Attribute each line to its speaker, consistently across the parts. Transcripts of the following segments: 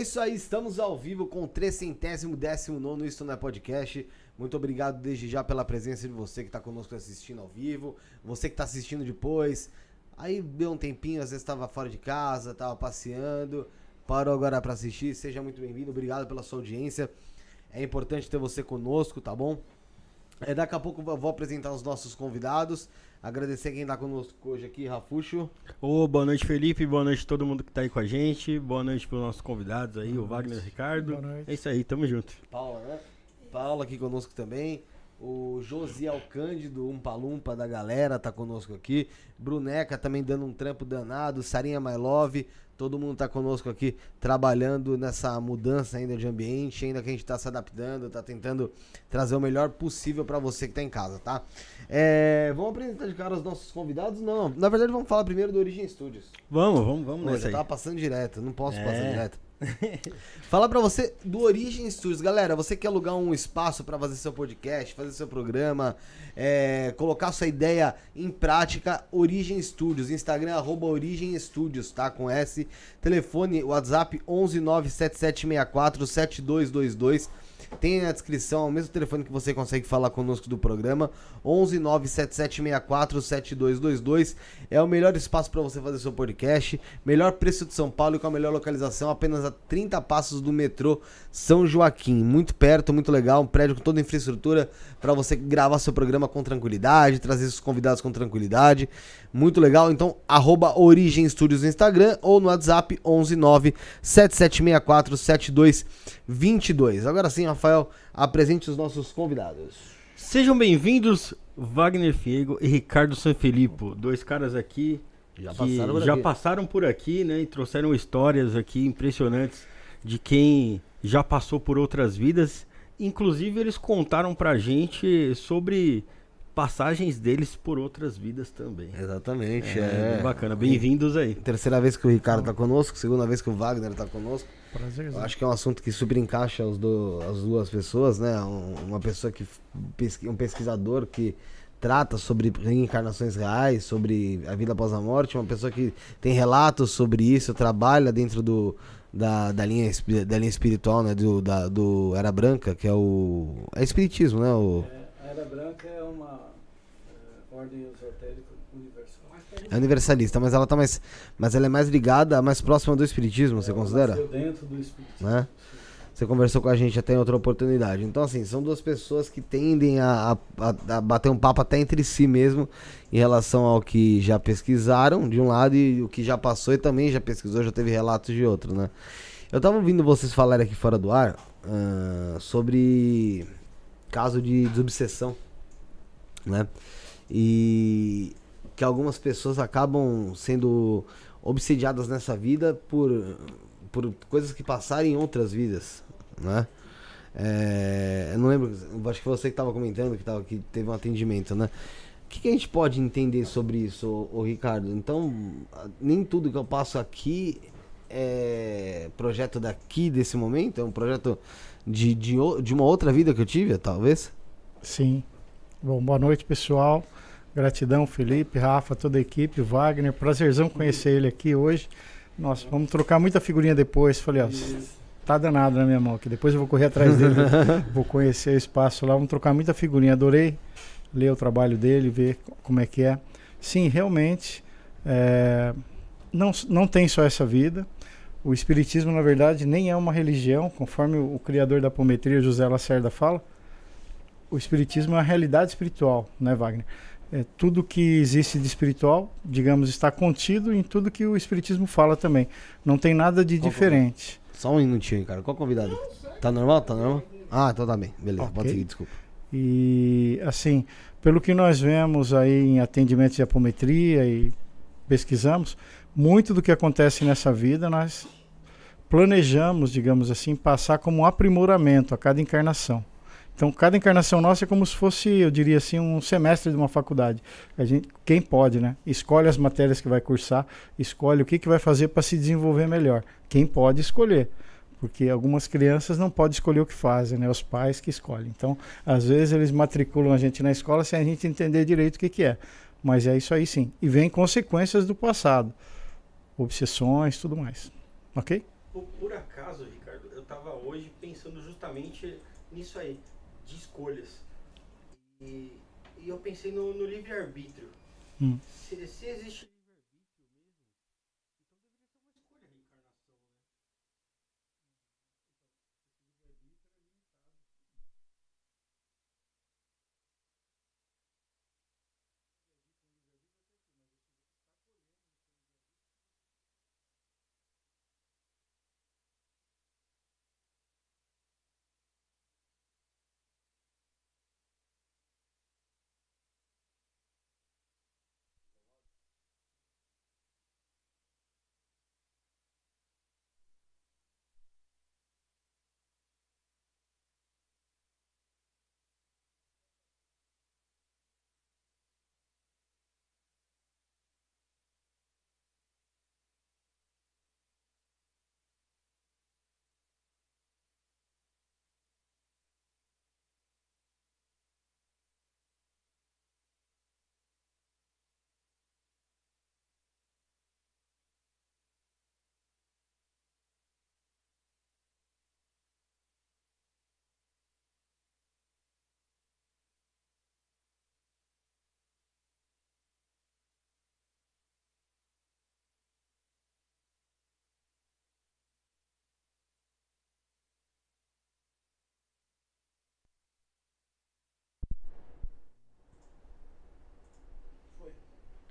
Speaker 1: Isso aí, estamos ao vivo com o 319 Isto Não é Podcast. Muito obrigado desde já pela presença de você que está conosco assistindo ao vivo, você que está assistindo depois. Aí deu um tempinho, às vezes estava fora de casa, estava passeando, parou agora para assistir. Seja muito bem-vindo, obrigado pela sua audiência. É importante ter você conosco, tá bom? É, daqui a pouco eu vou apresentar os nossos convidados. Agradecer quem está conosco hoje aqui, Rafuxo.
Speaker 2: Ô, boa noite, Felipe. Boa noite a todo mundo que está aí com a gente. Boa noite para os nossos convidados aí, boa o Wagner e o Ricardo. Boa noite. É isso aí, tamo junto.
Speaker 1: Paula, né? Paula aqui conosco também. O Josiel Cândido, um palumpa da galera, tá conosco aqui. Bruneca também dando um trampo danado. Sarinha My Love, todo mundo tá conosco aqui trabalhando nessa mudança ainda de ambiente, ainda que a gente tá se adaptando, tá tentando trazer o melhor possível para você que tá em casa, tá? É, vamos apresentar de cara os nossos convidados? Não, na verdade vamos falar primeiro do Origem Studios.
Speaker 2: Vamos, vamos, vamos
Speaker 1: Pô, já tava passando direto, não posso é. passar direto. Fala pra você do Origem Studios. Galera, você quer alugar um espaço para fazer seu podcast, fazer seu programa, é, colocar sua ideia em prática, Origem Studios. Instagram, arroba Origem Studios, tá? Com S. Telefone, WhatsApp 11977647222. Tem na descrição o mesmo telefone que você consegue falar conosco do programa, 11 97764 7222. É o melhor espaço para você fazer seu podcast, melhor preço de São Paulo e com a melhor localização, apenas a 30 passos do metrô São Joaquim. Muito perto, muito legal, um prédio com toda a infraestrutura para você gravar seu programa com tranquilidade, trazer seus convidados com tranquilidade. Muito legal. Então, arroba Origem Studios no Instagram ou no WhatsApp 119 7764 7222. Agora sim, Rafael, apresente os nossos convidados.
Speaker 2: Sejam bem-vindos, Wagner Fiego e Ricardo Sanfilippo, dois caras aqui já passaram, por já aqui. passaram por aqui, né? E trouxeram histórias aqui impressionantes de quem já passou por outras vidas. Inclusive, eles contaram pra gente sobre passagens deles por outras vidas também.
Speaker 1: Exatamente, é.
Speaker 2: é. Bacana, bem-vindos aí.
Speaker 1: Terceira vez que o Ricardo tá conosco, segunda vez que o Wagner tá conosco. Prazer, acho que é um assunto que super encaixa os do, as duas pessoas, né? Um, uma pessoa que um pesquisador que trata sobre reencarnações reais, sobre a vida após a morte, uma pessoa que tem relatos sobre isso, trabalha dentro do, da, da, linha, da linha espiritual, né? Do, da, do Era Branca, que é o. É espiritismo, né? O,
Speaker 3: é, Branca é uma é, ordem esotérica universal.
Speaker 1: É universalista, mas ela tá mais. Mas ela é mais ligada, mais próxima do espiritismo, é, você considera?
Speaker 3: dentro do espiritismo.
Speaker 1: Né? Você conversou com a gente até em outra oportunidade. Então, assim, são duas pessoas que tendem a, a, a, bater um papo até entre si mesmo em relação ao que já pesquisaram de um lado e o que já passou e também já pesquisou, já teve relatos de outro, né? Eu tava ouvindo vocês falarem aqui fora do ar uh, sobre caso de desobsessão, né? E que algumas pessoas acabam sendo obsediadas nessa vida por, por coisas que passaram em outras vidas, né? É, eu não lembro, acho que você que estava comentando que, tava, que teve um atendimento, né? O que, que a gente pode entender sobre isso, o Ricardo? Então, nem tudo que eu passo aqui é projeto daqui, desse momento? É um projeto de, de, de uma outra vida que eu tive, talvez?
Speaker 3: Sim. Bom, boa noite, pessoal. Gratidão, Felipe, Rafa, toda a equipe, Wagner. Prazerzão conhecer ele aqui hoje. Nossa, vamos trocar muita figurinha depois. Falei, ó, tá danado na minha mão aqui. Depois eu vou correr atrás dele, vou conhecer o espaço lá, vamos trocar muita figurinha. Adorei ler o trabalho dele, ver como é que é. Sim, realmente, é, não, não tem só essa vida. O Espiritismo, na verdade, nem é uma religião, conforme o, o criador da apometria, José Lacerda, fala. O Espiritismo é uma realidade espiritual, né, Wagner? É, tudo que existe de espiritual, digamos, está contido em tudo que o Espiritismo fala também. Não tem nada de Qual diferente.
Speaker 1: Só um minutinho, cara. Qual convidado? Tá normal? Tá normal? Ah, então tá bem. Beleza, okay. pode seguir, desculpa.
Speaker 3: E, assim, pelo que nós vemos aí em atendimentos de apometria e pesquisamos, muito do que acontece nessa vida nós planejamos, digamos assim, passar como um aprimoramento a cada encarnação. Então, cada encarnação nossa é como se fosse, eu diria assim, um semestre de uma faculdade. A gente, quem pode, né? Escolhe as matérias que vai cursar, escolhe o que, que vai fazer para se desenvolver melhor. Quem pode escolher. Porque algumas crianças não podem escolher o que fazem, né? Os pais que escolhem. Então, às vezes eles matriculam a gente na escola sem a gente entender direito o que, que é. Mas é isso aí sim. E vem consequências do passado. Obsessões, tudo mais. Ok?
Speaker 2: por, por, acaso, Ricardo, eu estava hoje pensando justamente nisso aí, de escolhas. E, e eu pensei no, no livre-arbítrio. Hum. Se, se existe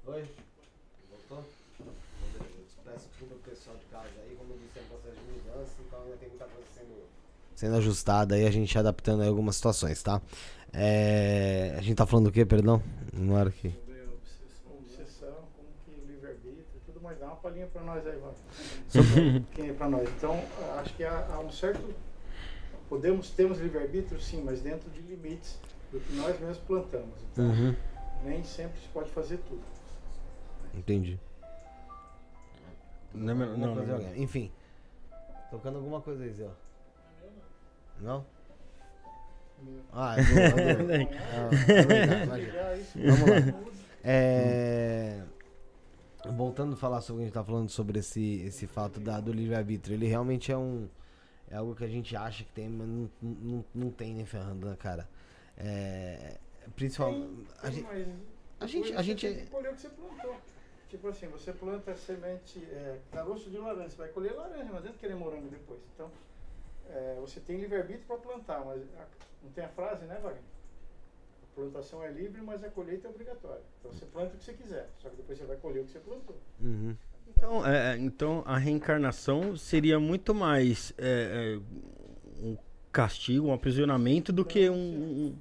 Speaker 1: Oi? Voltou? Peço o pessoal de casa aí, como eu disse, é um processo de mudança, então ainda tem muita coisa sendo, sendo ajustada aí, a gente adaptando aí algumas situações, tá? É, a gente tá falando do que, perdão? Não era aqui.
Speaker 3: Obsessão, como que livre-arbítrio, tudo mais. Dá uma palhinha pra nós aí, Sobre quem é pra nós. Então, acho que há, há um certo. Podemos, temos livre-arbítrio, sim, mas dentro de limites do que nós mesmos plantamos. Então, uhum. nem sempre se pode fazer tudo.
Speaker 1: Entendi. Não, não, não, não, Enfim. Tocando alguma coisa aí, Zé. Não? Ah, é boa, é ah, Vamos lá. É, voltando a falar sobre o que a gente tá falando sobre esse, esse fato da, do livre-arbítrio, ele realmente é um. É algo que a gente acha que tem, mas não, não, não tem nem ferrando, né, cara? É, principalmente. A gente. A gente. A gente.
Speaker 3: Tipo assim, você planta semente, é, caroço de laranja, você vai colher laranja, mas dentro querer morango depois. Então, é, você tem livre-arbítrio para plantar, mas a, não tem a frase, né, Wagner? A plantação é livre, mas a colheita é obrigatória. Então você planta o que você quiser, só que depois você vai colher o que você plantou.
Speaker 2: Uhum. Então, é, então a reencarnação seria muito mais é, é um castigo, um aprisionamento do que um.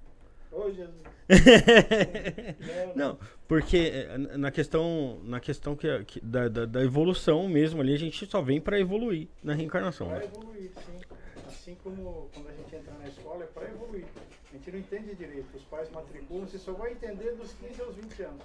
Speaker 3: Ô, Jesus.
Speaker 2: não, porque eh, na questão, na questão que, que da, da, da, evolução mesmo ali, a gente só vem para evoluir na reencarnação.
Speaker 3: Para evoluir, sim. Assim como quando a gente entra na escola, é para evoluir. A gente não entende direito. Os pais matriculam, você só vai entender dos 15 aos 20 anos.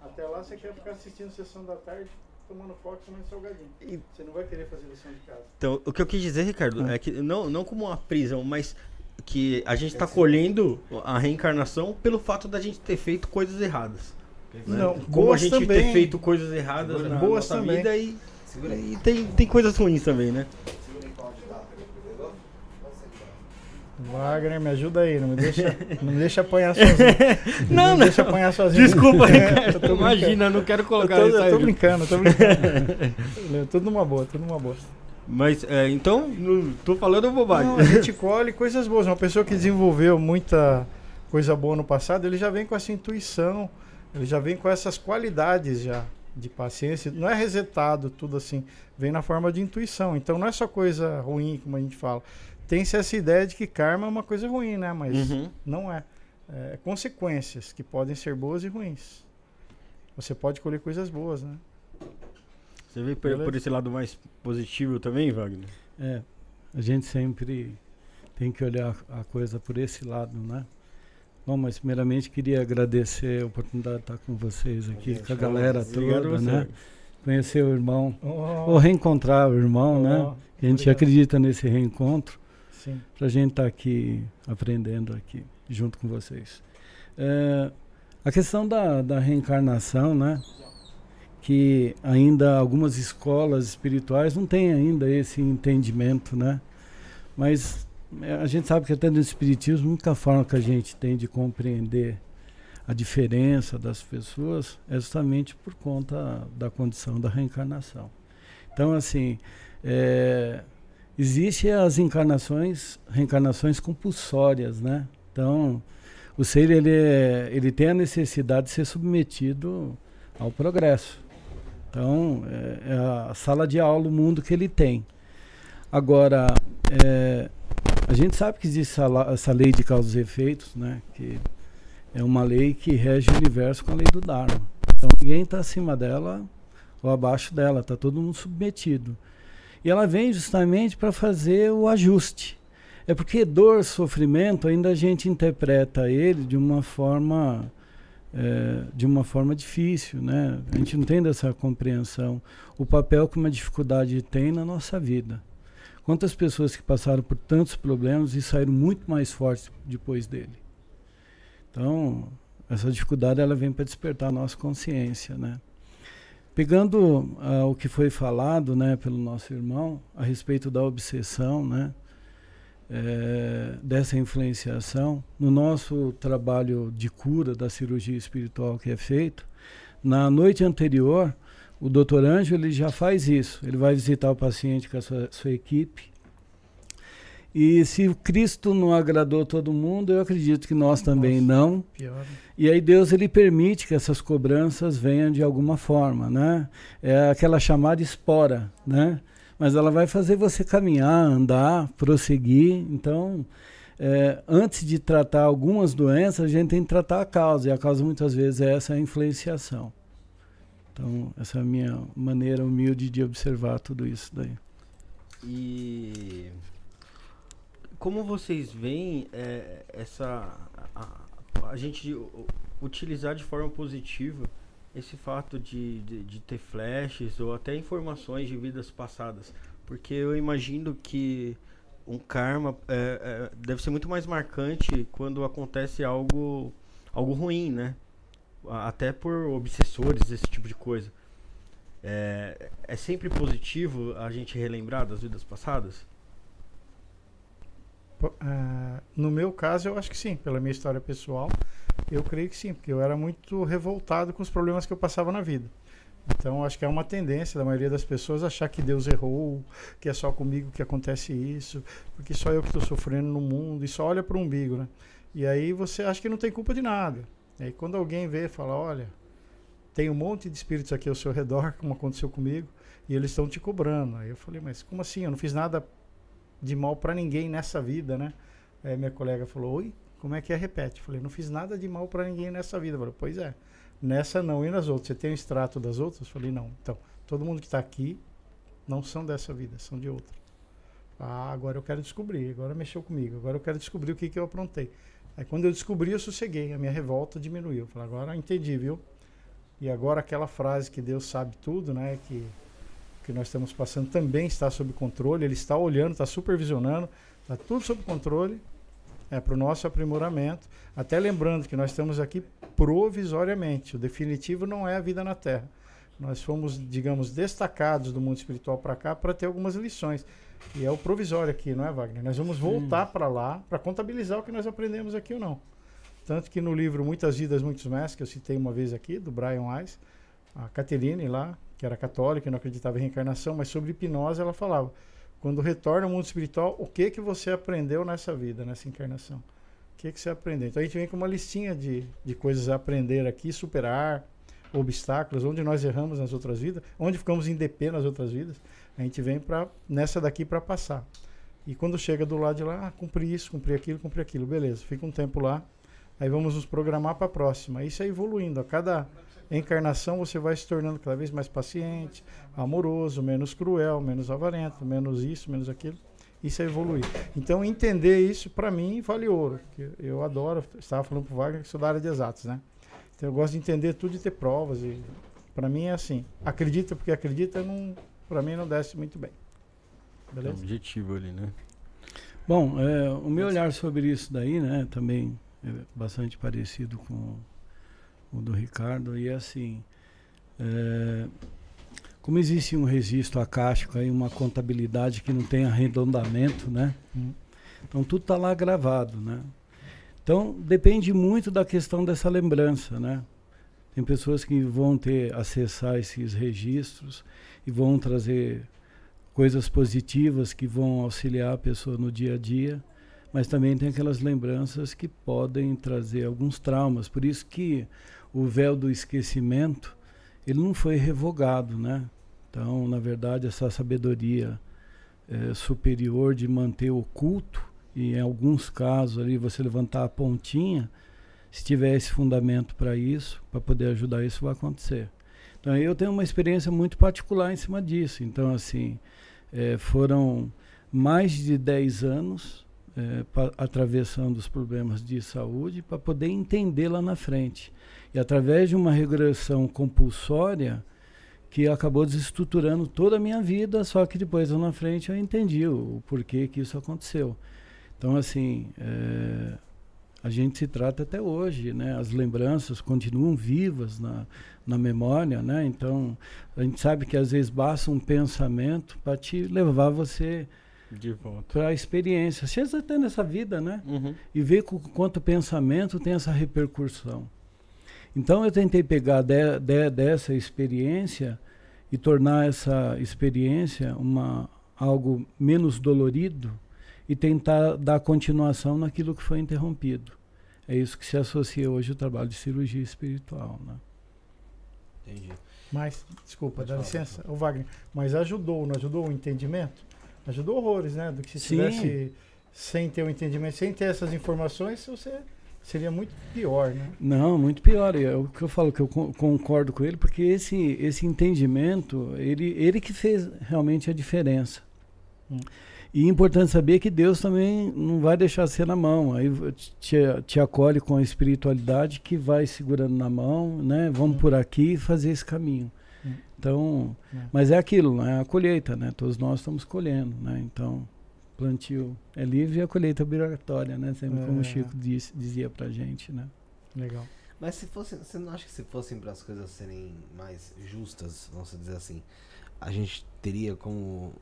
Speaker 3: Até lá você quer ficar assistindo sessão da tarde, tomando foco, tomando salgadinho. E... Você não vai querer fazer lição de casa.
Speaker 2: Então, o que eu quis dizer, Ricardo, hum. é que não, não como uma prisão, mas que a gente está colhendo a reencarnação pelo fato da gente ter feito coisas erradas. Né? Não, Como a gente também. ter feito coisas erradas na boas nossa também. vida e, e tem, tem coisas ruins também, né?
Speaker 3: Wagner, me ajuda aí, não me deixa, não me deixa apanhar sozinho.
Speaker 2: Não, não, não. deixa apanhar sozinho. Desculpa, Ricardo. Imagina, não quero colocar
Speaker 3: eu tô, isso aí. Eu tô brincando, tô brincando. tudo numa boa, tudo numa boa.
Speaker 2: Mas, é, então, não tô falando bobagem. Não,
Speaker 3: a gente colhe coisas boas. Uma pessoa que desenvolveu muita coisa boa no passado, ele já vem com essa intuição, ele já vem com essas qualidades já de paciência. Não é resetado tudo assim, vem na forma de intuição. Então não é só coisa ruim, como a gente fala. Tem-se essa ideia de que karma é uma coisa ruim, né? Mas uhum. não é. é. Consequências que podem ser boas e ruins. Você pode colher coisas boas, né?
Speaker 2: Você vê por, por, esse lado mais positivo também, Wagner?
Speaker 4: É, a gente sempre tem que olhar a coisa por esse lado, né? Bom, mas primeiramente queria agradecer a oportunidade de estar com vocês aqui, com a galera toda, né? Conhecer o irmão, oh. ou reencontrar o irmão, né? oh, né? A gente obrigado. acredita nesse reencontro. Sim. Pra gente estar aqui aprendendo aqui junto com vocês. É, a questão da, da reencarnação, né? Que ainda algumas escolas espirituais não têm ainda esse entendimento, né? Mas é, a gente sabe que até no espiritismo a única forma que a gente tem de compreender a diferença das pessoas é justamente por conta da condição da reencarnação. Então, assim, é, existem as encarnações, reencarnações compulsórias, né? Então, o ser ele, é, ele tem a necessidade de ser submetido ao progresso. Então, é, é a sala de aula, o mundo que ele tem. Agora, é, a gente sabe que existe essa, lei de causas e efeitos, né? Que é uma lei que rege o universo com a lei do Dharma. Então ninguém está acima dela ou abaixo dela, está todo mundo submetido. E ela vem justamente para fazer o ajuste. É porque dor, sofrimento, ainda a gente interpreta ele de uma forma é, de uma forma difícil, né? A gente não tem dessa compreensão o papel que uma dificuldade tem na nossa vida. Quantas pessoas que passaram por tantos problemas e saíram muito mais fortes depois dele? Então, essa dificuldade ela vem para despertar a nossa consciência, né? Pegando uh, o que foi falado, né, pelo nosso irmão a respeito da obsessão, né, é, dessa influenciação, no nosso trabalho de cura da cirurgia espiritual que é feito, na noite anterior, o doutor Anjo ele já faz isso. Ele vai visitar o paciente com a sua, sua equipe e se o Cristo não agradou todo mundo, eu acredito que nós também Nossa, não. Pior. E aí Deus ele permite que essas cobranças venham de alguma forma, né? É aquela chamada espora, né? Mas ela vai fazer você caminhar, andar, prosseguir. Então, é, antes de tratar algumas doenças, a gente tem que tratar a causa. E a causa muitas vezes é essa influenciação. Então, essa é a minha maneira humilde de observar tudo isso daí.
Speaker 2: E como vocês veem é, essa a, a, gente utilizar de forma positiva esse fato de, de, de, ter flashes ou até informações de vidas passadas? Porque eu imagino que um karma é, é, deve ser muito mais marcante quando acontece algo, algo ruim, né? Até por obsessores, esse tipo de coisa. É, é sempre positivo a gente relembrar das vidas passadas?
Speaker 3: Uh, no meu caso, eu acho que sim, pela minha história pessoal, eu creio que sim, porque eu era muito revoltado com os problemas que eu passava na vida. Então, acho que é uma tendência da maioria das pessoas achar que Deus errou, que é só comigo que acontece isso, porque só eu que estou sofrendo no mundo, e só olha para o umbigo, né? E aí você acha que não tem culpa de nada. E aí quando alguém vê e fala, olha, tem um monte de espíritos aqui ao seu redor, como aconteceu comigo, e eles estão te cobrando. Aí eu falei, mas como assim? Eu não fiz nada de mal para ninguém nessa vida, né? Aí minha colega falou: Oi, como é que é? Repete. Falei: Não fiz nada de mal para ninguém nessa vida. Falei: Pois é, nessa não e nas outras. Você tem um extrato das outras? Falei: Não. Então, todo mundo que está aqui não são dessa vida, são de outra. Ah, agora eu quero descobrir. Agora mexeu comigo. Agora eu quero descobrir o que, que eu aprontei. Aí quando eu descobri, eu sosseguei. A minha revolta diminuiu. Falei: Agora entendi, viu? E agora aquela frase que Deus sabe tudo, né? Que que nós estamos passando também está sob controle, ele está olhando, está supervisionando, está tudo sob controle, é para o nosso aprimoramento. Até lembrando que nós estamos aqui provisoriamente, o definitivo não é a vida na Terra. Nós fomos, digamos, destacados do mundo espiritual para cá para ter algumas lições. E é o provisório aqui, não é, Wagner? Nós vamos voltar para lá para contabilizar o que nós aprendemos aqui ou não. Tanto que no livro Muitas Vidas, Muitos Mestres, que eu citei uma vez aqui, do Brian Weiss, a Caterine lá, que era católica e não acreditava em reencarnação, mas sobre hipnose ela falava: quando retorna ao mundo espiritual, o que que você aprendeu nessa vida, nessa encarnação? O que que você aprendeu? Então a gente vem com uma listinha de, de coisas a aprender aqui, superar obstáculos, onde nós erramos nas outras vidas, onde ficamos em DP nas outras vidas, a gente vem para nessa daqui para passar. E quando chega do lado de lá, ah, cumpri isso, cumpri aquilo, cumpri aquilo, beleza. Fica um tempo lá, aí vamos nos programar para a próxima. Isso é evoluindo. A cada encarnação você vai se tornando cada vez mais paciente, amoroso, menos cruel, menos avarento, menos isso, menos aquilo. Isso é evoluir. Então, entender isso, para mim, vale ouro. Eu adoro, estava falando para o Wagner que sou da área de exatos, né? Então, eu gosto de entender tudo e ter provas. E para mim é assim. Acredita porque acredita, não, para mim não desce muito bem.
Speaker 2: Beleza? É objetivo ali, né?
Speaker 4: Bom, é, o meu olhar sobre isso daí, né, também é bastante parecido com o do Ricardo, e assim, É, como existe um registro acástico aí, uma contabilidade que não tem arredondamento, né? Então tudo está lá gravado, né? Então depende muito da questão dessa lembrança, né? Tem pessoas que vão ter acessar esses registros e vão trazer coisas positivas que vão auxiliar a pessoa no dia a dia, mas também tem aquelas lembranças que podem trazer alguns traumas. Por isso que o véu do esquecimento ele não foi revogado, né? Então, na verdade, essa sabedoria é, superior de manter oculto e em alguns casos ali você levantar a pontinha, se tiver esse fundamento para isso, para poder ajudar isso vai acontecer. Então, eu tenho uma experiência muito particular em cima disso. Então, assim, é, foram mais de 10 anos é, pa, atravessando os problemas de saúde para poder entender lá na frente. E através de uma regressão compulsória que acabou desestruturando toda a minha vida, só que depois lá na frente eu entendi o, o porquê que isso aconteceu. Então, assim, é, a gente se trata até hoje, né? As lembranças continuam vivas na, na memória, né? Então, a gente sabe que às vezes basta um pensamento para te levar você
Speaker 2: de volta
Speaker 4: para a experiência. Às vezes até nessa vida, né?
Speaker 2: Uhum.
Speaker 4: E ver com, quanto pensamento tem essa repercussão. Então eu tentei pegar de, de, dessa experiência e tornar essa experiência uma algo menos dolorido e tentar dar continuação naquilo que foi interrompido. É isso que se associa hoje ao trabalho de cirurgia espiritual, né?
Speaker 3: Entendi. Mas, desculpa, dá licença, o Wagner, mas ajudou, não ajudou o entendimento? Ajudou horrores, né? Do que se Sim. tivesse sem ter o entendimento, sem ter essas informações, você seria muito pior, né?
Speaker 4: Não, muito pior. É o que eu falo que eu concordo com ele, porque esse esse entendimento, ele ele que fez realmente a diferença. Hum. E é importante saber que Deus também não vai deixar ser na mão. Aí te, te acolhe com a espiritualidade que vai segurando na mão, né? Vamos hum. por aqui fazer esse caminho. Então, hum. mas é aquilo, né? A colheita, né? Todos nós estamos colhendo, né? Então, plantio é livre e a colheita é obrigatória, né? Sempre é. como o Chico disse, dizia pra gente, né?
Speaker 3: Legal.
Speaker 1: Mas se fosse, você não acha que se fossem para as coisas serem mais justas, vamos dizer assim, a gente teria como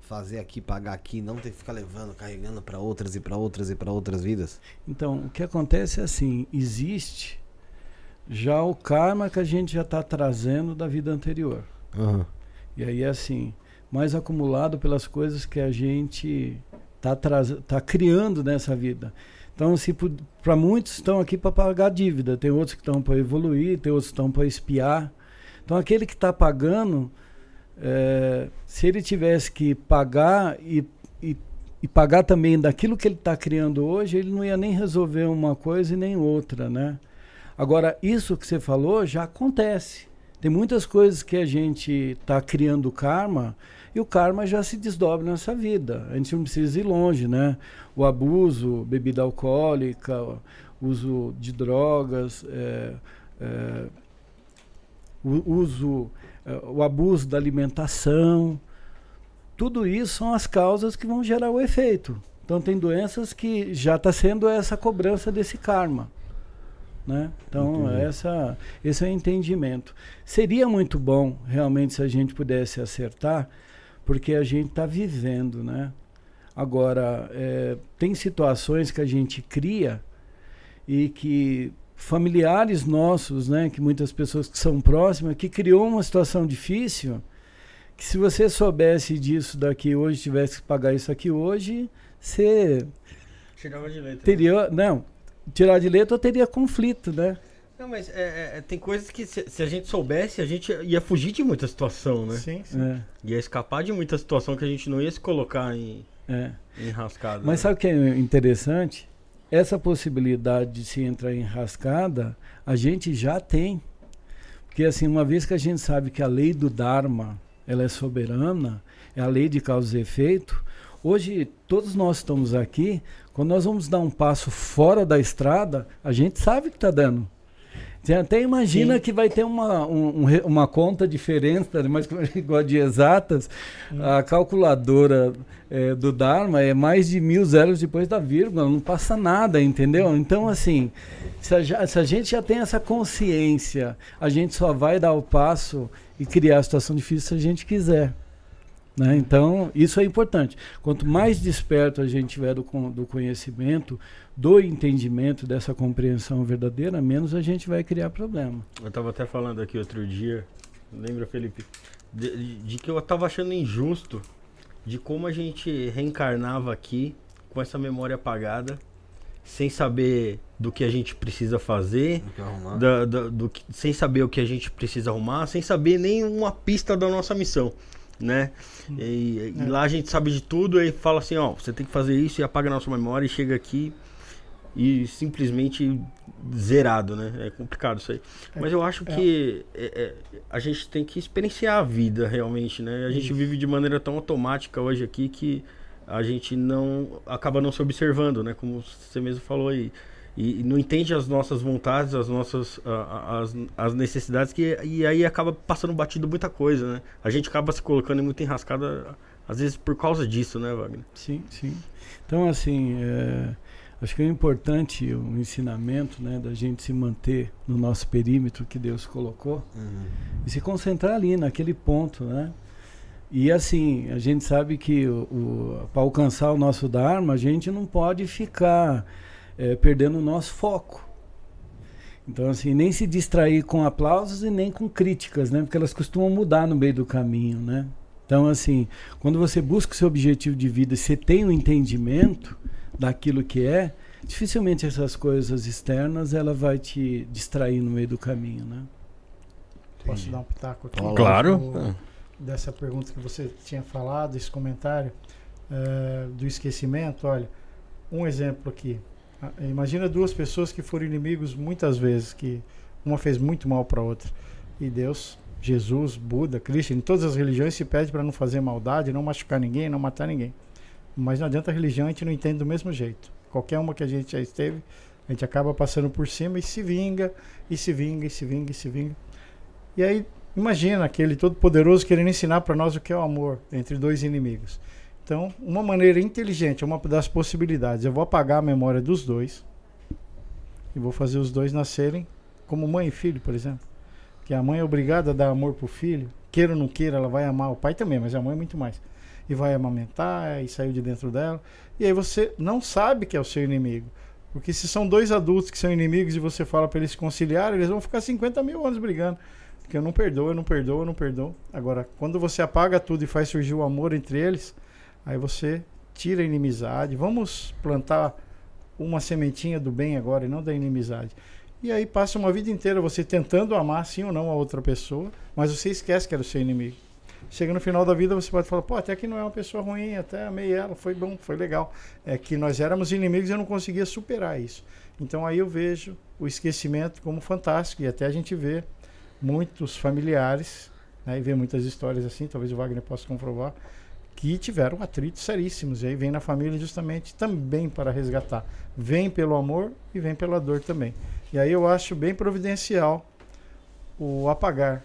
Speaker 1: fazer aqui, pagar aqui, não ter que ficar levando, carregando para outras e para outras e para outras vidas?
Speaker 4: Então, o que acontece é assim, existe já o karma que a gente já está trazendo da vida anterior.
Speaker 1: Uhum.
Speaker 4: E aí é assim, mais acumulado pelas coisas que a gente está tá criando nessa vida. Então, se para muitos estão aqui para pagar dívida, tem outros que estão para evoluir, tem outros que estão para espiar. Então, aquele que está pagando, é, se ele tivesse que pagar e, e, e pagar também daquilo que ele está criando hoje, ele não ia nem resolver uma coisa e nem outra, né? Agora, isso que você falou já acontece. Tem muitas coisas que a gente está criando karma e o karma já se desdobra nessa vida. A gente não precisa ir longe, né? O abuso, bebida alcoólica, uso de drogas, é, é, o uso, é, o abuso da alimentação, tudo isso são as causas que vão gerar o efeito. Então tem doenças que já está sendo essa cobrança desse karma. Né? Então, essa, esse é o entendimento. Seria muito bom, realmente, se a gente pudesse acertar porque a gente está vivendo, né? Agora, é, tem situações que a gente cria e que familiares nossos, né, que muitas pessoas que são próximas, que criou uma situação difícil, que se você soubesse disso daqui hoje, tivesse que pagar isso aqui hoje, você
Speaker 2: tirava de letra.
Speaker 4: Teria, não, tirar de letra ou teria conflito, né?
Speaker 2: Não, mas é, é, tem coisas que se, se, a gente soubesse, a gente ia fugir de muita situação, né?
Speaker 4: Sim, sim. É.
Speaker 2: Ia escapar de muita situação que a gente não ia se colocar em, é. em rascada.
Speaker 4: Mas né? sabe o que é interessante? Essa possibilidade de se entrar em rascada, a gente já tem. Porque assim, uma vez que a gente sabe que a lei do Dharma, ela é soberana, é a lei de causa e efeito, hoje todos nós estamos aqui, quando nós vamos dar um passo fora da estrada, a gente sabe que está dando. Você até imagina Sim. que vai ter uma, um, uma conta diferente, mas igual de exatas, hum. a calculadora é, do Dharma é mais de mil zeros depois da vírgula, não passa nada, entendeu? Então, assim, se a, se a gente já tem essa consciência, a gente só vai dar o passo e criar a situação difícil se a gente quiser. Né? Então, isso é importante. Quanto mais desperto a gente tiver do, do conhecimento, do entendimento, dessa compreensão verdadeira, menos a gente vai criar problema.
Speaker 2: Eu estava até falando aqui outro dia, lembra, Felipe, de, de que eu estava achando injusto de como a gente reencarnava aqui com essa memória apagada, sem saber do que a gente precisa fazer, da, da, do, sem saber o que a gente precisa arrumar, sem saber nem uma pista da nossa missão né? E, é. e, lá a gente sabe de tudo e fala assim, ó, você tem que fazer isso e apaga a nossa memória e chega aqui e simplesmente zerado, né? É complicado isso aí. É, Mas eu acho é. que é, é, a gente tem que experienciar a vida realmente, né? A gente isso. vive de maneira tão automática hoje aqui que a gente não acaba não se observando, né? Como você mesmo falou aí e, não entende as nossas vontades, as nossas as, as necessidades que e aí acaba passando batido muita coisa, né? A gente acaba se colocando em muita enrascada às vezes por causa disso, né, Wagner?
Speaker 4: Sim, sim. Então assim, é, acho que é importante o ensinamento, né, da gente se manter no nosso perímetro que Deus colocou uhum. e se concentrar ali naquele ponto, né? E assim, a gente sabe que para alcançar o nosso Dharma, a gente não pode ficar é, perdendo o nosso foco. Então, assim, nem se distrair com aplausos e nem com críticas, né? Porque elas costumam mudar no meio do caminho, né? Então, assim, quando você busca o seu objetivo de vida, você tem o um entendimento daquilo que é, dificilmente essas coisas externas ela vai te distrair no meio do caminho, né?
Speaker 3: Posso dar um pitaco aqui?
Speaker 2: Claro.
Speaker 3: Do, dessa pergunta que você tinha falado, esse comentário uh, do esquecimento, olha, um exemplo aqui. Ah, imagina duas pessoas que foram inimigos muitas vezes, que uma fez muito mal para a outra. E Deus, Jesus, Buda, Cristo, em todas as religiões se pede para não fazer maldade, não machucar ninguém, não matar ninguém. Mas não adianta a religião, a gente não entende do mesmo jeito. Qualquer uma que a gente já esteve, a gente acaba passando por cima e se vinga, e se vinga, e se vinga, e se vinga. E aí, imagina aquele todo poderoso querendo ensinar para nós o que é o amor entre dois inimigos. Então, uma maneira inteligente, uma das possibilidades, eu vou apagar a memória dos dois e vou fazer os dois nascerem como mãe e filho, por exemplo. Que a mãe é obrigada a dar amor pro filho, queira ou não queira, ela vai amar o pai também, mas a mãe muito mais. E vai amamentar e saiu de dentro dela. E aí você não sabe que é o seu inimigo. Porque se são dois adultos que são inimigos e você fala para eles se conciliar, eles vão ficar 50 mil anos brigando. Porque eu não perdoo, eu não perdoo, eu não perdoo. Agora, quando você apaga tudo e faz surgir o amor entre eles, Aí você tira a inimizade. Vamos plantar uma sementinha do bem agora e não da inimizade. E aí passa uma vida inteira você tentando amar sim ou não a outra pessoa, mas você esquece que era o seu inimigo. Chega no final da vida, você pode falar, pô, até que não é uma pessoa ruim, até amei ela, foi bom, foi legal. É que nós éramos inimigos e eu não conseguia superar isso. Então aí eu vejo o esquecimento como fantástico e até a gente vê muitos familiares, né, e vê muitas histórias assim, talvez o Wagner possa comprovar, que tiveram atritos seríssimos. E aí vem na família justamente também para resgatar. Vem pelo amor e vem pela dor também. E aí eu acho bem providencial o apagar.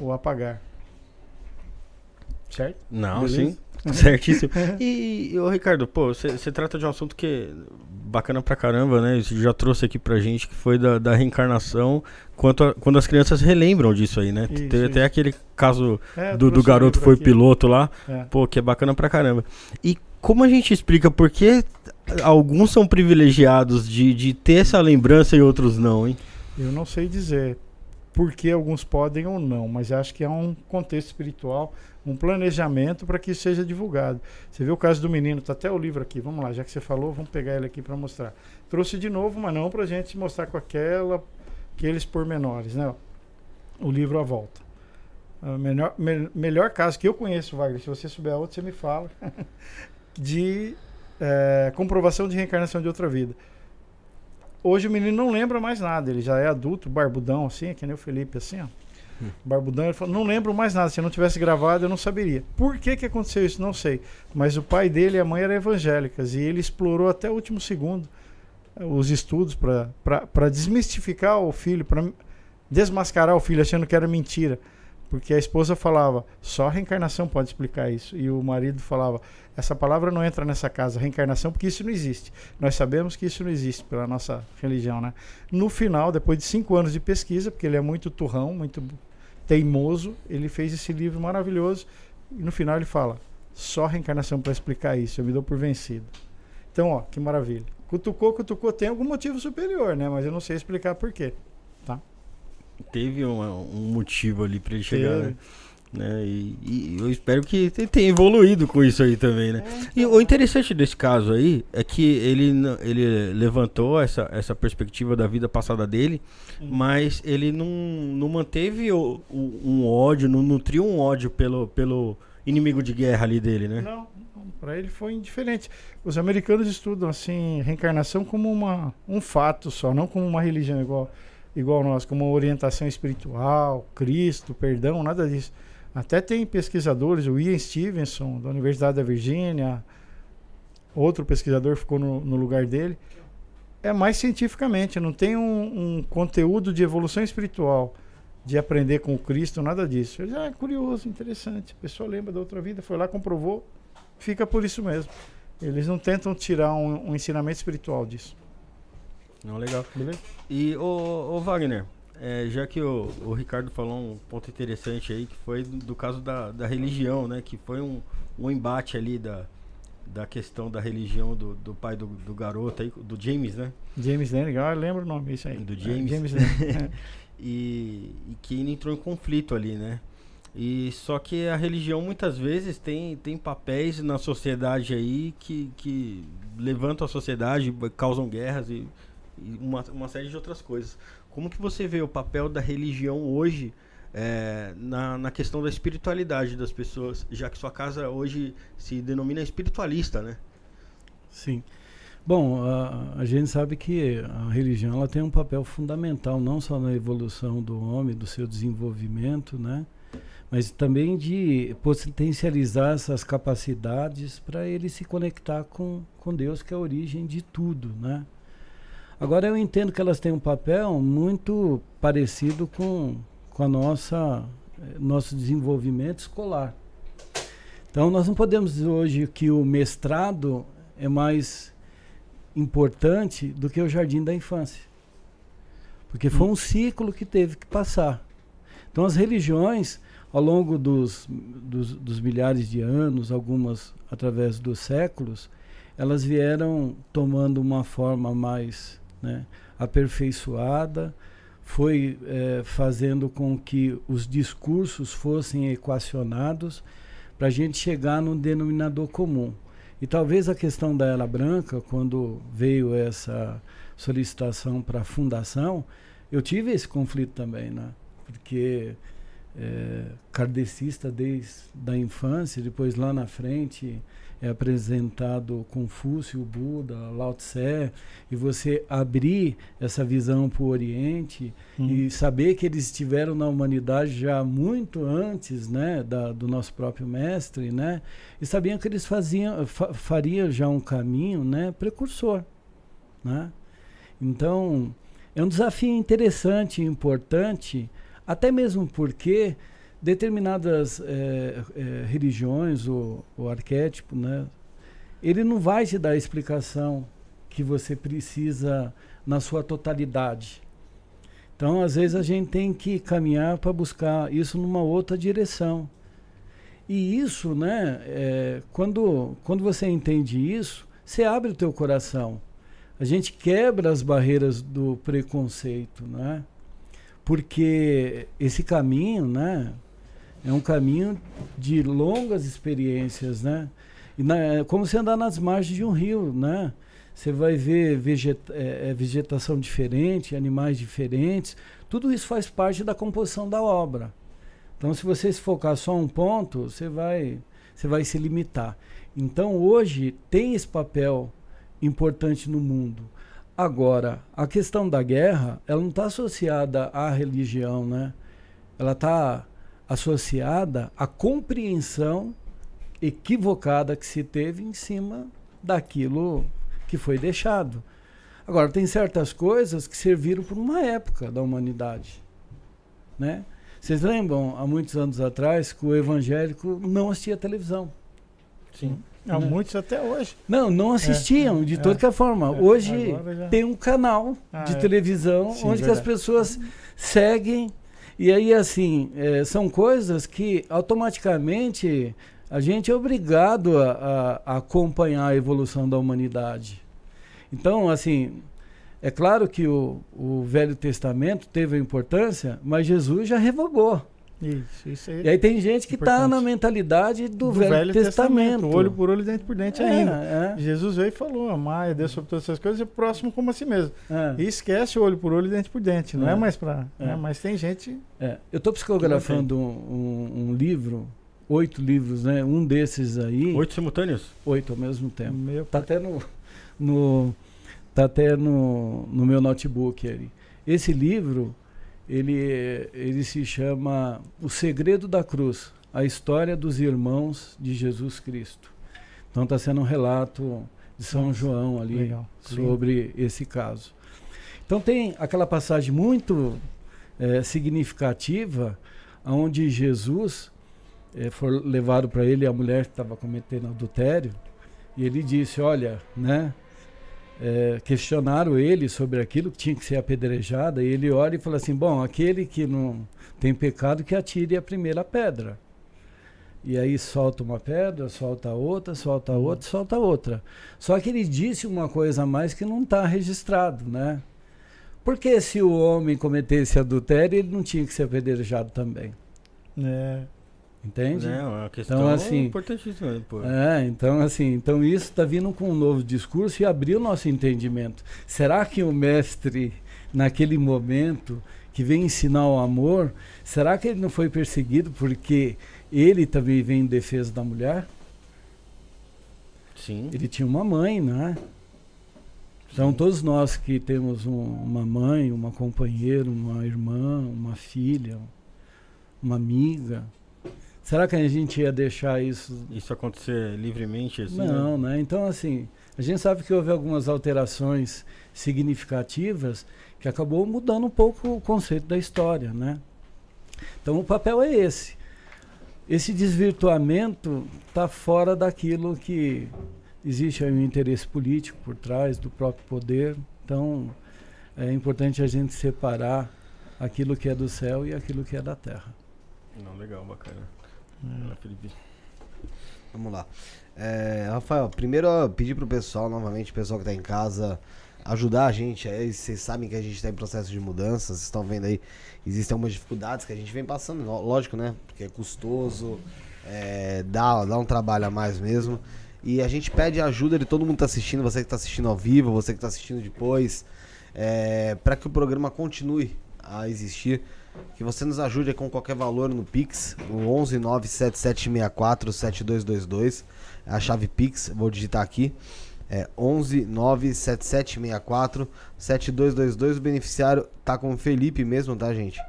Speaker 3: O apagar. Certo?
Speaker 2: Não, Beleza? sim. Certíssimo. E, ô Ricardo, pô, você trata de um assunto que bacana pra caramba, né? Você já trouxe aqui pra gente que foi da, da reencarnação, quanto a, quando as crianças relembram disso aí, né? Isso, Teve isso. até aquele caso é, do, do garoto foi aqui. piloto lá, é. pô, que é bacana pra caramba. E como a gente explica por que alguns são privilegiados de, de ter essa lembrança e outros não, hein?
Speaker 3: Eu não sei dizer por que alguns podem ou não, mas acho que há um contexto espiritual um planejamento para que seja divulgado. Você viu o caso do menino, está até o livro aqui, vamos lá, já que você falou, vamos pegar ele aqui para mostrar. Trouxe de novo, mas não para a gente mostrar com aquela, aqueles pormenores, né? O livro à volta. O melhor, me, melhor caso que eu conheço, Wagner, se você souber outro, você me fala, de é, comprovação de reencarnação de outra vida. Hoje o menino não lembra mais nada, ele já é adulto, barbudão, assim, é que nem o Felipe, assim, ó. Barbudão, ele falou, não lembro mais nada, se eu não tivesse gravado eu não saberia. Por que que aconteceu isso? Não sei. Mas o pai dele e a mãe eram evangélicas e ele explorou até o último segundo os estudos para desmistificar o filho, para desmascarar o filho, achando que era mentira. Porque a esposa falava, só a reencarnação pode explicar isso. E o marido falava, essa palavra não entra nessa casa, reencarnação, porque isso não existe. Nós sabemos que isso não existe pela nossa religião, né? No final, depois de cinco anos de pesquisa, porque ele é muito turrão, muito teimoso, ele fez esse livro maravilhoso. E no final ele fala, só reencarnação para explicar isso, eu me dou por vencido. Então, ó, que maravilha. Cutucou, cutucou, tem algum motivo superior, né? Mas eu não sei explicar por quê
Speaker 2: teve um, um motivo ali para ele chegar, né? Né? E, e, eu espero que tenha evoluído com isso aí também, né? E o interessante desse caso aí é que ele, ele levantou essa, essa perspectiva da vida passada dele, mas ele não, não manteve o, o, um ódio, não nutriu um ódio pelo, pelo inimigo de guerra ali dele, né?
Speaker 3: Não, para ele foi indiferente. Os americanos estudam assim reencarnação como uma, um fato só, não como uma religião igual igual nós, como orientação espiritual, Cristo, perdão, nada disso. Até tem pesquisadores, o Ian Stevenson, da Universidade da Virgínia, outro pesquisador ficou no, no, lugar dele. É mais cientificamente, não tem um, um, conteúdo de evolução espiritual, de aprender com o Cristo, nada disso. Ele, ah, é curioso, interessante. A pessoa lembra da outra vida, foi lá, comprovou, fica por isso mesmo. Eles não tentam tirar um, um ensinamento espiritual disso.
Speaker 2: Não, legal. Beleza? E o, Wagner, é, já que o, o, Ricardo falou um ponto interessante aí, que foi do, do caso da, da religião, né? Que foi um, um embate ali da, da questão da religião do, do pai do, do garoto aí, do James, né?
Speaker 3: James Lane, eu lembro o nome, isso aí.
Speaker 2: Do James. É, James Lane. e, e que ele entrou em conflito ali, né? E só que a religião muitas vezes tem, tem papéis na sociedade aí que, que levantam a sociedade, causam guerras e e uma, uma série de outras coisas. Como que você vê o papel da religião hoje é, na, na questão da espiritualidade das pessoas, já que sua casa hoje se denomina espiritualista, né?
Speaker 4: Sim. Bom, a, a, gente sabe que a religião ela tem um papel fundamental não só na evolução do homem, do seu desenvolvimento, né? Mas também de potencializar essas capacidades para ele se conectar com, com Deus, que é a origem de tudo, né? Agora eu entendo que elas têm um papel muito parecido com, com a nossa eh, nosso desenvolvimento escolar. Então nós não podemos dizer hoje que o mestrado é mais importante do que o jardim da infância. Porque foi um ciclo que teve que passar. Então as religiões, ao longo dos, dos, dos milhares de anos, algumas através dos séculos, elas vieram tomando uma forma mais né, aperfeiçoada, foi é, fazendo com que os discursos fossem equacionados para a gente chegar num denominador comum. E talvez a questão da Ela Branca, quando veio essa solicitação para a fundação, eu tive esse conflito também, né? Porque é, kardecista desde a infância, depois lá na frente é apresentado Confúcio, Buda, Lao Tse, e você abrir essa visão para o Oriente hum. e saber que eles estiveram na humanidade já muito antes né, da, do nosso próprio mestre, né, e sabiam que eles faziam, fa, fariam já um caminho né, precursor. Né? Então, é um desafio interessante e importante, até mesmo porque determinadas é, é, religiões ou, ou arquétipo, né, ele não vai te dar a explicação que você precisa na sua totalidade. Então, às vezes, a gente tem que caminhar para buscar isso numa outra direção. E isso, né, é, quando, quando você entende isso, você abre o teu coração. A gente quebra as barreiras do preconceito, né? Porque esse caminho, né, é um caminho de longas experiências, né? E na, é como você andar nas margens de um rio, né? Você vai ver é, é, vegetação diferente, animais diferentes. Tudo isso faz parte da composição da obra. Então, se você se focar só um ponto, você vai, você vai se limitar. Então, hoje tem esse papel importante no mundo. Agora, a questão da guerra, ela não está associada à religião, né? Ela está associada à compreensão equivocada que se teve em cima daquilo que foi deixado. Agora, tem certas coisas que serviram por uma época da humanidade. Né? Vocês lembram, há muitos anos atrás, que o evangélico não assistia televisão?
Speaker 3: Sim. Há né? muitos até hoje.
Speaker 4: Não, não assistiam, é, de é, toda forma. É, hoje tem um canal ah, de é. televisão Sim, onde as pessoas seguem. E aí, assim, é, são coisas que automaticamente a gente é obrigado a, a, acompanhar a evolução da humanidade. Então, assim, é claro que o, o Velho Testamento teve a importância, mas Jesus já revogou.
Speaker 3: Isso, isso
Speaker 4: aí. E aí tem gente que está na mentalidade do, do Velho, Velho Testamento. Testamento.
Speaker 3: Olho por olho, dente por dente é, ainda. É. Jesus veio e falou: amar Deus sobre todas essas coisas e o próximo como a si mesmo. É. E esquece olho por olho, dente por dente. Não é, é mais para. Né? Mas tem gente.
Speaker 4: É. Eu estou psicografando um, um, um, livro, oito livros, né? Um desses aí.
Speaker 2: Oito simultâneos?
Speaker 4: Oito ao mesmo tempo. Meu tá até no. no tá até no, no meu notebook ali. Esse livro ele, ele se chama O Segredo da Cruz, a história dos irmãos de Jesus Cristo. Então está sendo um relato de São Nossa, João ali legal, sobre esse caso. Então tem aquela passagem muito é, significativa onde Jesus é, foi levado para ele a mulher que estava cometendo adultério e ele disse, olha, né, é, questionaram ele sobre aquilo que tinha que ser apedrejada, e ele olha e fala assim: Bom, aquele que não tem pecado que atire a primeira pedra. E aí solta uma pedra, solta outra, solta uhum. outra, solta outra. Só que ele disse uma coisa a mais que não está registrado, né? Porque se o homem cometesse adultério, ele não tinha que ser apedrejado também.
Speaker 3: É.
Speaker 4: Entende?
Speaker 2: É uma questão então, assim, importantíssima. Pô.
Speaker 4: É, então assim, então isso está vindo com um novo discurso e abriu nosso entendimento. Será que o mestre, naquele momento, que vem ensinar o amor, será que ele não foi perseguido porque ele também vem em defesa da mulher?
Speaker 2: Sim.
Speaker 4: Ele tinha uma mãe, né? Então todos nós que temos um, uma mãe, uma companheira, uma irmã, uma filha, uma amiga, Será que a gente ia deixar isso.
Speaker 2: Isso acontecer livremente assim?
Speaker 4: Não, né? né? Então, assim, a gente sabe que houve algumas alterações significativas que acabou mudando um pouco o conceito da história, né? Então, o papel é esse. Esse desvirtuamento está fora daquilo que existe aí um interesse político por trás do próprio poder. Então, é importante a gente separar aquilo que é do céu e aquilo que é da terra.
Speaker 2: Não, legal, bacana.
Speaker 1: Felipe. Vamos lá. É, Rafael, primeiro pedir pro pessoal, novamente, o pessoal que tá em casa, ajudar a gente. Aí, vocês sabem que a gente tá em processo de mudança, vocês estão vendo aí, existem algumas dificuldades que a gente vem passando, lógico, né? Porque é custoso, é, dá, dá um trabalho a mais mesmo. E a gente pede a ajuda de todo mundo que tá assistindo, você que tá assistindo ao vivo, você que tá assistindo depois, é, para que o programa continue a existir que você nos ajude com qualquer valor no Pix, no 11 97764 7222, é a chave Pix, vou digitar aqui. É 11 97764 7222. O beneficiário tá com o Felipe mesmo, tá, gente?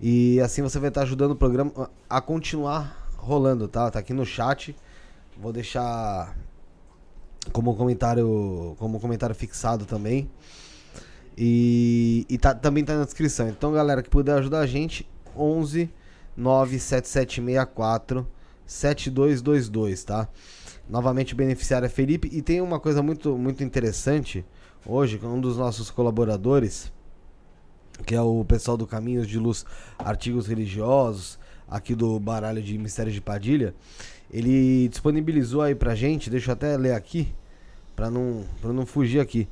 Speaker 1: E assim você vai estar tá ajudando o programa a continuar rolando, tá? Tá aqui no chat. Vou deixar como comentário, como comentário fixado também. E, e tá, também tá na descrição. Então, galera que puder ajudar a gente, 11 97764 7222, tá? Novamente o beneficiário é Felipe e tem uma coisa muito muito interessante hoje, um dos nossos colaboradores, que é o pessoal do Caminhos de Luz Artigos Religiosos, aqui do Baralho de Mistério de Padilha, ele disponibilizou aí pra gente, deixa eu até ler aqui, pra não, pra não fugir aqui.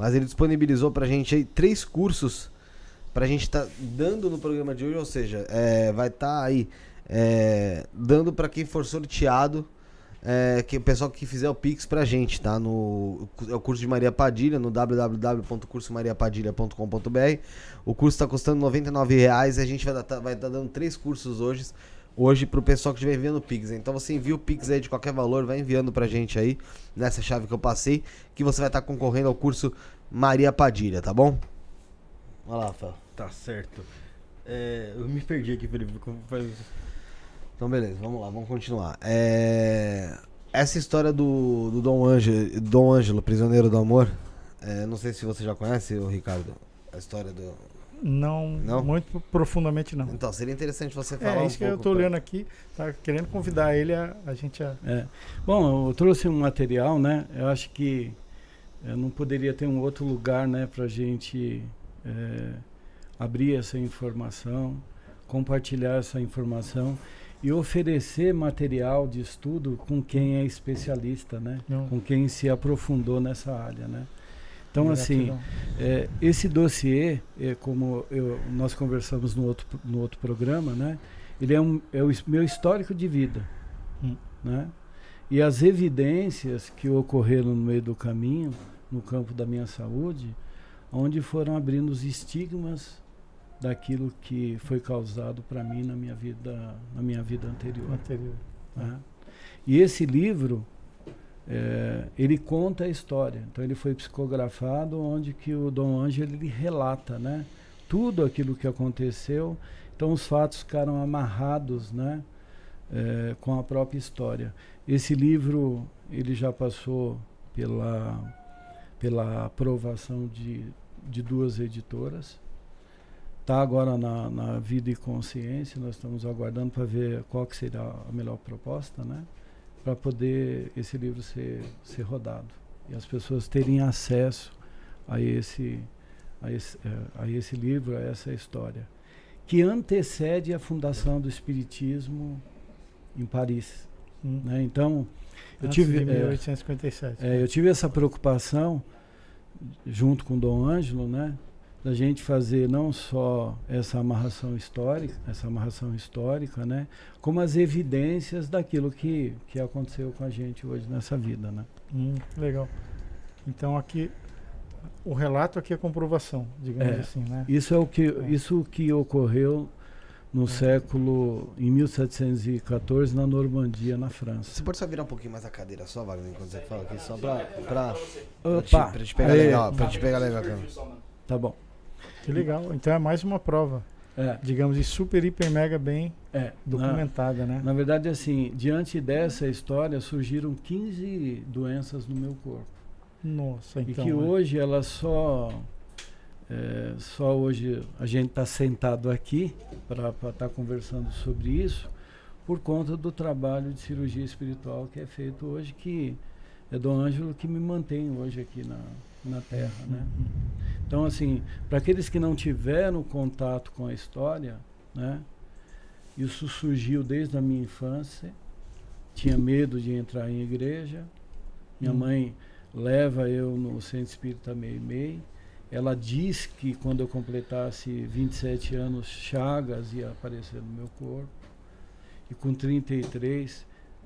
Speaker 1: Mas ele disponibilizou pra gente aí três cursos pra gente estar tá dando no programa de hoje, ou seja, é, vai estar tá aí é, dando para quem for sorteado, é, que o pessoal que fizer o Pix pra gente, tá? No, é o curso de Maria Padilha, no www.cursomariapadilha.com.br. O curso está custando R$ reais e a gente vai estar tá, vai tá dando três cursos hoje hoje pro pessoal que estiver enviando Pix. Então você envia o Pix aí de qualquer valor, vai enviando pra gente aí, nessa chave que eu passei, que você vai estar tá concorrendo ao curso Maria Padilha, tá bom?
Speaker 2: Olha lá, Rafael. Tá certo. É, eu me perdi aqui, Felipe.
Speaker 1: Então, beleza, vamos lá, vamos continuar. É... Essa história do, do Dom, Ângelo, Dom Ângelo, prisioneiro do amor, É, não sei se você já conhece, o Ricardo, a história do.
Speaker 3: Não, não, muito profundamente não.
Speaker 1: Então, seria interessante você falar
Speaker 3: É,
Speaker 1: isso
Speaker 3: um que eu estou pra... olhando aqui, tá querendo convidar ele a, a gente a...
Speaker 4: É. Bom, eu trouxe um material, né? Eu acho que eu não poderia ter um outro lugar, né, para a gente é, abrir essa informação, compartilhar essa informação e oferecer material de estudo com quem é especialista, né? Não. Com quem se aprofundou nessa área, né? Então, assim, é, esse dossiê, é, como eu, nós conversamos no outro, no outro programa, né? Ele é, um, é o meu histórico de vida, hum. né? E as evidências que ocorreram no meio do caminho, no campo da minha saúde, onde foram abrindo os estigmas daquilo que foi causado para mim na minha vida, na minha vida anterior.
Speaker 3: anterior.
Speaker 4: Né? E esse livro, é, ele conta a história. Então ele foi psicografado, onde que o Dom Ângelo ele relata, né? Tudo aquilo que aconteceu. Então os fatos ficaram amarrados, né? É, com a própria história. Esse livro ele já passou pela pela aprovação de, de duas editoras. Está agora na, na Vida e Consciência, nós estamos aguardando para ver qual que será a melhor proposta, né? Para poder esse livro ser, ser rodado e as pessoas terem acesso a esse, a esse, é, a esse livro, a essa história, que antecede a fundação do Espiritismo em Paris. Hum. Né? Então,
Speaker 3: eu tive, 1857.
Speaker 4: É, é, eu tive essa preocupação junto com Dom Ângelo, né, da gente fazer não só essa amarração histórica, essa amarração histórica, né, como as evidências daquilo que, que aconteceu com a gente hoje nessa vida, né?
Speaker 3: Hum, legal. Então aqui o relato aqui é comprovação, digamos
Speaker 4: é,
Speaker 3: assim, né?
Speaker 4: Isso é o que é. isso que ocorreu no é. século em 1714 na Normandia, na França.
Speaker 1: Você pode só virar um pouquinho mais a cadeira só, Wagner, enquanto você fala aqui, só pra, pra,
Speaker 4: te,
Speaker 1: te pegar legal, pra te pegar legal. Cara.
Speaker 4: Tá bom.
Speaker 3: Que legal. Então é mais uma prova. É. Digamos, e super, hiper, mega bem é, documentada,
Speaker 4: na,
Speaker 3: né?
Speaker 4: Na verdade, assim, diante dessa história, surgiram 15 doenças no meu corpo.
Speaker 3: Nossa, então.
Speaker 4: E que é. hoje elas só é, só hoje a gente está sentado aqui para estar tá conversando sobre isso por conta do trabalho de cirurgia espiritual que é feito hoje, que é Dom Ângelo que me mantém hoje aqui na, na Terra. Né? Então, assim, para aqueles que não tiveram contato com a história, né, isso surgiu desde a minha infância. Tinha medo de entrar em igreja. Minha hum. mãe leva eu no Centro Espírita Meio Meio ela diz que quando eu completasse 27 anos, Chagas ia aparecer no meu corpo. E com 33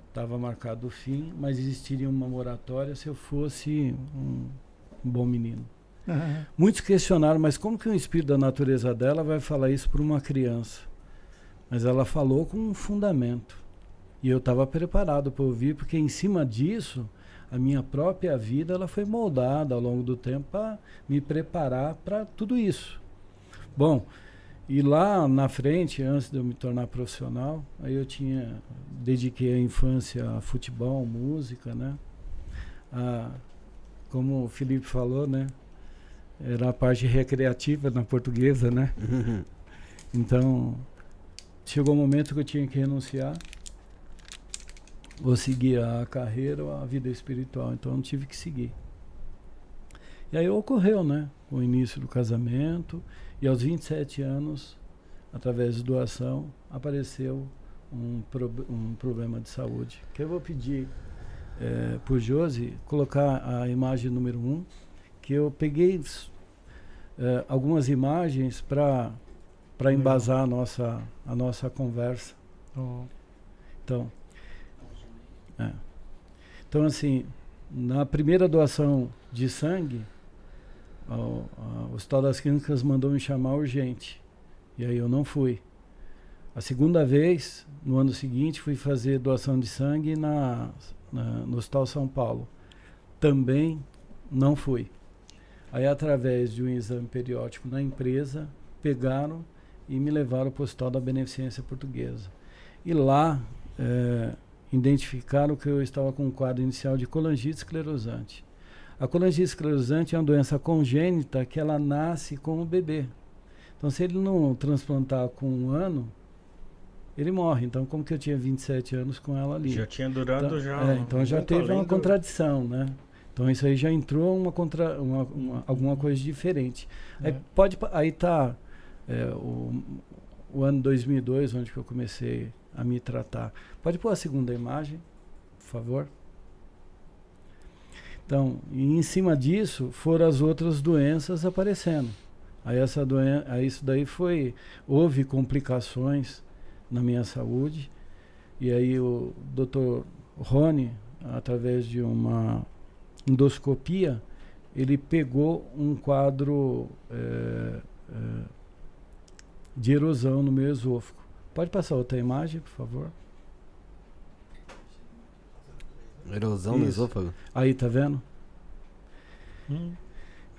Speaker 4: estava marcado o fim, mas existiria uma moratória se eu fosse um, um bom menino. Uhum. Muitos questionaram, mas como que um espírito da natureza dela vai falar isso para uma criança? Mas ela falou com um fundamento. E eu estava preparado para ouvir, porque em cima disso a minha própria vida ela foi moldada ao longo do tempo para me preparar para tudo isso. Bom, e lá na frente, antes de eu me tornar profissional, aí eu tinha dediquei a infância a futebol, música, né? A, como o Felipe falou, né? Era a parte recreativa na portuguesa, né? Então, chegou o um momento que eu tinha que renunciar ou seguir a carreira ou a vida espiritual. Então eu não tive que seguir. E aí ocorreu, né? O início do casamento. E aos 27 anos, através de doação, apareceu um, pro, um problema de saúde. Que eu vou pedir é, por Josi colocar a imagem número 1, um, que eu peguei é, algumas imagens para para embasar a nossa, a nossa conversa. Oh. Então, é. Então, assim, na primeira doação de sangue, o, o Hospital das Clínicas mandou me chamar urgente. E aí eu não fui. A segunda vez, no ano seguinte, fui fazer doação de sangue na, na, no Hospital São Paulo. Também não fui. Aí, através de um exame periódico na empresa, pegaram e me levaram para o Hospital da Beneficência Portuguesa. E lá, é, identificaram que eu estava com um quadro inicial de colangite esclerosante. A colangite esclerosante é uma doença congênita que ela nasce com o bebê. Então, se ele não transplantar com um ano, ele morre. Então, como que eu tinha 27 anos com ela ali?
Speaker 2: Já tinha durado
Speaker 4: então,
Speaker 2: já.
Speaker 4: É, então já teve uma contradição, né? Então isso aí já entrou uma contra, uma, uma alguma coisa diferente. É. Aí pode, aí tá é, o, o ano 2002, onde que eu comecei a me tratar. Pode pôr a segunda imagem, por favor. Então, em cima disso foram as outras doenças aparecendo. Aí essa doença, aí isso daí foi houve complicações na minha saúde. E aí o Dr. Rony, através de uma endoscopia, ele pegou um quadro é, é, de erosão no meu esôfago. Pode passar outra imagem, por favor?
Speaker 1: Erosão Isso. no esôfago?
Speaker 4: Aí, tá vendo? Hum.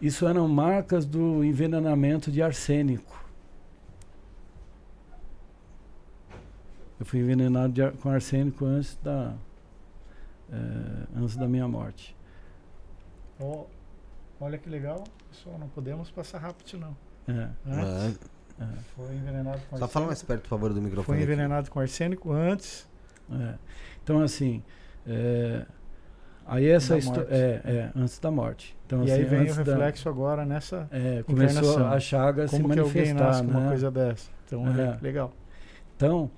Speaker 4: Isso eram marcas do envenenamento de arsênico. Eu fui envenenado de, com arsênico antes da, é, antes da minha morte.
Speaker 3: Oh, olha que legal, pessoal, não podemos passar rápido não.
Speaker 1: É. é.
Speaker 3: é. Foi envenenado com
Speaker 1: Só arsênico. fala mais perto, por favor, do microfone.
Speaker 3: Foi envenenado aqui. com arsênico antes.
Speaker 4: É. Então, assim, é, aí essa história. É, é, antes da morte. Então,
Speaker 3: e
Speaker 4: assim,
Speaker 3: aí vem o reflexo da, agora nessa.
Speaker 4: É, começou a chaga Como se manifestar. Que alguém nasce né?
Speaker 3: uma coisa dessa. Então, é. legal.
Speaker 4: Então,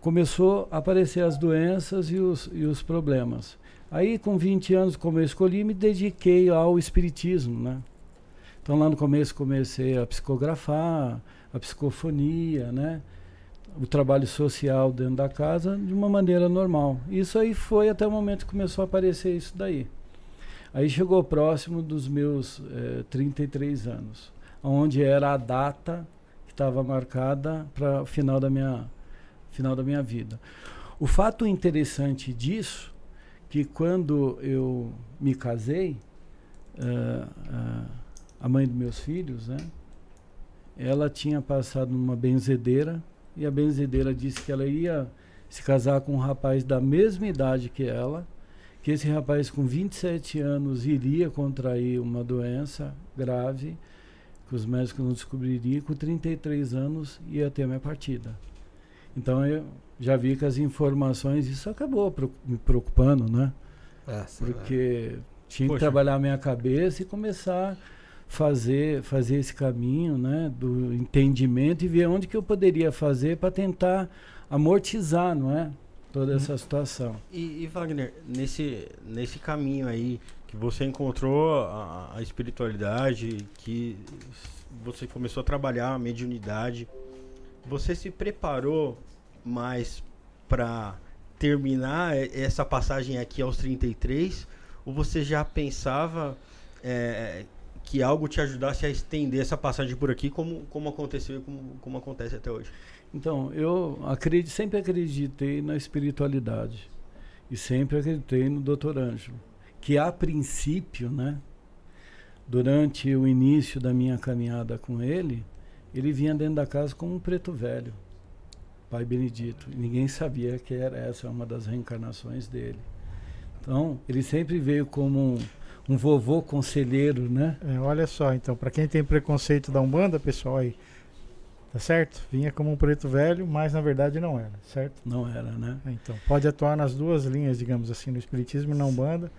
Speaker 4: começou a aparecer as doenças e os, e os problemas. Aí, com 20 anos, como eu escolhi, me dediquei ao espiritismo, né? Então, lá no começo, comecei a psicografar, a psicofonia, né? O trabalho social dentro da casa de uma maneira normal. Isso aí foi até o momento que começou a aparecer isso daí. Aí chegou próximo dos meus eh, 33 anos, onde era a data que estava marcada para o final da minha final da minha vida. O fato interessante disso, que quando eu me casei, uh, uh, a mãe dos meus filhos, né, ela tinha passado numa benzedeira e a benzedeira disse que ela ia se casar com um rapaz da mesma idade que ela, que esse rapaz com 27 anos iria contrair uma doença grave, que os médicos não descobririam, com 33 anos ia ter a minha partida. Então eu já vi que as informações, isso acabou me preocupando, né? É, Porque é. tinha Poxa. que trabalhar a minha cabeça e começar a fazer, fazer esse caminho, né? Do entendimento e ver onde que eu poderia fazer para tentar amortizar, não é? Toda essa situação.
Speaker 2: E, e, Wagner, nesse, nesse caminho aí que você encontrou a, a espiritualidade, que você começou a trabalhar a mediunidade, você se preparou mais para terminar essa passagem aqui aos 33? Ou você já pensava é, que algo te ajudasse a estender essa passagem por aqui, como, como aconteceu e como, como acontece até hoje?
Speaker 4: Então, eu acredito, sempre acreditei na espiritualidade. E sempre acreditei no Dr. Ângelo. Que a princípio, né, durante o início da minha caminhada com ele, ele vinha dentro da casa como um preto velho, Pai Benedito. E ninguém sabia que era essa uma das reencarnações dele. Então, ele sempre veio como um, um vovô conselheiro, né?
Speaker 3: É, olha só, então, para quem tem preconceito da Umbanda, pessoal aí, tá certo? Vinha como um preto velho, mas na verdade não era, certo?
Speaker 4: Não era, né?
Speaker 3: É, então, pode atuar nas duas linhas, digamos assim, no Espiritismo e na Umbanda,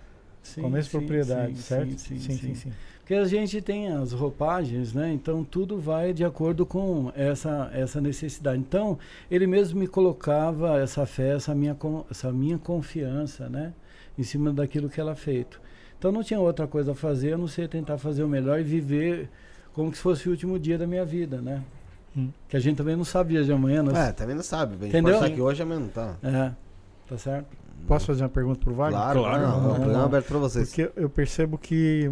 Speaker 3: sim, com a mesma sim, propriedade, sim, certo?
Speaker 4: sim, sim. sim, sim. Porque a gente tem as roupagens, né? Então tudo vai de acordo com essa, essa necessidade. Então, ele mesmo me colocava essa fé, essa minha, essa minha confiança, né? Em cima daquilo que ela feito. Então não tinha outra coisa a fazer, a não ser tentar fazer o melhor e viver como se fosse o último dia da minha vida, né? Hum. Que a gente também não sabia de amanhã. Nós...
Speaker 1: É, também não sabe. A gente
Speaker 4: Entendeu?
Speaker 1: pode estar aqui hoje, amanhã não tá.
Speaker 4: É, tá certo?
Speaker 3: Posso fazer uma pergunta pro Wagner?
Speaker 1: Claro, claro. Não, não, o programa é aberto para vocês.
Speaker 3: Porque eu percebo que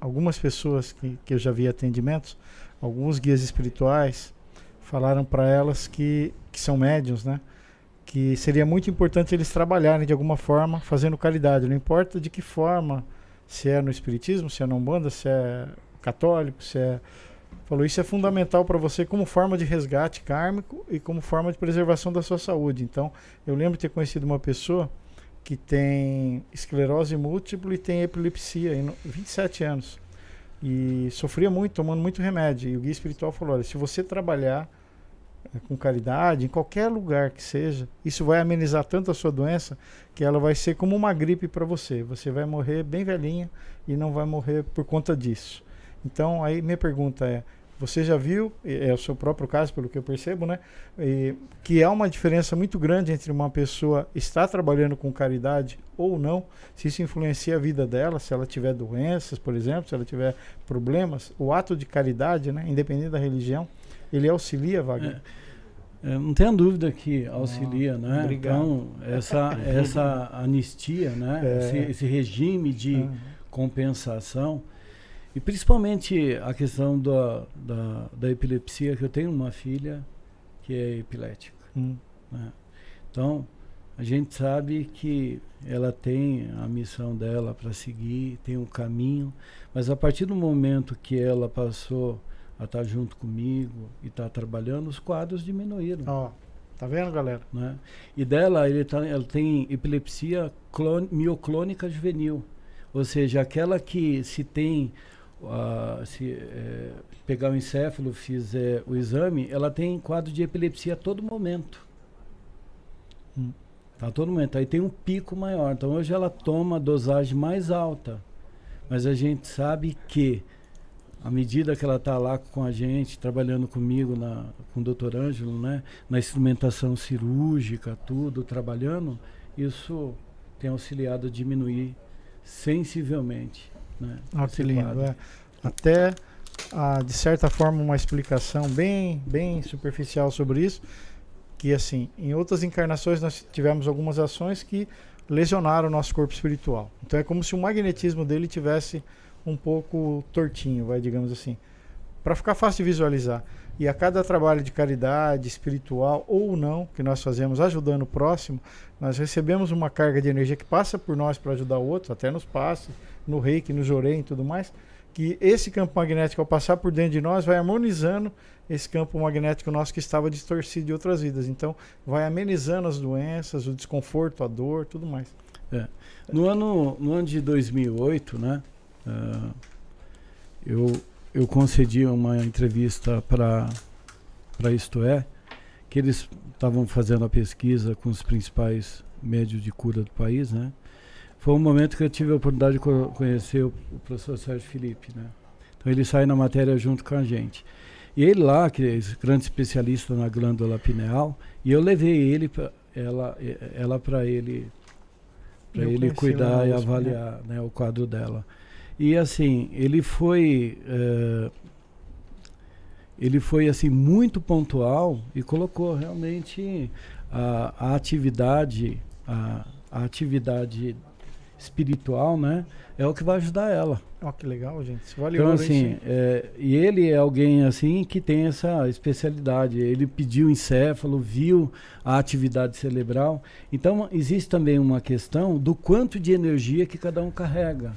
Speaker 3: algumas pessoas que, que eu já vi atendimentos, alguns guias espirituais, falaram para elas que, que são médiums, né? Que seria muito importante eles trabalharem de alguma forma fazendo caridade, não importa de que forma, se é no espiritismo, se é na Umbanda, se é católico, se é falou isso é fundamental para você como forma de resgate kármico e como forma de preservação da sua saúde. Então, eu lembro de ter conhecido uma pessoa que tem esclerose múltipla e tem epilepsia, em 27 anos. E sofria muito, tomando muito remédio. E o guia espiritual falou: olha, se você trabalhar é, com caridade, em qualquer lugar que seja, isso vai amenizar tanto a sua doença que ela vai ser como uma gripe para você. Você vai morrer bem velhinha e não vai morrer por conta disso. Então, aí minha pergunta é: você já viu, é o seu próprio caso, pelo que eu percebo, né? E, que há uma diferença muito grande entre uma pessoa estar trabalhando com caridade ou não, se isso influencia a vida dela, se ela tiver doenças, por exemplo, se ela tiver problemas. O ato de caridade, né, independente da religião, ele auxilia, Wagner.
Speaker 4: É, é, não tenha dúvida que auxilia, ah, né? Obrigado. Então, essa, essa anistia, né? É. Esse, esse, regime de ah. compensação e principalmente a questão da, da, da, epilepsia, que eu tenho uma filha que é epilética. Hum. Né? Então, a gente sabe que ela tem a missão dela para seguir, tem um caminho, mas a partir do momento que ela passou a estar tá junto comigo e estar tá trabalhando, os quadros diminuíram.
Speaker 3: Ó, oh, tá vendo, galera?
Speaker 4: Né? E dela, ele tá, ela tem epilepsia clone, mioclônica juvenil, ou seja, aquela que se tem Uh, se é, pegar o encéfalo, fizer o exame, ela tem quadro de epilepsia a todo momento. Hum. A todo momento. Aí tem um pico maior. Então hoje ela toma a dosagem mais alta. Mas a gente sabe que, à medida que ela está lá com a gente, trabalhando comigo, na, com o doutor Ângelo, né, na instrumentação cirúrgica, tudo, trabalhando, isso tem auxiliado a diminuir sensivelmente né?
Speaker 3: Ah, que lindo. É. Até, ah, de certa forma, uma explicação bem, bem superficial sobre isso, que assim, em outras encarnações nós tivemos algumas ações que lesionaram o nosso corpo espiritual. Então é como se o magnetismo dele tivesse um pouco tortinho, vai, digamos assim, para ficar fácil de visualizar. E a cada trabalho de caridade espiritual ou não que nós fazemos ajudando o próximo, nós recebemos uma carga de energia que passa por nós para ajudar o outro, até nos passe, no reiki, no jorei e tudo mais, que esse campo magnético, ao passar por dentro de nós, vai harmonizando esse campo magnético nosso que estava distorcido de outras vidas. Então, vai amenizando as doenças, o desconforto, a dor, tudo mais.
Speaker 4: É. No, ano, no ano de 2008, né, uh, eu, eu concedi uma entrevista para Isto É, que eles estavam fazendo a pesquisa com os principais médios de cura do país, né? Foi um momento que eu tive a oportunidade de co conhecer o, o, professor Sérgio Felipe, né? Então ele sai na matéria junto com a gente. E ele lá, que é grande especialista na glândula pineal, e eu levei ele pra, ela ela para ele para ele cuidar e né? avaliar né? né, o quadro dela. E assim, ele foi uh, ele foi assim muito pontual e colocou realmente a, a atividade a, a atividade espiritual, né? É o que vai ajudar ela.
Speaker 3: Ó, oh, que legal, gente.
Speaker 4: Isso então, assim, é, e ele é alguém assim que tem essa especialidade. Ele pediu encéfalo, viu a atividade cerebral. Então, existe também uma questão do quanto de energia que cada um carrega.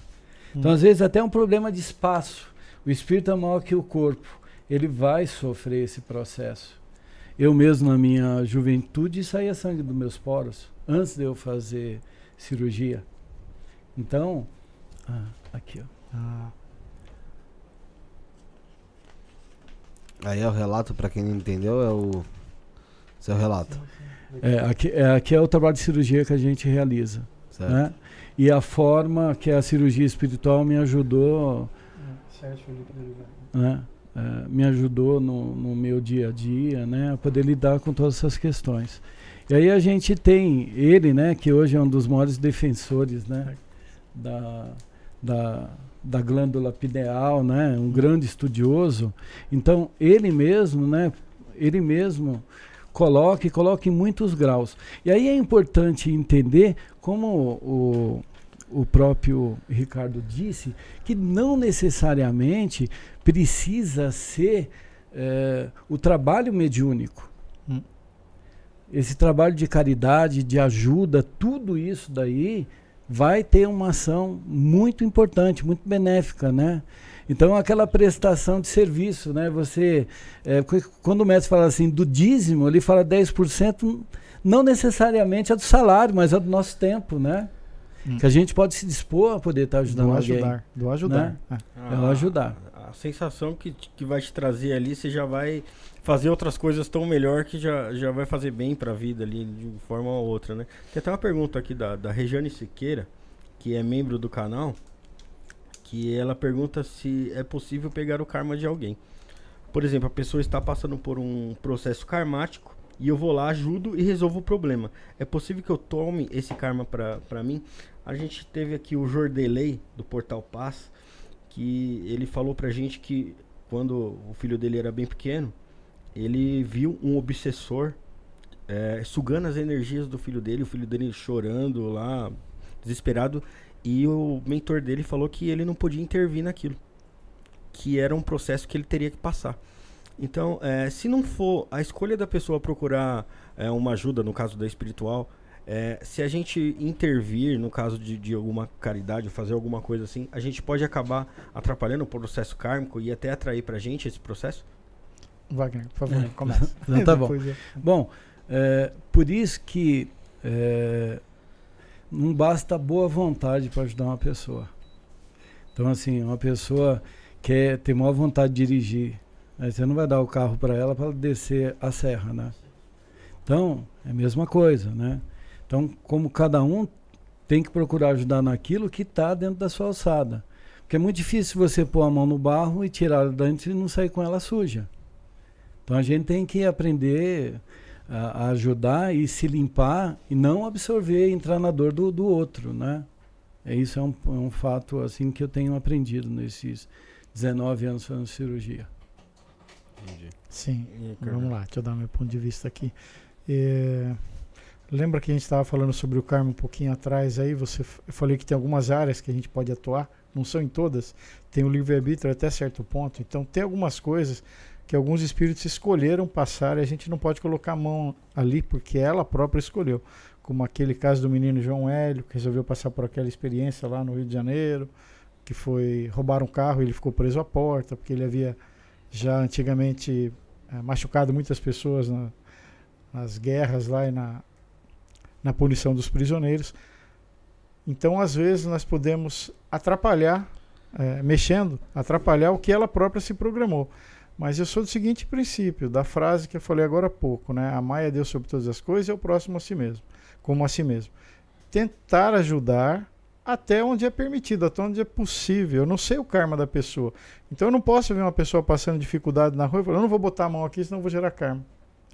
Speaker 4: Então, hum. às vezes, até um problema de espaço. O espírito é maior que o corpo. Ele vai sofrer esse processo. Eu mesmo, na minha juventude, saía sangue dos meus poros antes de eu fazer cirurgia. Então, ah, aqui, ó. Ah.
Speaker 1: Aí é o relato, para quem não entendeu, é o seu relato.
Speaker 4: É aqui, é, aqui é o trabalho de cirurgia que a gente realiza. Certo. Né? E a forma que a cirurgia espiritual me ajudou. Né? É, me ajudou no, no, meu dia a dia, né? A poder lidar com todas essas questões. E aí a gente tem ele, né? Que hoje é um dos maiores defensores, né? Da, da, da glândula pineal, né? Um grande estudioso. Então, ele mesmo, né? Ele mesmo coloca e coloca em muitos graus. E aí é importante entender como o, o próprio Ricardo disse, que não necessariamente precisa ser é, o trabalho mediúnico. Hum. Esse trabalho de caridade, de ajuda, tudo isso daí vai ter uma ação muito importante, muito benéfica, né? Então, aquela prestação de serviço, né? Você, é, quando o mestre fala assim do dízimo, ele fala 10% Não necessariamente é do salário, mas é do nosso tempo, né? Hum. Que a gente pode se dispor a poder estar ajudando do alguém.
Speaker 3: Ajudar, do ajudar. Né?
Speaker 4: É. Ah, é ajudar.
Speaker 2: A sensação que, que vai te trazer ali, você já vai fazer outras coisas tão melhor que já, já vai fazer bem para a vida ali de forma ou outra, né? Tem até uma pergunta aqui da, da Regiane Siqueira, que é membro do canal, que ela pergunta se é possível pegar o karma de alguém. Por exemplo, a pessoa está passando por um processo karmático e eu vou lá, ajudo e resolvo o problema. É possível que eu tome esse karma para mim? A gente teve aqui o Jordelei, do Portal Paz, que ele falou pra gente que quando o filho dele era bem pequeno, ele viu um obsessor é, sugando as energias do filho dele, o filho dele chorando lá, desesperado, e o mentor dele falou que ele não podia intervir naquilo, que era um processo que ele teria que passar. Então, é, se não for a escolha da pessoa procurar é, uma ajuda, no caso da espiritual, é, se a gente intervir, no caso de, de alguma caridade, fazer alguma coisa assim, a gente pode acabar atrapalhando o processo kármico e até atrair pra gente esse processo?
Speaker 3: Wagner, por favor, começa.
Speaker 4: Não, tá bom. Bom, é, por isso que é, não basta boa vontade para ajudar uma pessoa. Então, assim, uma pessoa quer ter maior vontade de dirigir, aí você não vai dar o carro para ela para descer a serra, né? Então, é a mesma coisa, né? Então, como cada um tem que procurar ajudar naquilo que está dentro da sua alçada. Porque é muito difícil você pôr a mão no barro e tirar ela dentro e não sair com ela suja. Então a gente tem que aprender a, a ajudar e se limpar e não absorver e entrar na dor do, do outro, né? É isso é um, é um fato assim que eu tenho aprendido nesses 19 anos fazendo cirurgia.
Speaker 3: Entendi. Sim, vamos lá, deixa eu dar meu ponto de vista aqui. É, lembra que a gente estava falando sobre o karma um pouquinho atrás aí? Você, eu falei que tem algumas áreas que a gente pode atuar, não são em todas. Tem o livre-arbítrio até certo ponto. Então, tem algumas coisas que alguns espíritos escolheram passar e a gente não pode colocar a mão ali porque ela própria escolheu. Como aquele caso do menino João Hélio, que resolveu passar por aquela experiência lá no Rio de Janeiro, que foi roubar um carro e ele ficou preso à porta, porque ele havia já antigamente é, machucado muitas pessoas na, nas guerras lá e na, na punição dos prisioneiros. Então, às vezes, nós podemos atrapalhar, é, mexendo, atrapalhar o que ela própria se programou. Mas eu sou do seguinte princípio, da frase que eu falei agora há pouco, né? Amai a Deus sobre todas as coisas e o próximo a si mesmo, como a si mesmo. Tentar ajudar até onde é permitido, até onde é possível. Eu não sei o karma da pessoa. Então eu não posso ver uma pessoa passando dificuldade na rua e falar, eu não vou botar a mão aqui, senão eu vou gerar karma.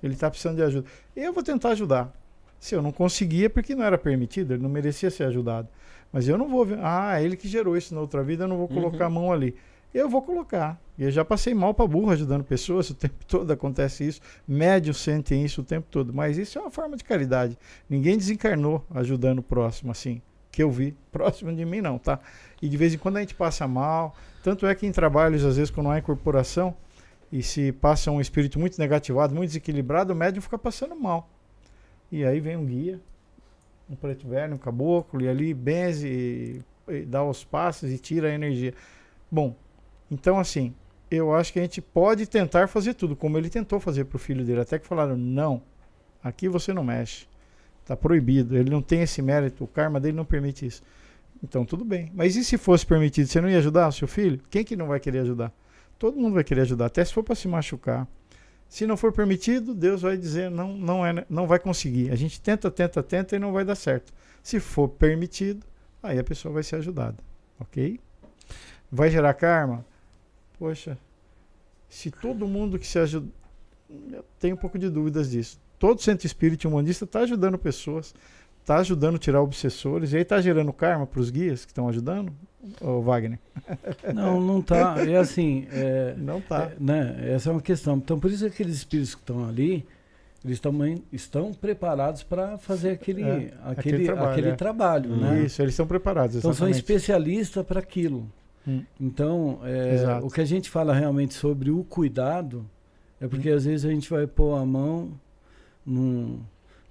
Speaker 3: Ele está precisando de ajuda. Eu vou tentar ajudar. Se eu não conseguia, é porque não era permitido, ele não merecia ser ajudado. Mas eu não vou ver, ah, é ele que gerou isso na outra vida, eu não vou colocar uhum. a mão ali eu vou colocar. E eu já passei mal para burro ajudando pessoas, o tempo todo acontece isso. Médios sentem isso o tempo todo. Mas isso é uma forma de caridade. Ninguém desencarnou ajudando o próximo assim. Que eu vi. Próximo de mim, não, tá? E de vez em quando a gente passa mal. Tanto é que em trabalhos, às vezes, quando há incorporação, e se passa um espírito muito negativado, muito desequilibrado, o médium fica passando mal. E aí vem um guia, um preto velho, um caboclo, e ali benze, e, e dá os passos e tira a energia. Bom, então, assim, eu acho que a gente pode tentar fazer tudo, como ele tentou fazer para o filho dele. Até que falaram: não, aqui você não mexe. Está proibido. Ele não tem esse mérito, o karma dele não permite isso. Então, tudo bem. Mas e se fosse permitido? Você não ia ajudar o seu filho? Quem que não vai querer ajudar? Todo mundo vai querer ajudar, até se for para se machucar. Se não for permitido, Deus vai dizer não, não é, não vai conseguir. A gente tenta, tenta, tenta e não vai dar certo. Se for permitido, aí a pessoa vai ser ajudada, ok? Vai gerar karma? Poxa, se todo mundo que se ajuda. Eu tenho um pouco de dúvidas disso. Todo centro espírita humanista está ajudando pessoas, está ajudando a tirar obsessores, e aí está gerando karma para os guias que estão ajudando, ô Wagner?
Speaker 4: Não, não está. É assim. É,
Speaker 3: não está. É,
Speaker 4: né, essa é uma questão. Então, por isso aqueles espíritos que estão ali, eles também estão preparados para fazer aquele, é, aquele, aquele trabalho, aquele é. trabalho né?
Speaker 3: Isso, eles estão preparados.
Speaker 4: Exatamente. Então, são especialistas para aquilo. Hum. Então, é, o que a gente fala realmente sobre o cuidado é porque hum. às vezes a gente vai pôr a mão num,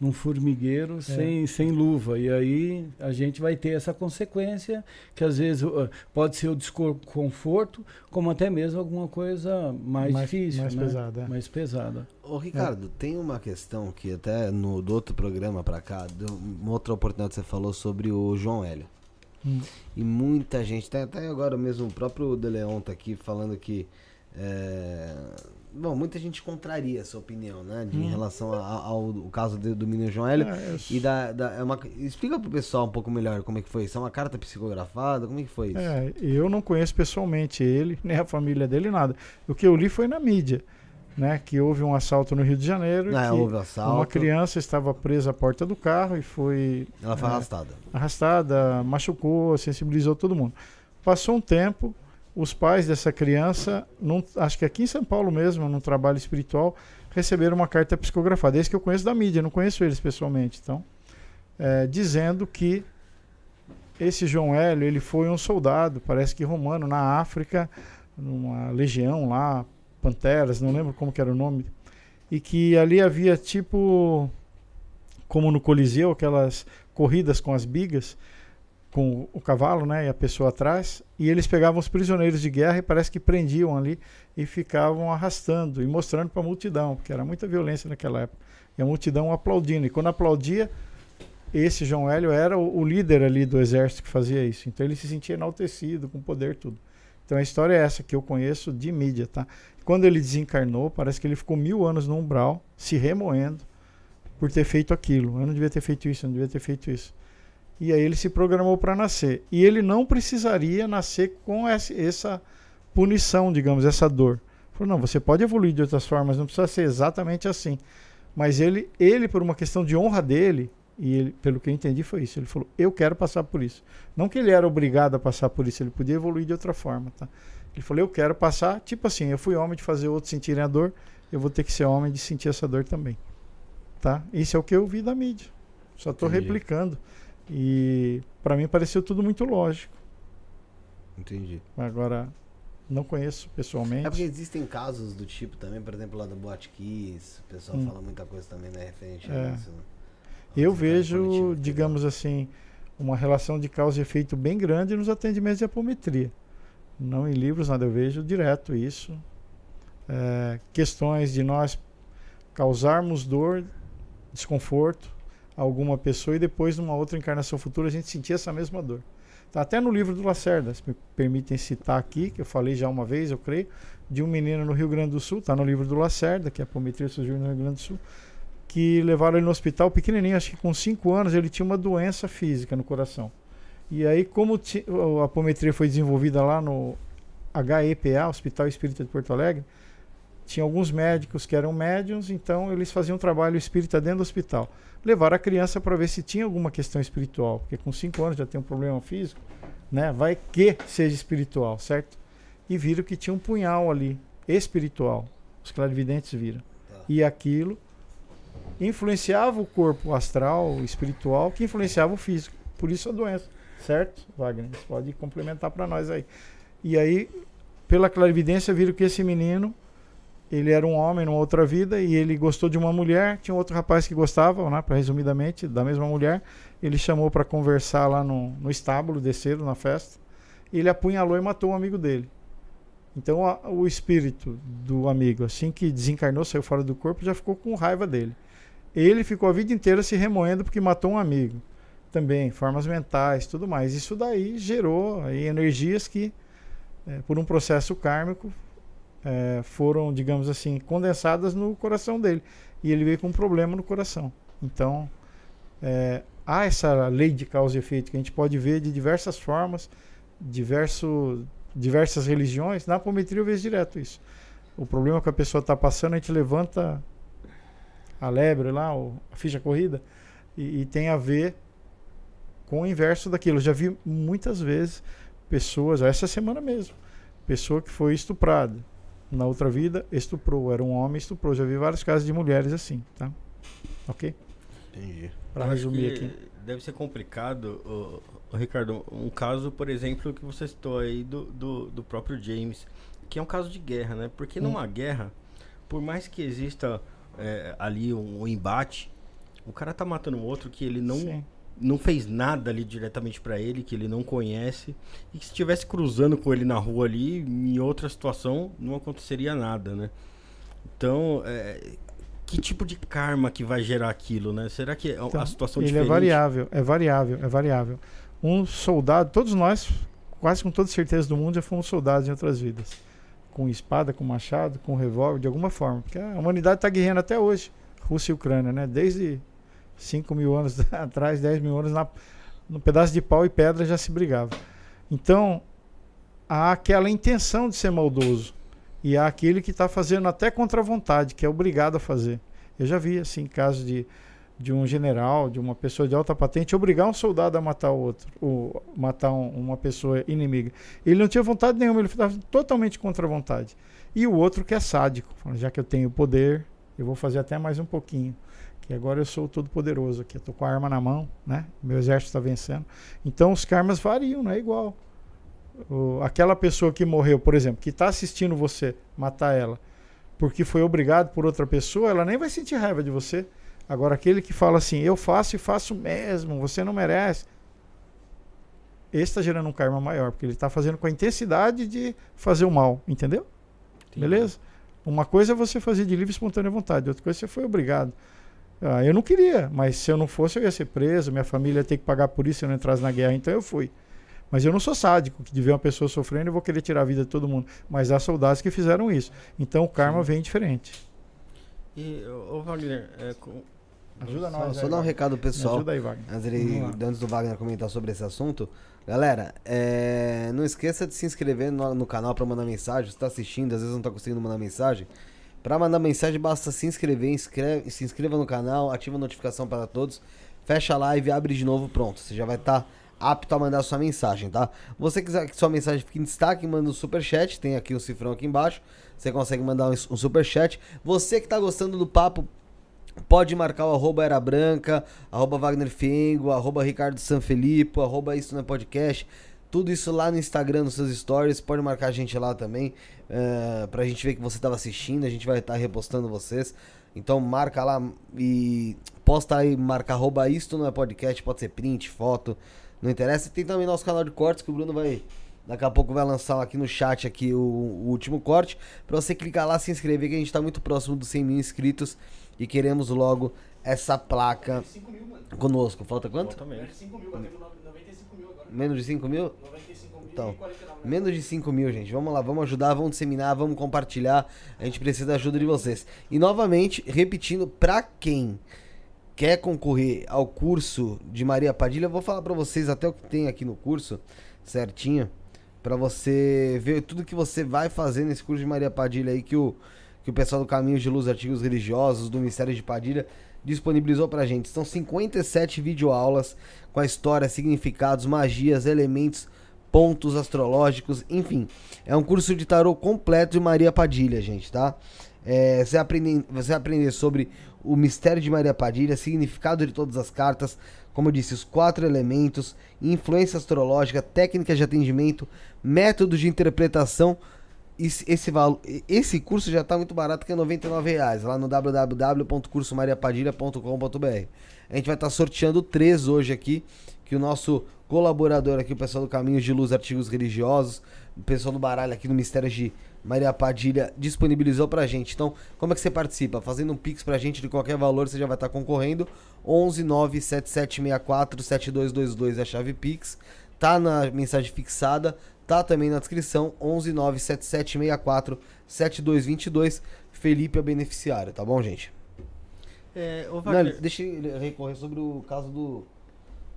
Speaker 4: num formigueiro é. sem, sem luva. E aí a gente vai ter essa consequência, que às vezes uh, pode ser o desconforto, como até mesmo alguma coisa mais, mais difícil.
Speaker 3: Mais
Speaker 4: né?
Speaker 3: pesada. É.
Speaker 4: Mais pesada.
Speaker 1: Ô Ricardo, é. tem uma questão que até no do outro programa para cá, uma outra oportunidade que você falou sobre o João Hélio. Hum. E muita gente, até, até agora mesmo o próprio De Leon tá aqui falando que é, Bom, muita gente contraria essa opinião, né? De, hum. Em relação ao, ao, ao caso de, do menino João Hélio. É, e da, da, é uma, explica pro pessoal um pouco melhor como é que foi isso. É uma carta psicografada? Como é que foi isso?
Speaker 3: É, eu não conheço pessoalmente ele, nem a família dele, nada. O que eu li foi na mídia. Né, que houve um assalto no Rio de Janeiro.
Speaker 1: Ah, houve assalto.
Speaker 3: Uma criança estava presa à porta do carro e foi.
Speaker 1: Ela foi é, arrastada.
Speaker 3: Arrastada, machucou, sensibilizou todo mundo. Passou um tempo, os pais dessa criança, num, acho que aqui em São Paulo mesmo, num trabalho espiritual, receberam uma carta psicografada. Esse que eu conheço da mídia, não conheço eles pessoalmente. Então, é, dizendo que esse João Hélio, ele foi um soldado, parece que romano, na África, numa legião lá, Panteras, não lembro como era o nome, e que ali havia tipo, como no Coliseu, aquelas corridas com as bigas, com o cavalo, né, e a pessoa atrás, e eles pegavam os prisioneiros de guerra e parece que prendiam ali e ficavam arrastando e mostrando para a multidão, porque era muita violência naquela época. E a multidão aplaudindo. E quando aplaudia, esse João Hélio era o, o líder ali do exército que fazia isso. Então ele se sentia enaltecido, com poder tudo. Então a história é essa que eu conheço de mídia, tá? Quando ele desencarnou, parece que ele ficou mil anos no umbral, se remoendo por ter feito aquilo. Eu não devia ter feito isso, eu não devia ter feito isso. E aí ele se programou para nascer. E ele não precisaria nascer com essa punição, digamos, essa dor. Falou, não, você pode evoluir de outras formas, não precisa ser exatamente assim. Mas ele, ele por uma questão de honra dele, e ele, pelo que eu entendi foi isso, ele falou, eu quero passar por isso. Não que ele era obrigado a passar por isso, ele podia evoluir de outra forma, tá? Ele falou, eu quero passar, tipo assim, eu fui homem de fazer outros sentirem a dor, eu vou ter que ser homem de sentir essa dor também. Tá? Isso é o que eu vi da mídia. Só estou replicando. E para mim pareceu tudo muito lógico.
Speaker 1: Entendi.
Speaker 3: Agora, não conheço pessoalmente.
Speaker 1: É porque existem casos do tipo também, por exemplo, lá da Boate Kiss, o pessoal hum. fala muita coisa também né, referente é. a isso. Né?
Speaker 3: Eu vejo, digamos assim, uma relação de causa e efeito bem grande nos atendimentos de apometria. Não em livros, nada, eu vejo direto isso. É, questões de nós causarmos dor, desconforto, alguma pessoa e depois numa outra encarnação futura a gente sentir essa mesma dor. Tá até no livro do Lacerda, se me permitem citar aqui, que eu falei já uma vez, eu creio, de um menino no Rio Grande do Sul, tá no livro do Lacerda, que a apometria surgiu no Rio Grande do Sul, que levaram ele no hospital pequenininho, acho que com 5 anos ele tinha uma doença física no coração. E aí como a apometria foi desenvolvida lá no HEPA, Hospital Espírita de Porto Alegre, tinha alguns médicos que eram médiums, então eles faziam trabalho espírita dentro do hospital levar a criança para ver se tinha alguma questão espiritual, porque com 5 anos já tem um problema físico, né? Vai que seja espiritual, certo? E viram que tinha um punhal ali, espiritual. Os clarividentes viram. Tá. E aquilo influenciava o corpo astral, espiritual, que influenciava o físico. Por isso a doença, certo, Wagner? Você pode complementar para nós aí. E aí, pela clarividência, viram que esse menino ele era um homem numa outra vida e ele gostou de uma mulher. Tinha outro rapaz que gostava, né, para resumidamente, da mesma mulher. Ele chamou para conversar lá no, no estábulo, desceram na festa. Ele apunhalou e matou um amigo dele. Então a, o espírito do amigo, assim que desencarnou, saiu fora do corpo, já ficou com raiva dele. Ele ficou a vida inteira se remoendo porque matou um amigo. Também, formas mentais, tudo mais. Isso daí gerou aí, energias que, é, por um processo kármico, é, foram, digamos assim, condensadas no coração dele. E ele veio com um problema no coração. Então, é, há essa lei de causa e efeito que a gente pode ver de diversas formas, diverso, diversas religiões. Na apometria eu vejo direto isso. O problema que a pessoa está passando, a gente levanta a lebre lá, a ficha corrida, e, e tem a ver com o inverso daquilo. Eu já vi muitas vezes pessoas, essa semana mesmo, pessoa que foi estuprada na outra vida estuprou, era um homem estuprou. Já vi vários casos de mulheres assim, tá? Ok?
Speaker 1: Entendi.
Speaker 2: Para resumir aqui. Deve ser complicado, o, o, Ricardo, um caso, por exemplo, que você citou aí do, do, do, próprio James, que é um caso de guerra, né? Porque hum. numa guerra, por mais que exista é, ali um, um embate, O cara tá matando o outro que ele não Sim não fez nada ali diretamente para ele, que ele não conhece, e que se estivesse cruzando com ele na rua ali, em outra situação, não aconteceria nada, né? Então, é, que tipo de karma que vai gerar aquilo, né? Será que é então, a situação
Speaker 3: ele é diferente? é variável, é variável, é variável. Um soldado, todos nós, quase com toda certeza do mundo, já fomos soldados em outras vidas. Com espada, com machado, com revólver, de alguma forma. Porque a humanidade está guerreando até hoje, Rússia e Ucrânia, né? Desde 5 mil anos atrás, 10 mil anos, na, no pedaço de pau e pedra já se brigava. Então, há aquela intenção de ser maldoso. E há aquele que está fazendo até contra a vontade, que é obrigado a fazer. Eu já vi, assim, casos de, de um general, de uma pessoa de alta patente, obrigar um soldado a matar outro, ou matar um, uma pessoa inimiga. Ele não tinha vontade nenhuma, ele estava totalmente contra a vontade. E o outro que é sádico, já que eu tenho poder, eu vou fazer até mais um pouquinho que agora eu sou todo poderoso aqui, eu tô com a arma na mão, né? Meu exército está vencendo. Então os karmas variam, não é igual. O, aquela pessoa que morreu, por exemplo, que está assistindo você matar ela, porque foi obrigado por outra pessoa, ela nem vai sentir raiva de você. Agora aquele que fala assim, eu faço e faço mesmo, você não merece. Esse está gerando um karma maior, porque ele está fazendo com a intensidade de fazer o mal, entendeu? Sim. Beleza? Uma coisa é você fazer de livre e espontânea vontade, outra coisa é você foi obrigado. Ah, eu não queria, mas se eu não fosse, eu ia ser preso, minha família ia ter que pagar por isso se eu não entrasse na guerra, então eu fui. Mas eu não sou sádico, que de ver uma pessoa sofrendo, eu vou querer tirar a vida de todo mundo. Mas há soldados que fizeram isso. Então o karma Sim. vem diferente.
Speaker 2: E, ô Wagner, é, com...
Speaker 1: ajuda nós. Só, só dar um recado pessoal.
Speaker 3: ajuda aí, Wagner.
Speaker 1: Antes, antes do Wagner comentar sobre esse assunto. Galera, é, não esqueça de se inscrever no, no canal para mandar mensagem. Você está assistindo, às vezes não está conseguindo mandar mensagem. Para mandar mensagem, basta se inscrever, inscreve, se inscreva no canal, ativa a notificação para todos, fecha a live, abre de novo, pronto. Você já vai estar tá apto a mandar sua mensagem, tá? Você quiser que sua mensagem fique em destaque, manda um super chat, tem aqui o um cifrão aqui embaixo. Você consegue mandar um, um super chat. Você que tá gostando do papo, Pode marcar o arroba Era Branca, arroba Wagner Fiengo, arroba Ricardo Sanfelipe, arroba Isso Não é Podcast. Tudo isso lá no Instagram, nos seus stories. Pode marcar a gente lá também. Uh, pra gente ver que você estava assistindo. A gente vai estar tá repostando vocês. Então marca lá e posta aí, marca arroba isto não é podcast, pode ser print, foto, não interessa. E tem também nosso canal de cortes que o Bruno vai. Daqui a pouco vai lançar aqui no chat aqui o, o último corte. Pra você clicar lá, se inscrever, que a gente tá muito próximo dos 100 mil inscritos. E queremos logo essa placa mil, conosco. Falta quanto? Falta menos. 5 mil, batemos 95 mil agora. Menos de 5 mil? 95 mil então, menos de 5 mil, gente. Vamos lá, vamos ajudar, vamos disseminar, vamos compartilhar. A gente precisa da ajuda de vocês. E novamente, repetindo, pra quem quer concorrer ao curso de Maria Padilha, eu vou falar para vocês até o que tem aqui no curso, certinho, para você ver tudo que você vai fazer nesse curso de Maria Padilha aí que o que o pessoal do Caminhos de Luz Artigos Religiosos do Ministério de Padilha disponibilizou pra gente. São 57 videoaulas com a história, significados, magias, elementos, pontos astrológicos, enfim. É um curso de tarô completo de Maria Padilha, gente, tá? É, você, aprender, você aprender sobre o mistério de Maria Padilha, significado de todas as cartas, como eu disse, os quatro elementos, influência astrológica, técnicas de atendimento, métodos de interpretação esse, valor, esse curso já está muito barato, que é R$ reais lá no www.cursomariapadilha.com.br. A gente vai estar tá sorteando três hoje aqui, que o nosso colaborador aqui, o pessoal do Caminhos de Luz Artigos Religiosos, o pessoal do baralho aqui no Mistério de Maria Padilha disponibilizou pra gente. Então, como é que você participa? Fazendo um pix pra gente de qualquer valor, você já vai estar tá concorrendo. 11 97764 7222 é a chave pix. Tá na mensagem fixada. Tá também na descrição, 11977647222. Felipe é o beneficiário, tá bom, gente? É, Wagner... Não, deixa eu recorrer sobre o caso do,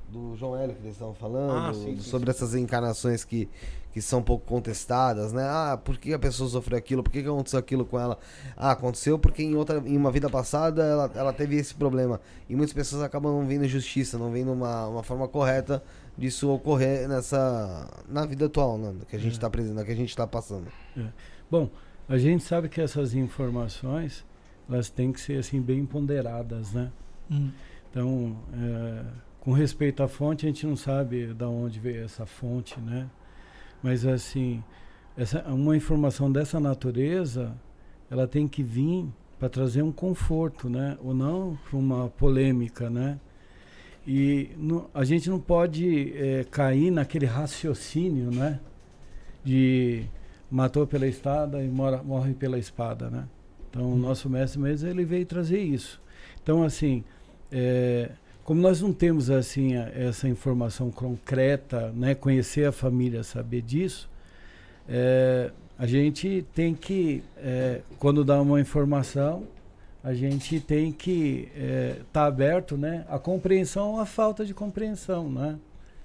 Speaker 1: do João Hélio que eles estavam falando, ah, sim, sim, sobre sim. essas encarnações que, que são um pouco contestadas, né? Ah, por que a pessoa sofreu aquilo? Por que, aconteceu aquilo com ela? Ah, aconteceu porque em outra em uma vida passada ela, ela teve esse problema. E muitas pessoas acabam não vendo justiça, não vendo uma, uma forma correta disso ocorrer nessa na vida atual, né, que a gente está é. que a gente está passando.
Speaker 4: É. Bom, a gente sabe que essas informações elas têm que ser assim bem ponderadas, né? Hum. Então, é, com respeito à fonte, a gente não sabe de onde veio essa fonte, né? Mas assim, essa, uma informação dessa natureza, ela tem que vir para trazer um conforto, né? Ou não para uma polêmica, né? E no, a gente não pode é, cair naquele raciocínio, né? De matou pela espada e mora, morre pela espada, né? Então, o nosso mestre mesmo, ele veio trazer isso. Então, assim, é, como nós não temos, assim, essa informação concreta, né? Conhecer a família, saber disso, é, a gente tem que, é, quando dá uma informação, a gente tem que estar é, tá aberto, né? A compreensão ou a falta de compreensão, né?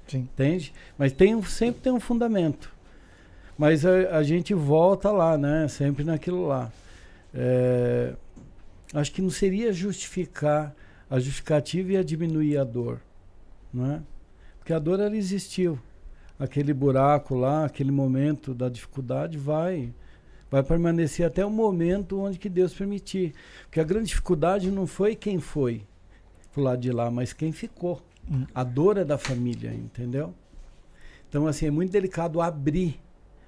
Speaker 3: Sim.
Speaker 4: Entende? Mas tem, sempre tem um fundamento. Mas a, a gente volta lá, né? Sempre naquilo lá. É, acho que não seria justificar a justificativa ia diminuir a dor, né? Porque a dor ela existiu. Aquele buraco lá, aquele momento da dificuldade vai vai permanecer até o momento onde que Deus permitir. Porque a grande dificuldade não foi quem foi pro lado de lá, mas quem ficou. Hum. A dor é da família, entendeu? Então, assim, é muito delicado abrir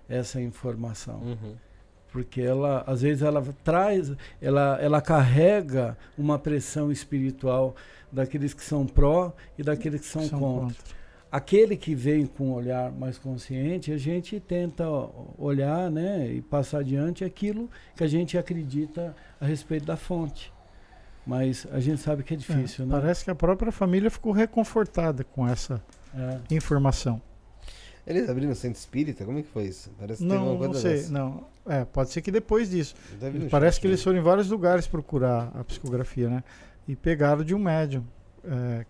Speaker 4: essa informação. Uhum. Porque ela, às vezes, ela traz, ela, ela carrega uma pressão espiritual daqueles que são pró e daqueles que são, são contra. contra. Aquele que vem com um olhar mais consciente, a gente tenta olhar né, e passar adiante aquilo que a gente acredita a respeito da fonte. Mas a gente sabe que é difícil, é,
Speaker 3: né? Parece que a própria família ficou reconfortada com essa é. informação.
Speaker 1: Eles abriram o centro espírita? Como é que foi isso?
Speaker 3: Parece que não, não sei. Dessa. Não. É, pode ser que depois disso. Parece que eles foram em vários lugares procurar a psicografia, né? E pegaram de um médium. É,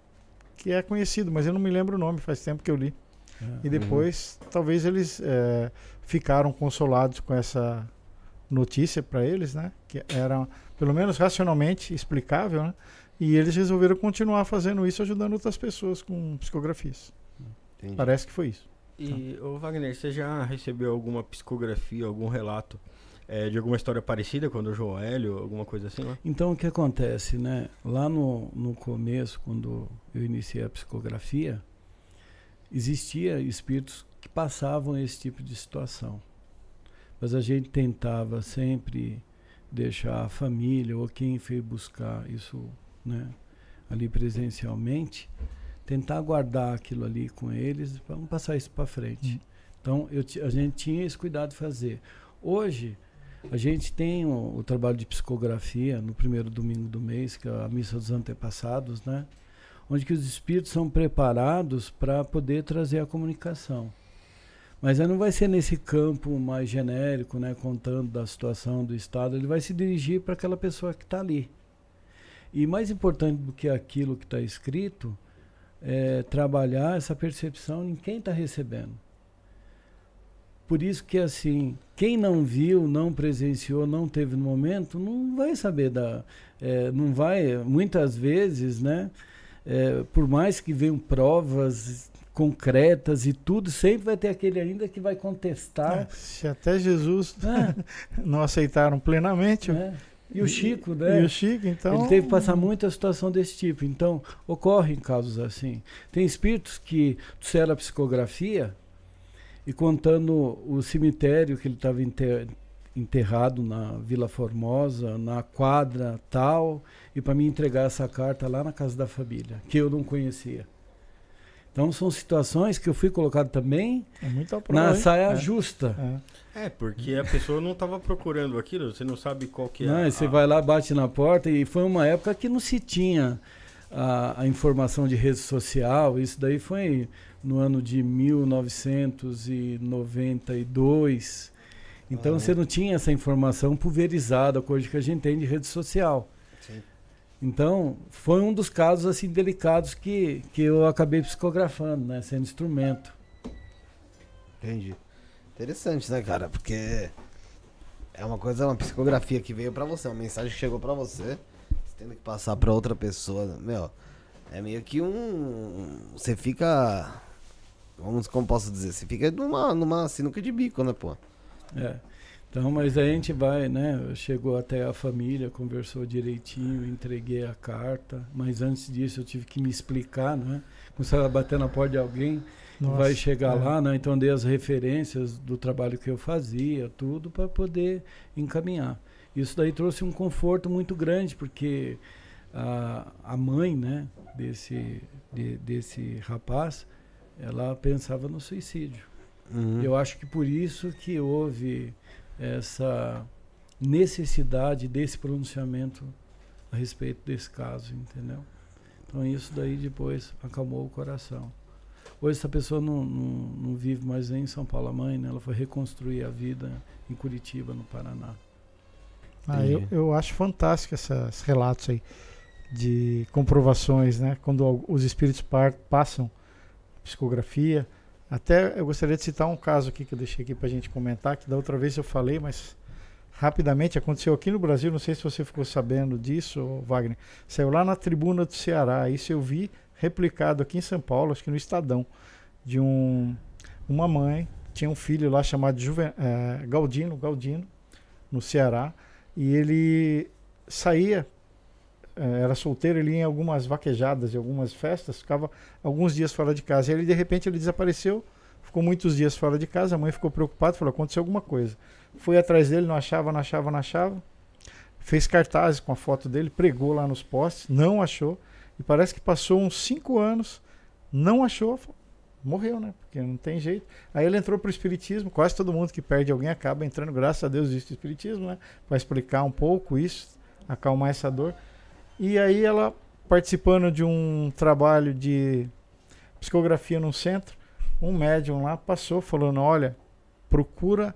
Speaker 3: que é conhecido, mas eu não me lembro o nome, faz tempo que eu li. É. E depois, uhum. talvez eles é, ficaram consolados com essa notícia para eles, né? Que era, pelo menos racionalmente explicável, né? E eles resolveram continuar fazendo isso, ajudando outras pessoas com psicografias. Entendi. Parece que foi isso.
Speaker 2: E, ô Wagner, você já recebeu alguma psicografia, algum relato é, de alguma história parecida com o João Hélio, alguma coisa assim lá?
Speaker 4: Então, o que acontece, né? Lá no, no começo, quando eu iniciei a psicografia, existia espíritos que passavam esse tipo de situação. Mas a gente tentava sempre deixar a família ou quem foi buscar isso, né, ali presencialmente, tentar guardar aquilo ali com eles para não passar isso para frente. Uhum. Então, eu, a gente tinha esse cuidado de fazer. Hoje, a gente tem o, o, trabalho de psicografia no primeiro domingo do mês, que é a missa dos antepassados, né? Onde que os espíritos são preparados para poder trazer a comunicação. Mas não vai ser nesse campo mais genérico, né, contando da situação do estado, ele vai se dirigir para aquela pessoa que está ali. E mais importante do que aquilo que está escrito é trabalhar essa percepção em quem está recebendo. Por isso que assim, quem não viu, não presenciou, não teve no momento, não vai saber da, é, não vai, muitas vezes, né? É, por mais que venham provas concretas e tudo, sempre vai ter aquele ainda que vai contestar. É,
Speaker 3: se até Jesus é. não aceitaram plenamente.
Speaker 4: E o Chico, né?
Speaker 3: E o Chico, então.
Speaker 4: Ele teve que passar muita situação desse tipo. Então, ocorrem casos assim. Tem espíritos que disseram a psicografia, e contando o cemitério que ele estava enterrado na Vila Formosa, na quadra tal, e para me entregar essa carta lá na casa da família, que eu não conhecia. Então são situações que eu fui colocado também
Speaker 3: é
Speaker 4: na saia é. justa.
Speaker 2: É. é. porque a pessoa não estava procurando aquilo, você não sabe qual que é.
Speaker 4: Não, a... Você vai lá, bate na porta, e foi uma época que não se tinha a, a informação de rede social, isso daí foi no ano de 1992. Então você não tinha essa informação pulverizada, coisa que a gente tem de rede social. Sim. Então, foi um dos casos assim delicados que, que eu acabei psicografando, né, sendo instrumento.
Speaker 1: Entendi. Interessante, né, cara? Porque é uma coisa, uma psicografia que veio para você, uma mensagem que chegou para você, você tendo que passar para outra pessoa, meu, é meio que um você fica Vamos, como posso dizer? Você fica numa, numa sinuca de bico, né, pô?
Speaker 4: É. Então, mas a gente vai, né? Chegou até a família, conversou direitinho, entreguei a carta. Mas antes disso eu tive que me explicar, né? Começava a bater na porta de alguém. Nossa, vai chegar é. lá, né? Então dei as referências do trabalho que eu fazia, tudo para poder encaminhar. Isso daí trouxe um conforto muito grande, porque a, a mãe, né, desse, de, desse rapaz, ela pensava no suicídio. Uhum. Eu acho que por isso que houve essa necessidade desse pronunciamento a respeito desse caso, entendeu? Então isso daí depois acalmou o coração. Hoje essa pessoa não, não, não vive mais em São Paulo, a mãe, né? ela foi reconstruir a vida em Curitiba, no Paraná.
Speaker 3: Ah, eu, eu acho fantástico esses relatos aí de comprovações, né? Quando os espíritos passam psicografia. Até eu gostaria de citar um caso aqui que eu deixei aqui para a gente comentar, que da outra vez eu falei, mas rapidamente aconteceu aqui no Brasil. Não sei se você ficou sabendo disso, Wagner. Saiu lá na tribuna do Ceará. Isso eu vi replicado aqui em São Paulo, acho que no Estadão, de um, uma mãe tinha um filho lá chamado Juven, é, Galdino, Galdino, no Ceará, e ele saía, é, era solteiro, ele ia em algumas vaquejadas, em algumas festas, ficava alguns dias fora de casa. E ele, de repente, ele desapareceu, ficou muitos dias fora de casa, a mãe ficou preocupada, falou, aconteceu alguma coisa. Foi atrás dele, não achava, não achava, não achava. Fez cartazes com a foto dele, pregou lá nos postes, não achou. E parece que passou uns cinco anos, não achou, morreu, né? Porque não tem jeito. Aí ele entrou para o Espiritismo. Quase todo mundo que perde alguém acaba entrando, graças a Deus, existe o Espiritismo, né? Para explicar um pouco isso, acalmar essa dor. E aí ela, participando de um trabalho de psicografia no centro, um médium lá passou falando: olha, procura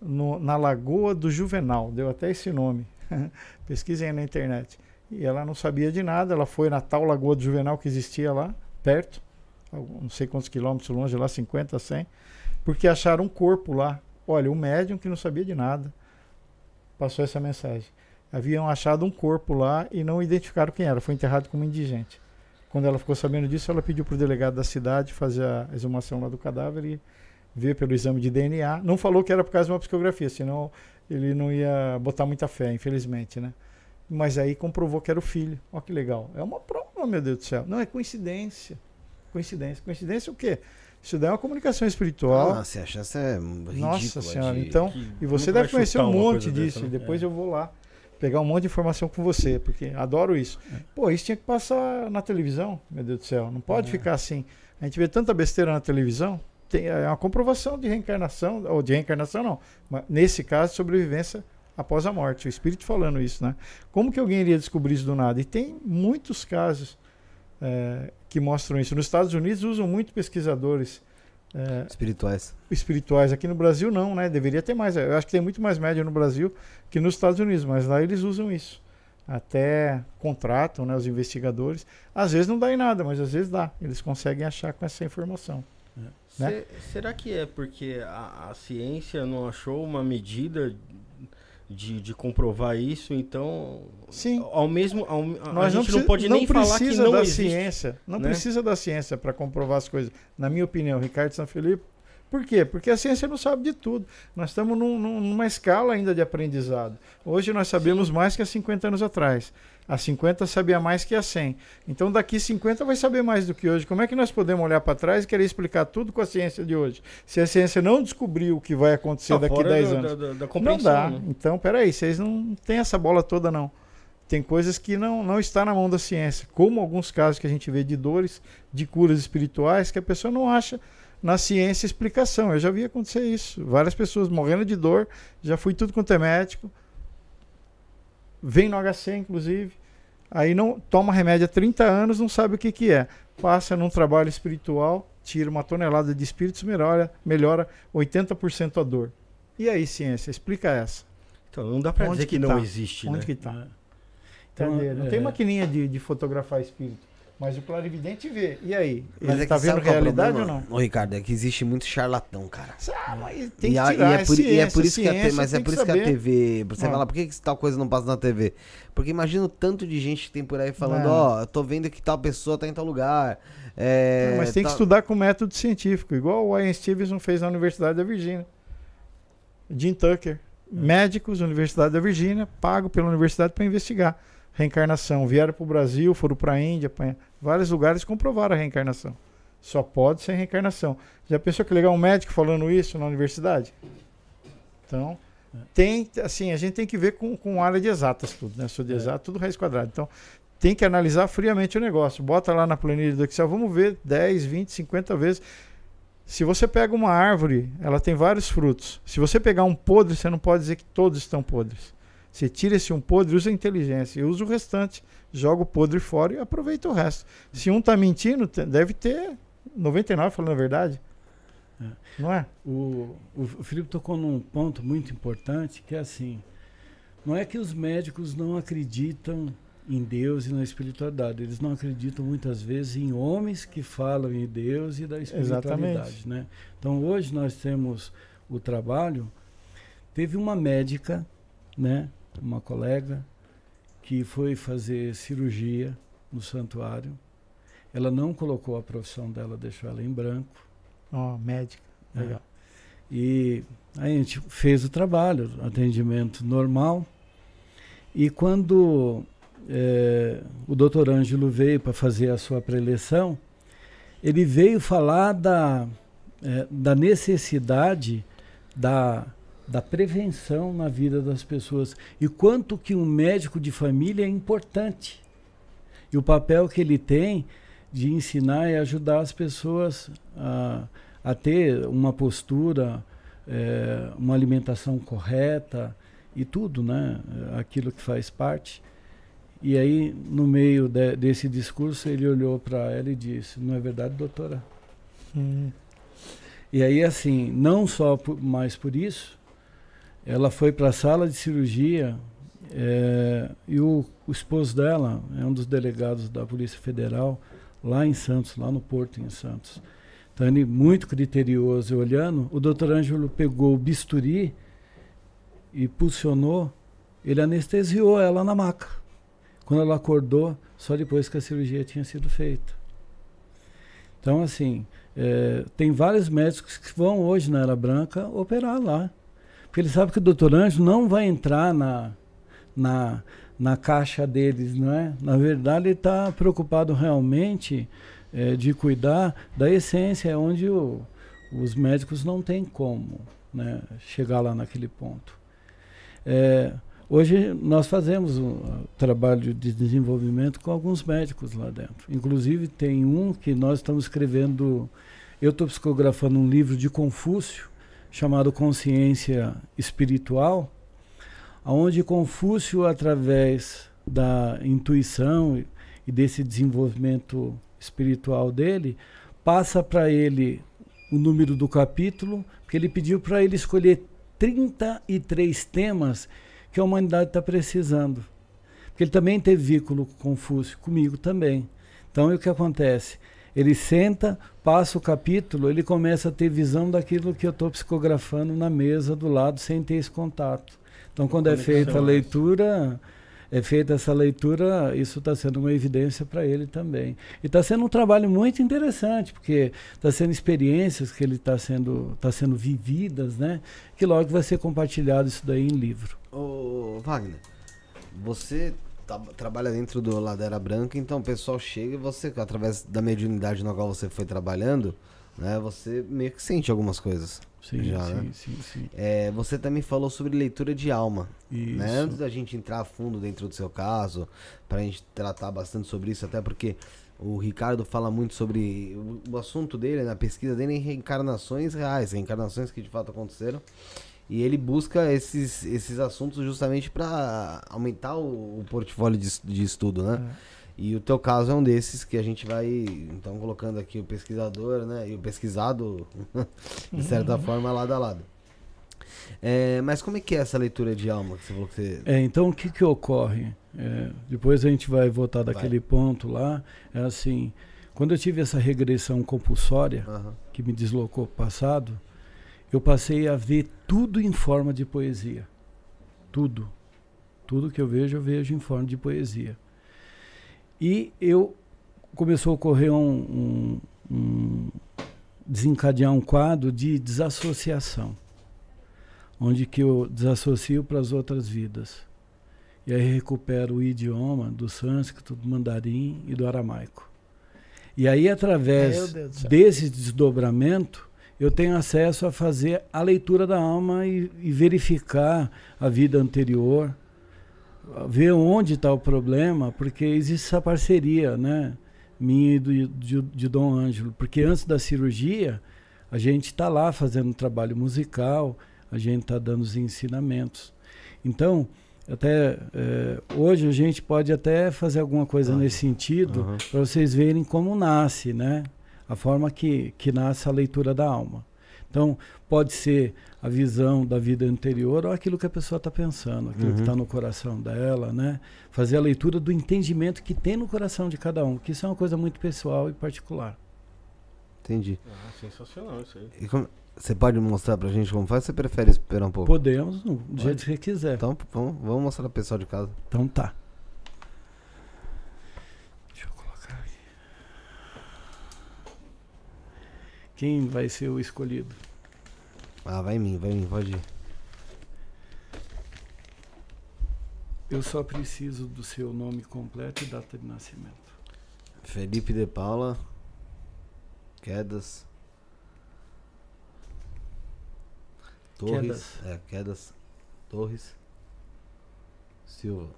Speaker 3: no, na Lagoa do Juvenal. Deu até esse nome. Pesquisem na internet. E ela não sabia de nada. Ela foi na tal Lagoa do Juvenal que existia lá, perto não sei quantos quilômetros longe, lá 50, 100, porque acharam um corpo lá. Olha, o médium que não sabia de nada passou essa mensagem. Haviam achado um corpo lá e não identificaram quem era, foi enterrado como indigente. Quando ela ficou sabendo disso, ela pediu para o delegado da cidade fazer a exumação lá do cadáver e ver pelo exame de DNA. Não falou que era por causa de uma psicografia, senão ele não ia botar muita fé, infelizmente, né? Mas aí comprovou que era o filho. Olha que legal. É uma prova, meu Deus do céu. Não é coincidência. Coincidência. Coincidência o quê? Isso daí é uma comunicação espiritual.
Speaker 1: Ah, você acha essa é ridícula.
Speaker 3: Nossa senhora, de... então. Que, e você deve conhecer um monte disso. Dessa, né? Depois é. eu vou lá pegar um monte de informação com você, porque adoro isso. É. Pô, isso tinha que passar na televisão, meu Deus do céu. Não pode é. ficar assim. A gente vê tanta besteira na televisão. Tem, é uma comprovação de reencarnação, ou de reencarnação não, mas nesse caso, sobrevivência após a morte. O espírito falando isso, né? Como que alguém iria descobrir isso do nada? E tem muitos casos é, que mostram isso. Nos Estados Unidos usam muito pesquisadores
Speaker 1: é, espirituais.
Speaker 3: Espirituais. Aqui no Brasil não, né? Deveria ter mais. Eu acho que tem muito mais média no Brasil que nos Estados Unidos, mas lá eles usam isso. Até contratam né, os investigadores. Às vezes não dá em nada, mas às vezes dá. Eles conseguem achar com essa informação.
Speaker 2: É. Né? será que é porque a, a ciência não achou uma medida de, de comprovar isso, então
Speaker 3: sim
Speaker 2: ao mesmo ao, Nós a gente não, não pode não nem falar que não
Speaker 3: da
Speaker 2: existe,
Speaker 3: ciência não né? precisa da ciência para comprovar as coisas na minha opinião Ricardo Sanfilippo por quê? Porque a ciência não sabe de tudo. Nós estamos num, numa escala ainda de aprendizado. Hoje nós sabemos Sim. mais que há 50 anos atrás. Há 50 sabia mais que há 100. Então daqui 50 vai saber mais do que hoje. Como é que nós podemos olhar para trás e querer explicar tudo com a ciência de hoje? Se a ciência não descobriu o que vai acontecer daqui 10 anos. Da, da não dá. Né? Então, peraí, vocês não têm essa bola toda não. Tem coisas que não, não está na mão da ciência, como alguns casos que a gente vê de dores, de curas espirituais, que a pessoa não acha na ciência explicação. Eu já vi acontecer isso. Várias pessoas morrendo de dor, já fui tudo quanto é médico. Vem no HC, inclusive. Aí não toma remédio há 30 anos, não sabe o que, que é. Passa num trabalho espiritual, tira uma tonelada de espíritos, melhora, melhora 80% a dor. E aí, ciência, explica essa.
Speaker 2: Então, não dá para dizer que, que tá? não existe,
Speaker 3: Onde
Speaker 2: né?
Speaker 3: que tá? Então, não é... tem maquininha de, de fotografar espírito. Mas o clarividente vê. E aí?
Speaker 1: Mas ele é tá vendo é realidade ou não? Ô, Ricardo, é que existe muito charlatão, cara.
Speaker 3: Ah, mas tem que tirar, e,
Speaker 1: é por, ciência, e é por isso que a TV, mas é por isso que, que a TV, você ah. fala, por que, que tal coisa não passa na TV? Porque imagina o tanto de gente que tem por aí falando, ó, oh, tô vendo que tal pessoa tá em tal lugar. É,
Speaker 3: não, mas tem que estudar com método científico, igual o Ian Stevenson fez na Universidade da Virgínia. Jim Tucker, médicos, Universidade da Virgínia, pago pela universidade para investigar reencarnação. Vieram para o Brasil, foram para a Índia, pra vários lugares comprovaram a reencarnação. Só pode ser reencarnação. Já pensou que legal um médico falando isso na universidade? Então, tem, assim, a gente tem que ver com, com área de exatas tudo, né? Sou de é. exato, tudo raiz quadrada. Então, tem que analisar friamente o negócio. Bota lá na planilha do Excel, vamos ver 10, 20, 50 vezes. Se você pega uma árvore, ela tem vários frutos. Se você pegar um podre, você não pode dizer que todos estão podres. Você tira esse um podre, usa a inteligência e usa o restante, joga o podre fora e aproveita o resto. Se um está mentindo, deve ter 99 falando a verdade.
Speaker 4: É. Não é? O, o Felipe tocou num ponto muito importante que é assim: não é que os médicos não acreditam em Deus e na espiritualidade, eles não acreditam muitas vezes em homens que falam em Deus e da espiritualidade. Né? Então hoje nós temos o trabalho. Teve uma médica, né, uma colega, que foi fazer cirurgia no santuário. Ela não colocou a profissão dela, deixou ela em branco
Speaker 3: Ó, oh, médica. É. Legal.
Speaker 4: E a gente fez o trabalho, atendimento normal. E quando é, o doutor Ângelo veio para fazer a sua preleção, ele veio falar da, é, da necessidade da, da prevenção na vida das pessoas e quanto que um médico de família é importante e o papel que ele tem de ensinar e ajudar as pessoas a a ter uma postura, é, uma alimentação correta e tudo, né? Aquilo que faz parte. E aí, no meio de, desse discurso, ele olhou para ela e disse: Não é verdade, doutora? Hum. E aí, assim, não só por, mais por isso, ela foi para a sala de cirurgia é, e o, o, esposo dela é um dos delegados da Polícia Federal lá em Santos, lá no Porto, em Santos. Então ele muito criterioso olhando, o doutor Ângelo pegou o bisturi e pulsionou, ele anestesiou ela na maca. Quando ela acordou, só depois que a cirurgia tinha sido feita. Então, assim, é, tem vários médicos que vão hoje na Era Branca operar lá. Porque ele sabe que o doutor Ângelo não vai entrar na, na, na caixa deles, não é? Na verdade, ele está preocupado realmente é, de cuidar da essência, é onde o, os médicos não têm como né, chegar lá naquele ponto. É, hoje nós fazemos um trabalho de desenvolvimento com alguns médicos lá dentro. Inclusive tem um que nós estamos escrevendo, eu estou psicografando um livro de Confúcio chamado Consciência Espiritual, onde Confúcio, através da intuição e desse desenvolvimento espiritual dele, passa para ele o número do capítulo, porque ele pediu para ele escolher 33 temas que a humanidade está precisando. Porque ele também teve vínculo com Confúcio, comigo também. Então, o que acontece? Ele senta, passa o capítulo, ele começa a ter visão daquilo que eu estou psicografando na mesa do lado, sem ter esse contato. Então, quando é feita a leitura, é feita essa leitura, isso está sendo uma evidência para ele também. E está sendo um trabalho muito interessante, porque está sendo experiências que ele está sendo, tá sendo vividas, né? Que logo vai ser compartilhado isso daí em livro.
Speaker 1: Ô, Wagner, você trabalha dentro do Ladeira Branca, então o pessoal chega e você, através da mediunidade na qual você foi trabalhando, né, você meio que sente algumas coisas.
Speaker 4: Sim, já, sim, né? sim, sim.
Speaker 1: É, você também falou sobre leitura de alma.
Speaker 4: Né? Isso.
Speaker 1: Né? Antes da gente entrar a fundo dentro do seu caso, para a gente tratar bastante sobre isso, até porque o Ricardo fala muito sobre o, o assunto dele, na pesquisa dele, em reencarnações reais, reencarnações que de fato aconteceram. E ele busca esses, esses assuntos justamente para aumentar o, o portfólio de, de estudo, né? É. E o teu caso é um desses que a gente vai, então, colocando aqui o pesquisador, né? E o pesquisado, de certa uhum. forma, lado a lado. É, mas como é que é essa leitura de alma que você falou que você...
Speaker 4: É, então, o que que ocorre? É, depois a gente vai voltar daquele vai. ponto lá. É assim, quando eu tive essa regressão compulsória, uhum. que me deslocou para o passado, eu passei a ver tudo em forma de poesia. Tudo. Tudo que eu vejo, eu vejo em forma de poesia. E eu começou a ocorrer um, um, um desencadear um quadro de desassociação, onde que eu desassocio para as outras vidas. E aí recupero o idioma do sânscrito, do mandarim e do aramaico. E aí, através desse desdobramento, eu tenho acesso a fazer a leitura da alma e, e verificar a vida anterior, ver onde está o problema, porque existe essa parceria, né? Minha e do, de, de Dom Ângelo. Porque antes da cirurgia, a gente está lá fazendo um trabalho musical, a gente está dando os ensinamentos. Então, até é, hoje a gente pode até fazer alguma coisa nesse sentido uhum. para vocês verem como nasce, né? A forma que, que nasce a leitura da alma. Então, pode ser a visão da vida anterior ou aquilo que a pessoa está pensando, aquilo uhum. que está no coração dela, né? Fazer a leitura do entendimento que tem no coração de cada um, que isso é uma coisa muito pessoal e particular.
Speaker 1: Entendi.
Speaker 2: Ah, sensacional isso aí.
Speaker 1: E como, você pode mostrar pra gente como faz ou você prefere esperar um pouco?
Speaker 4: Podemos, do pode? jeito que você quiser.
Speaker 1: Então, vamos, vamos mostrar pro pessoal de casa.
Speaker 4: Então tá. Deixa eu colocar aqui. Quem vai ser o escolhido?
Speaker 1: Ah, vai em mim, vai em mim, pode ir.
Speaker 4: Eu só preciso do seu nome completo e data de nascimento.
Speaker 1: Felipe de Paula. Quedas. Torres. Quedas. É, Quedas. Torres. Silva.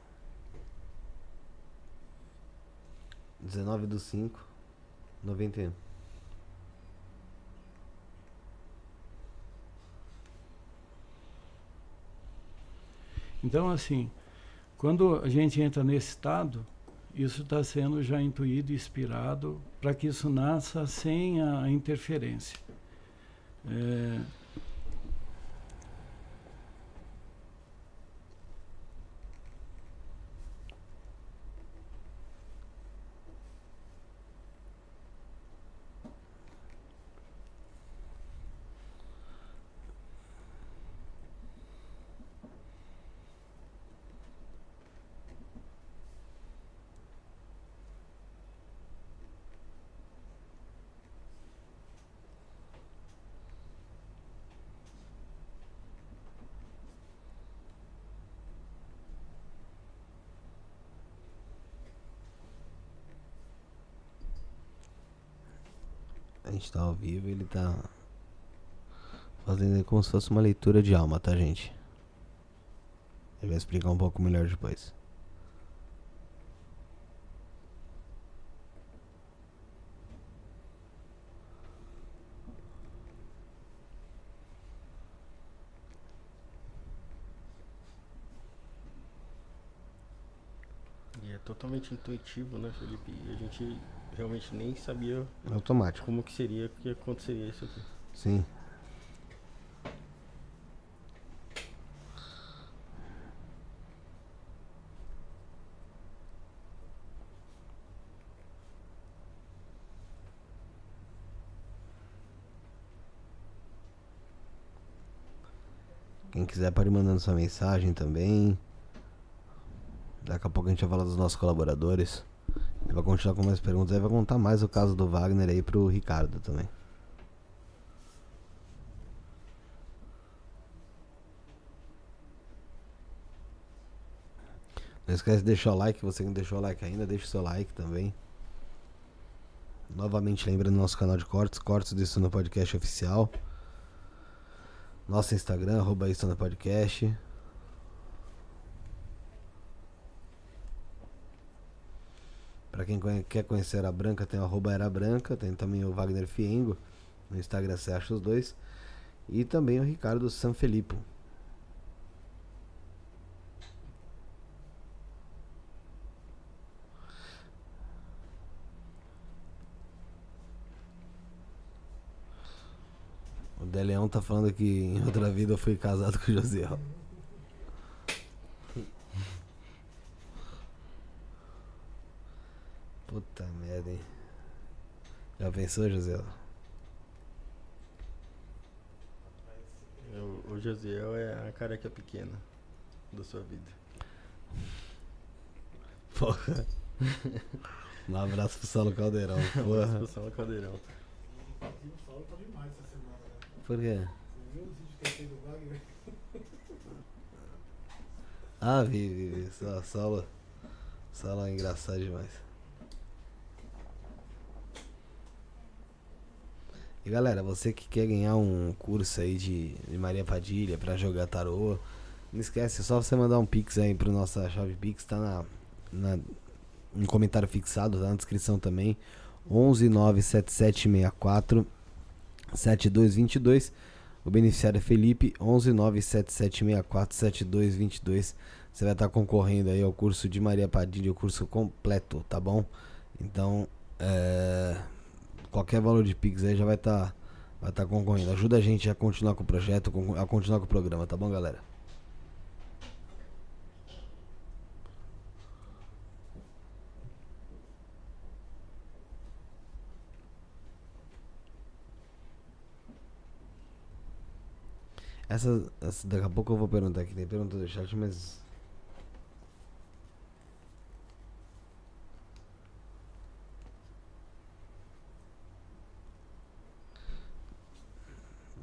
Speaker 1: 19 do 5. 91.
Speaker 4: Então, assim, quando a gente entra nesse estado, isso está sendo já intuído e inspirado para que isso nasça sem a interferência. É,
Speaker 1: gente tá ao vivo ele tá fazendo como se fosse uma leitura de alma, tá, gente? Ele vai explicar um pouco melhor depois.
Speaker 2: E é totalmente intuitivo, né, Felipe? A gente realmente nem sabia
Speaker 1: automático
Speaker 2: como que seria que aconteceria isso aqui.
Speaker 1: Sim. Quem quiser pode ir mandando sua mensagem também. Daqui a pouco a gente vai falar dos nossos colaboradores. Vai continuar com mais perguntas. Aí vai contar mais o caso do Wagner aí pro Ricardo também. Não esquece de deixar o like, você que não deixou o like ainda, deixa o seu like também. Novamente lembrando nosso canal de cortes, cortes do Isso no Podcast Oficial. Nosso Instagram, arroba Isso no Podcast. Para quem quer conhecer a Branca, tem o arroba Era Branca, tem também o Wagner Fiengo. No Instagram você acha os dois. E também o Ricardo Sanfilippo. O De Leão tá falando que em outra vida eu fui casado com o Josiel. Puta merda, hein? Já pensou, José?
Speaker 2: O, o Josiel é a careca pequena da sua vida.
Speaker 1: Porra. Um abraço pro Saulo Caldeirão. Porra. Um abraço
Speaker 2: pro Saulo Caldeirão.
Speaker 3: O Saulo demais essa semana?
Speaker 1: Por quê?
Speaker 3: Você viu os vídeos que ele fez do Wagner?
Speaker 1: Ah, vi, vi, vi. Saulo. Saulo é engraçado demais. E galera, você que quer ganhar um curso aí de, de Maria Padilha para jogar tarô, não esquece, é só você mandar um pix aí pro nossa chave pix, tá na, na um comentário fixado, tá na descrição também. 11 97764 7222. O beneficiário é Felipe, 11 97764 7222. Você vai estar concorrendo aí ao curso de Maria Padilha, o curso completo, tá bom? Então, é, qualquer valor de Pix aí já vai estar vai estar concorrendo. Ajuda a gente a continuar com o projeto, a continuar com o programa, tá bom, galera? Essa, essa, daqui a pouco eu vou perguntar aqui. Tem pergunta do chat, mas.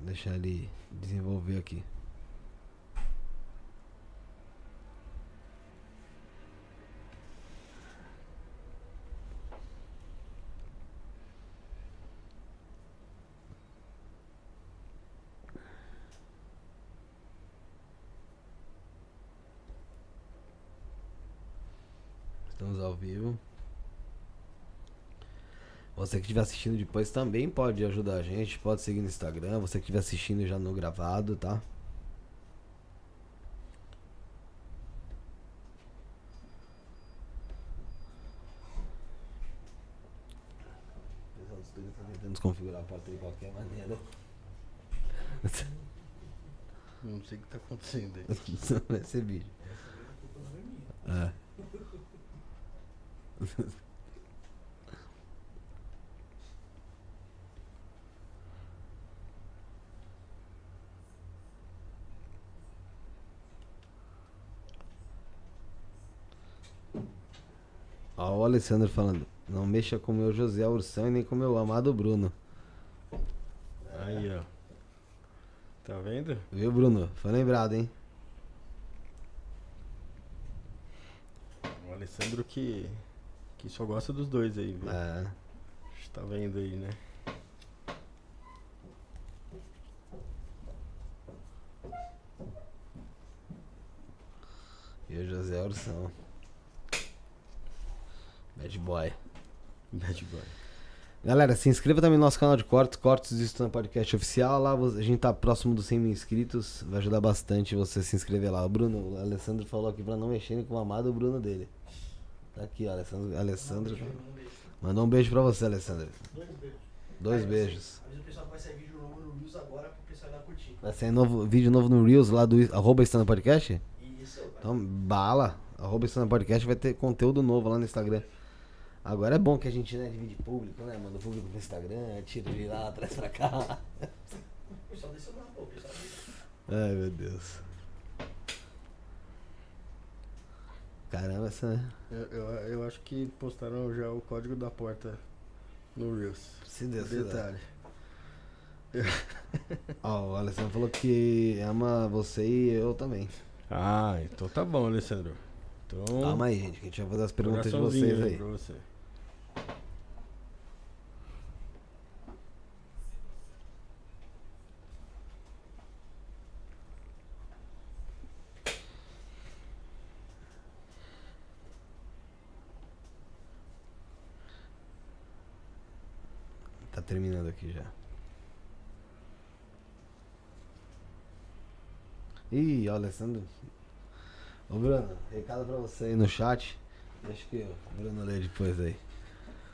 Speaker 1: Deixar ele desenvolver aqui. Estamos ao vivo. Você que estiver assistindo depois também pode ajudar a gente, pode seguir no Instagram. Você que estiver assistindo já no gravado, tá? O pessoal do estúdio tá tentando desconfigurar a porta de qualquer maneira.
Speaker 2: Não sei o que tá acontecendo aí.
Speaker 1: Vai ser vídeo. É. Ó, o Alessandro falando. Não mexa com o meu José Ursão e nem com o meu amado Bruno.
Speaker 2: Aí, ó. Tá vendo?
Speaker 1: Viu, Bruno? Foi lembrado, hein?
Speaker 2: O Alessandro que que só gosta dos dois aí, viu?
Speaker 1: É.
Speaker 2: Tá vendo aí, né?
Speaker 1: E o José Ursão. Bad boy.
Speaker 2: Bad boy.
Speaker 1: Galera, se inscreva também no nosso canal de cortes, Cortes do Estúdio Podcast Oficial. Lá a gente tá próximo dos 100 mil inscritos. Vai ajudar bastante você se inscrever lá. O Bruno, o Alessandro falou aqui pra não mexerem com o amado Bruno dele. Tá aqui, ó, Alessandro. Alessandro. Mandou um beijo pra você, Alessandro.
Speaker 5: Dois beijos.
Speaker 1: Dois beijos.
Speaker 5: Avisa o pessoal que vai sair vídeo novo no Reels agora pro pessoal ir lá curtir.
Speaker 1: Vai sair novo, vídeo novo no Reels lá do arroba Estando Podcast?
Speaker 5: Isso, vai.
Speaker 1: Então, bala. Arroba Estando Podcast vai ter conteúdo novo lá no Instagram. Agora é bom que a gente né, divide público, né? Manda o público pro Instagram, tira de lá, traz pra cá.
Speaker 5: O pessoal desceu lá, pô. O pessoal desceu.
Speaker 1: Ai, meu Deus. Caramba, essa.
Speaker 2: Eu, eu, eu acho que postaram já o código da porta no Reels.
Speaker 1: Se Deus.
Speaker 2: Detalhe.
Speaker 1: Ó, o Alessandro falou que ama você e eu também.
Speaker 2: Ah, então tá bom, Alessandro. Então,
Speaker 1: Calma aí, gente, que a gente vai fazer as perguntas de vocês aí.
Speaker 2: pra você.
Speaker 1: Tá terminando aqui já. Ih, ó, Alessandro. Ô Bruno, recado pra você aí no chat. Deixa que Bruno lê depois aí.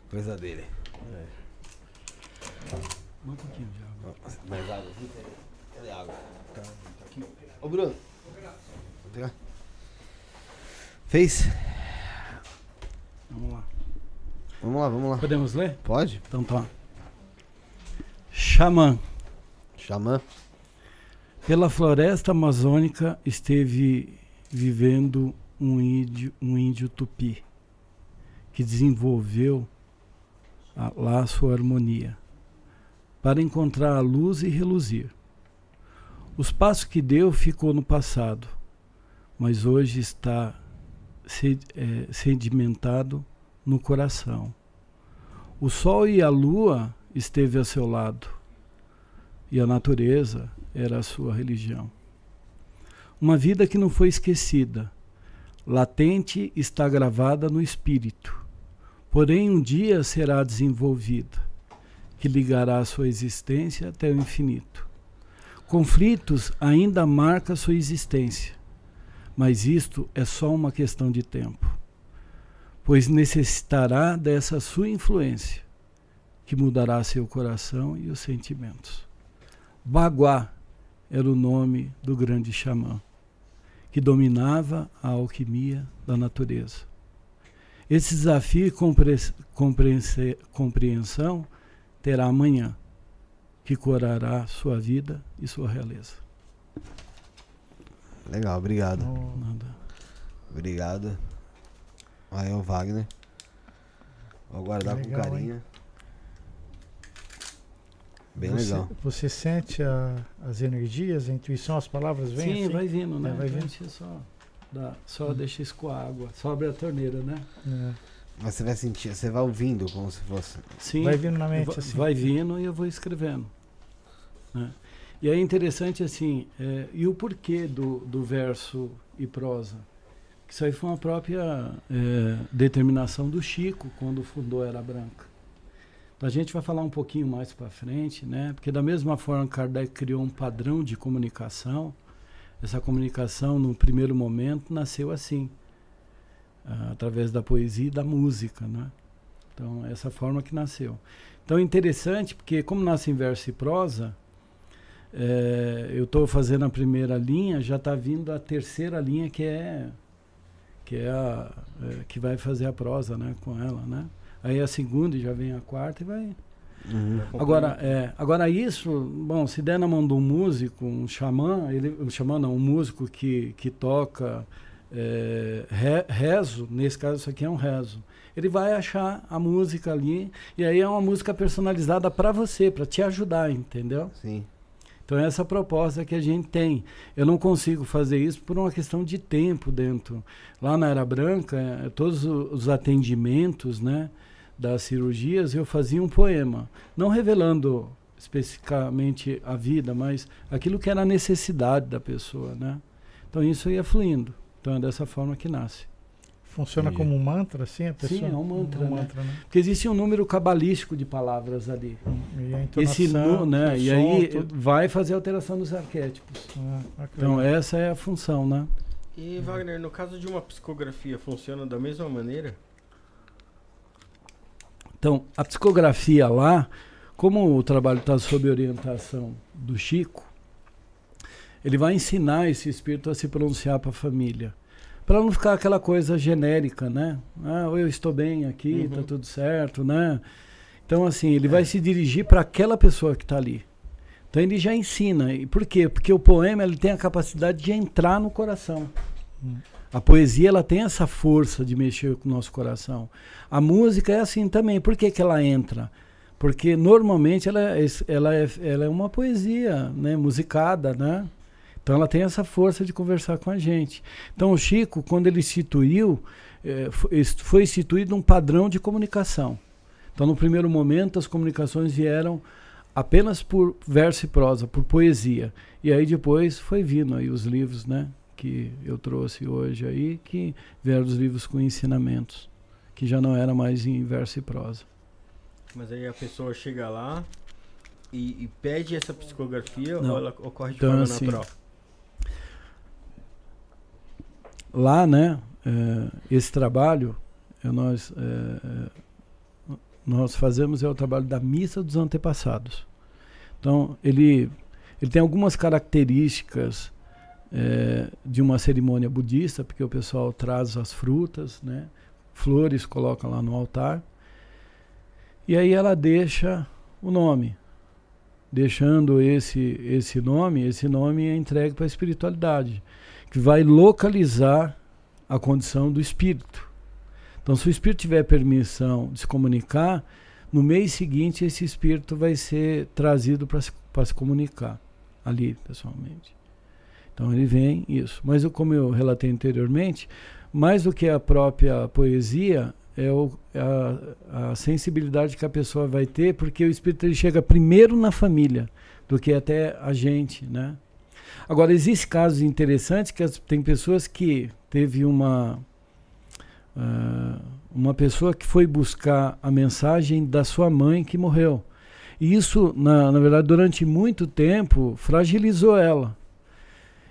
Speaker 1: Coisa dele.
Speaker 4: Um pouquinho de água.
Speaker 1: Mais água aqui? Cadê a água? Tá, tá aqui. Ô Bruno. Vou pegar. Fez?
Speaker 4: Vamos lá.
Speaker 1: Vamos lá, vamos lá.
Speaker 4: Podemos ler?
Speaker 1: Pode?
Speaker 4: Então tá. Xamã.
Speaker 1: Xamã.
Speaker 4: Pela floresta amazônica esteve vivendo um índio, um índio tupi que desenvolveu lá a sua harmonia para encontrar a luz e reluzir. Os passos que deu ficou no passado, mas hoje está eh, sedimentado no coração. O sol e a lua esteve a seu lado, e a natureza era a sua religião. Uma vida que não foi esquecida, latente está gravada no espírito, porém um dia será desenvolvida, que ligará sua existência até o infinito. Conflitos ainda marcam sua existência, mas isto é só uma questão de tempo, pois necessitará dessa sua influência, que mudará seu coração e os sentimentos. Baguá era o nome do grande xamã, que dominava a alquimia da natureza. Esse desafio e compreensão terá amanhã, que curará sua vida e sua realeza.
Speaker 1: Legal, obrigado.
Speaker 4: Nada.
Speaker 1: Obrigado. Aí é o Wagner. Vou guardar com
Speaker 3: Legal,
Speaker 1: carinho. Bem
Speaker 3: você,
Speaker 1: legal.
Speaker 3: Você sente a- as energias, a intuição, as palavras vêm?
Speaker 4: Sim,
Speaker 3: assim?
Speaker 4: vai vindo, né?
Speaker 3: É, vai
Speaker 4: Então,
Speaker 3: vindo.
Speaker 4: só, dá, só deixa escoar água. Só abre a torneira, né?
Speaker 3: É.
Speaker 1: Mas você vai sentir, você vai ouvindo como se fosse.
Speaker 4: Sim.
Speaker 3: Vai vindo na mente
Speaker 4: vai,
Speaker 3: assim.
Speaker 4: vai vindo e eu vou escrevendo. né? E é interessante assim, é, e o porquê do, do verso e prosa? Que Isso aí foi uma própria é, determinação do Chico quando fundou a Era Branca. Então, a gente vai falar um pouquinho mais para frente, né? Porque da mesma forma que Kardec criou um padrão de comunicação, essa comunicação no primeiro momento nasceu assim, ah, através da poesia e da música, né? Então, essa forma que nasceu. Então é interessante porque como nasce em verso e prosa, é, eu estou fazendo a primeira linha, já está vindo a terceira linha que é que é a é, que vai fazer a prosa, né, com ela, né? Aí a segunda já vem a quarta e vai. Agora, é, agora isso, bom, se der na mão de um músico, um xamã, ele, um xamã não, um músico que, que toca é, re- rezo, nesse caso isso aqui é um rezo, ele vai achar a música ali e aí é uma música personalizada para você, para te ajudar, entendeu?
Speaker 1: Sim.
Speaker 4: Então essa é a proposta que a gente tem. Eu não consigo fazer isso por uma questão de tempo dentro. Lá na Era Branca, eh, todos os atendimentos, né, das cirurgias, eu fazia um poema, não revelando especificamente a vida, mas aquilo que era a necessidade da pessoa, né? Então isso ia fluindo. Então é dessa forma que nasce.
Speaker 3: Funciona
Speaker 1: Entendi.
Speaker 3: como um mantra, assim, a
Speaker 4: Sim,
Speaker 3: pessoa?
Speaker 4: é um mantra,
Speaker 3: Um
Speaker 4: né?
Speaker 3: mantra, né?
Speaker 4: Porque existe um número cabalístico de palavras ali.
Speaker 3: E a
Speaker 4: Esse nu, né? E
Speaker 3: som,
Speaker 4: aí
Speaker 3: tudo.
Speaker 4: vai fazer alteração dos arquétipos.
Speaker 3: Ah,
Speaker 4: Então essa é a função, né?
Speaker 2: E Wagner, no caso de uma psicografia, funciona da mesma maneira?
Speaker 4: Então, a psicografia lá, como o trabalho está sob orientação do Chico, ele vai ensinar esse espírito a se pronunciar para a família. Para não ficar aquela coisa genérica, né? Ah, eu estou bem aqui, está
Speaker 2: Uhum.
Speaker 4: tudo certo, né? Então, assim, ele vai se dirigir para aquela pessoa que está ali. Então, ele já ensina. E por quê? Porque o poema ele tem a capacidade de entrar no coração.
Speaker 3: Hum.
Speaker 4: A poesia ela tem essa força de mexer com o nosso coração. A música é assim também. Por que, que ela entra? Porque normalmente ela é, ela é, ela é uma poesia né, musicada, né? Então ela tem essa força de conversar com a gente. Então o Chico, quando ele instituiu, eh, foi instituído um padrão de comunicação. Então no primeiro momento as comunicações vieram apenas por verso e prosa, por poesia. E aí depois foi vindo aí os livros, né? Que eu trouxe hoje aí, que vieram os livros com ensinamentos, que já não era mais em verso e prosa.
Speaker 2: Mas aí a pessoa chega lá e, e pede essa psicografia
Speaker 4: Não.
Speaker 2: ou ela ocorre de
Speaker 4: Então,
Speaker 2: forma
Speaker 4: assim,
Speaker 2: natural?
Speaker 4: lá, né, eh, esse trabalho eh, nós eh, eh, nós fazemos é o trabalho da missa dos antepassados. Então ele ele tem algumas características eh, de uma cerimônia budista, porque o pessoal traz as frutas, né, flores, coloca lá no altar e aí ela deixa o nome. Deixando esse esse nome, esse nome é entregue para a espiritualidade que vai localizar a condição do espírito. Então, se o espírito tiver permissão de se comunicar, no mês seguinte esse espírito vai ser trazido para se, se comunicar ali, pessoalmente. Então, ele vem, isso. Mas, eu- como eu relatei anteriormente, mais do que a própria poesia, é o- a, a sensibilidade que a pessoa vai ter, porque o espírito ele chega primeiro na família, do que até a gente, né? Agora, existem casos interessantes que as, tem pessoas que teve uma uh, uma pessoa que foi buscar a mensagem da sua mãe que morreu. E isso, na, na verdade, durante muito tempo, fragilizou ela.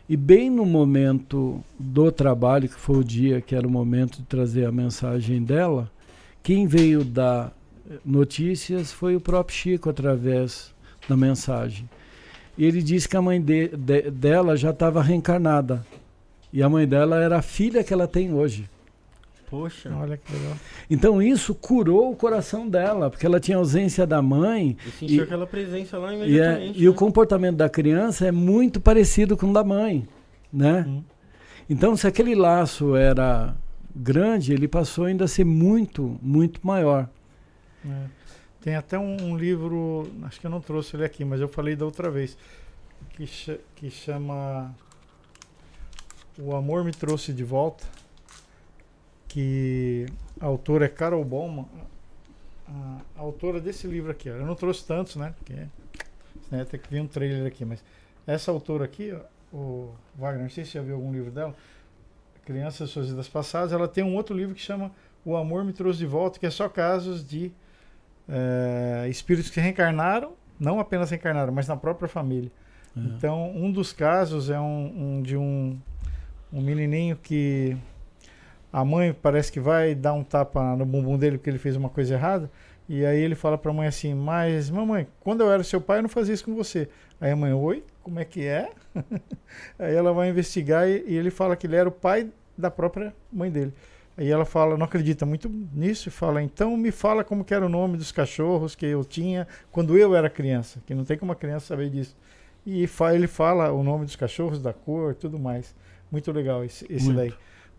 Speaker 4: E bem no momento do trabalho, que foi o dia que era o momento de trazer a mensagem dela, quem veio dar notícias foi o próprio Chico através da mensagem. E ele disse que a mãe de, de, dela já estava reencarnada. E a mãe dela era a filha que ela tem hoje.
Speaker 2: Poxa.
Speaker 3: Olha que legal.
Speaker 4: Então isso curou o coração dela, porque ela tinha ausência da mãe.
Speaker 2: E sentiu e, aquela presença lá
Speaker 4: imediatamente. E, é, né? e, o comportamento da criança é muito parecido com o da mãe, né? Hum. Então se aquele laço era grande, ele passou ainda a ser muito, muito maior.
Speaker 3: É. Tem até um, um, livro, acho que eu não trouxe ele aqui, mas eu falei da outra vez, que, ch que chama O Amor Me Trouxe de Volta que a autora é Carol Bowman, a, a autora desse livro aqui. Ó. Eu não trouxe tantos, né? Porque né, tem que vir um trailer aqui, mas essa autora aqui, ó, o Wagner, não sei se já viu algum livro dela, Crianças Suas Vidas Passadas, ela tem um outro livro que chama O Amor Me Trouxe de Volta, que é só casos de é, espíritos que reencarnaram, não apenas reencarnaram, mas na própria família. Uhum. Então, um dos casos é um, um de um, um menininho que a mãe parece que vai dar um tapa no bumbum dele porque ele fez uma coisa errada. E aí ele fala para a mãe assim: Mas, mamãe, quando eu era seu pai, eu não fazia isso com você. Aí a mãe: Oi, como é que é? aí ela vai investigar e, e, ele fala que ele era o pai da própria mãe dele. Aí ela fala: Não acredita muito nisso e fala: Então me fala como era o nome dos cachorros que eu tinha quando eu era criança. Que não tem como uma criança saber disso. E ele fala o nome dos cachorros, da cor, tudo mais. Muito legal esse, esse daí.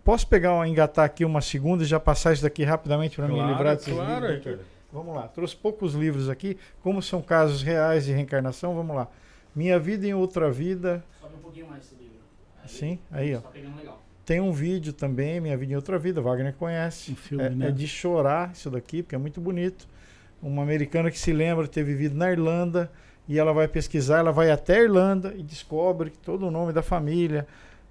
Speaker 3: Posso pegar, engatar aqui uma segunda e já passar isso daqui rapidamente para claro, me livrar desses claro, livros? Vamos lá, trouxe poucos livros aqui, como são casos reais de reencarnação, vamos lá. Minha Vida em Outra Vida.
Speaker 5: Sobe um pouquinho mais esse livro.
Speaker 3: Aí, Sim, aí ó. Tá Tem um vídeo também, Minha Vida em Outra Vida, Wagner conhece. Um filme, é, né? é de chorar isso daqui, porque é muito bonito. Uma americana que se lembra de ter vivido na Irlanda e ela vai pesquisar, ela vai até a Irlanda e descobre todo o nome da família,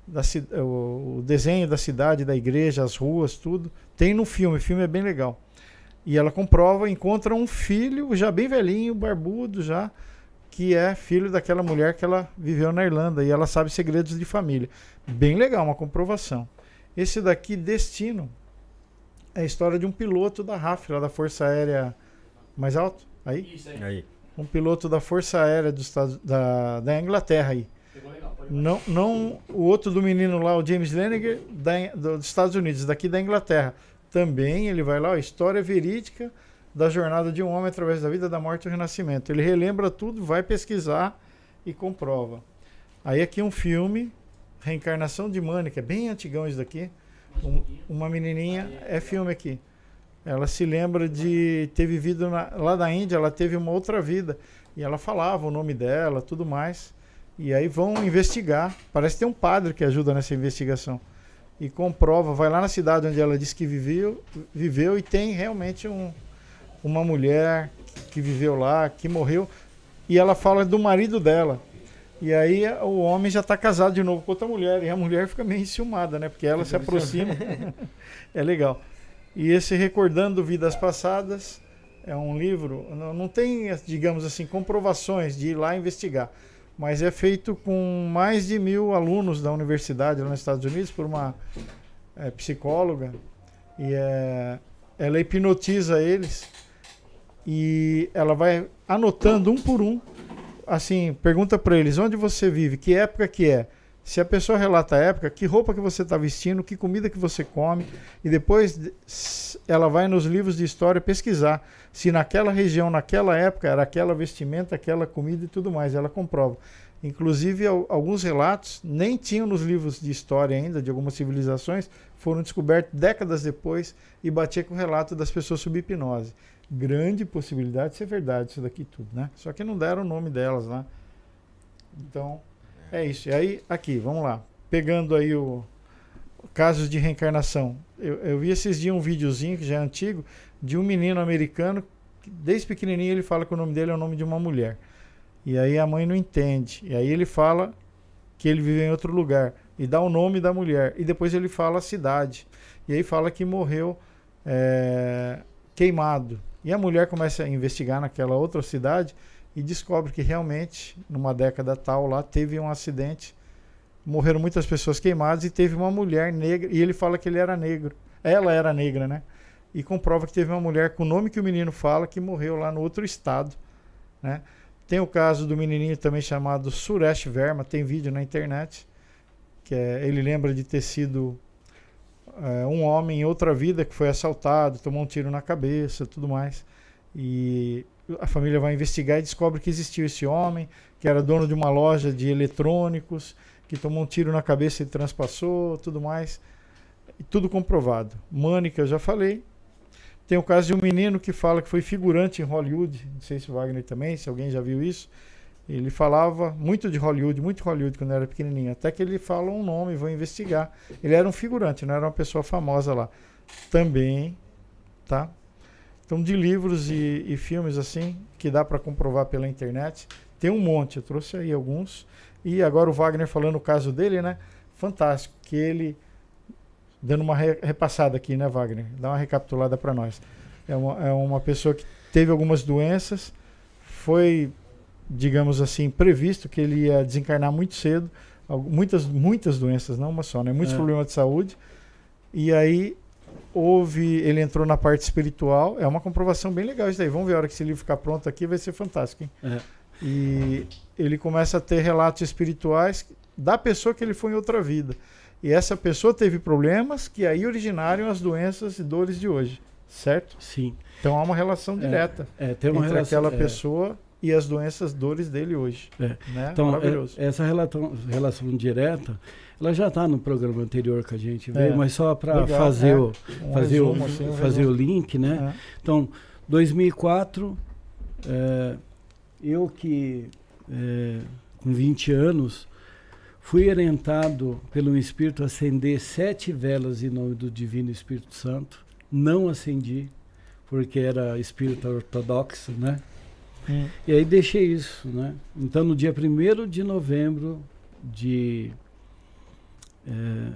Speaker 3: da, o, o, desenho da cidade, da igreja, as ruas, tudo. Tem no filme, o filme é bem legal. E ela comprova, encontra um filho já bem velhinho, barbudo já, que é filho daquela mulher que ela viveu na Irlanda e ela sabe segredos de família. Bem legal, uma comprovação. Esse daqui, Destino, é a história de um piloto da RAF, lá da Força Aérea mais alto. Aí?
Speaker 2: Isso aí. aí.
Speaker 3: Um piloto da Força Aérea dos Estados, da, da Inglaterra aí não, não o outro do menino lá, o James Laniger, da, dos Estados Unidos, daqui da Inglaterra. Também ele vai lá, ó, história verídica da jornada de um homem através da vida, da morte e do renascimento. Ele relembra tudo, vai pesquisar e comprova. Aí aqui um filme, Reencarnação de Mônica, bem antigão isso daqui. Um, uma menininha, é filme aqui. Ela se lembra de ter vivido na, lá da Índia, ela teve uma outra vida. E ela falava o nome dela, tudo mais. E aí vão investigar. Parece que tem um padre que ajuda nessa investigação. E comprova, vai lá na cidade onde ela disse que viveu, viveu e tem realmente um, uma mulher que viveu lá, que morreu. E ela fala do marido dela. E aí o homem já está casado de novo com outra mulher. E a mulher fica meio enciumada, né? Porque ela se aproxima. é legal. E esse Recordando Vidas Passadas é um livro, não, não tem, digamos assim, comprovações de ir lá investigar mas é feito com mais de mil alunos da universidade lá nos Estados Unidos por uma é, psicóloga. E é, ela hipnotiza eles. E ela vai anotando um por um assim pergunta para eles onde você vive? Que época que é se a pessoa relata a época, que roupa que você está vestindo, que comida que você come, e depois ela vai nos livros de história pesquisar se naquela região, naquela época, era aquela vestimenta, aquela comida e tudo mais. Ela comprova. Inclusive, alguns relatos nem tinham nos livros de história ainda, de algumas civilizações, foram descobertos décadas depois e batia com o relato das pessoas sob hipnose. Grande possibilidade de ser verdade isso daqui tudo, né? Só que não deram o nome delas lá. Então, é isso. E aí, aqui, vamos lá. Pegando aí o casos de reencarnação. Eu, eu vi esses dias um videozinho que já é antigo de um menino americano. Que desde pequenininho ele fala que o nome dele é o nome de uma mulher. E aí a mãe não entende. E aí ele fala que ele vive em outro lugar e dá o nome da mulher. E depois ele fala a cidade. E aí fala que morreu é, queimado. E a mulher começa a investigar naquela outra cidade e descobre que realmente, numa década tal lá, teve um acidente. Morreram muitas pessoas queimadas e teve uma mulher negra. E ele fala que ele era negro. Ela era negra, né? E comprova que teve uma mulher com o nome que o menino fala que morreu lá no outro estado, né? Tem o caso do menininho também chamado Suresh Verma, tem vídeo na internet, que é, ele lembra de ter sido é, um homem em outra vida que foi assaltado, tomou um tiro na cabeça, tudo mais. E a família vai investigar e descobre que existiu esse homem, que era dono de uma loja de eletrônicos, que tomou um tiro na cabeça e transpassou, tudo mais. Tudo comprovado. Mânica, eu já falei. Tem o caso de um menino que fala que foi figurante em Hollywood. Não sei se Wagner também, se alguém já viu isso. Ele falava muito de Hollywood, muito Hollywood quando era pequenininho. Até que ele fala um nome, vou investigar. Ele era um figurante, não era uma pessoa famosa lá. Também, tá? Então, de livros e, e filmes assim, que dá para comprovar pela internet, tem um monte. Eu trouxe aí alguns. E agora o Wagner falando o caso dele, né? Fantástico. Que ele dando uma repassada aqui, né, Wagner? Dá uma recapitulada para nós. É uma, é uma pessoa que teve algumas doenças, foi, digamos assim, previsto que ele ia desencarnar muito cedo, muitas, muitas doenças, não uma só, né? Muitos é. problemas de saúde. E aí houve, ele entrou na parte espiritual, é uma comprovação bem legal isso daí. Vamos ver a hora que esse livro ficar pronto aqui, vai ser fantástico, hein? É. E ele começa a ter relatos espirituais da pessoa que ele foi em outra vida. E essa pessoa teve problemas que aí originaram as doenças e dores de hoje, certo?
Speaker 4: Sim.
Speaker 3: Então há uma relação é, direta
Speaker 4: é, tem uma
Speaker 3: entre
Speaker 4: relação,
Speaker 3: aquela é. pessoa e as doenças, dores dele hoje.
Speaker 4: É. Né? Então, é, essa relação, relação direta, ela já está no programa anterior que a gente veio, é. mas só para fazer, o, um fazer, resumo, o, assim, um fazer o link, né? Então, 2004, eu que com 20 anos Fui orientado pelo Espírito a acender sete velas em nome do Divino Espírito Santo. Não acendi, porque era espírito ortodoxo, né? Hum. E aí deixei isso, né? Então, no dia 1 de novembro de, é,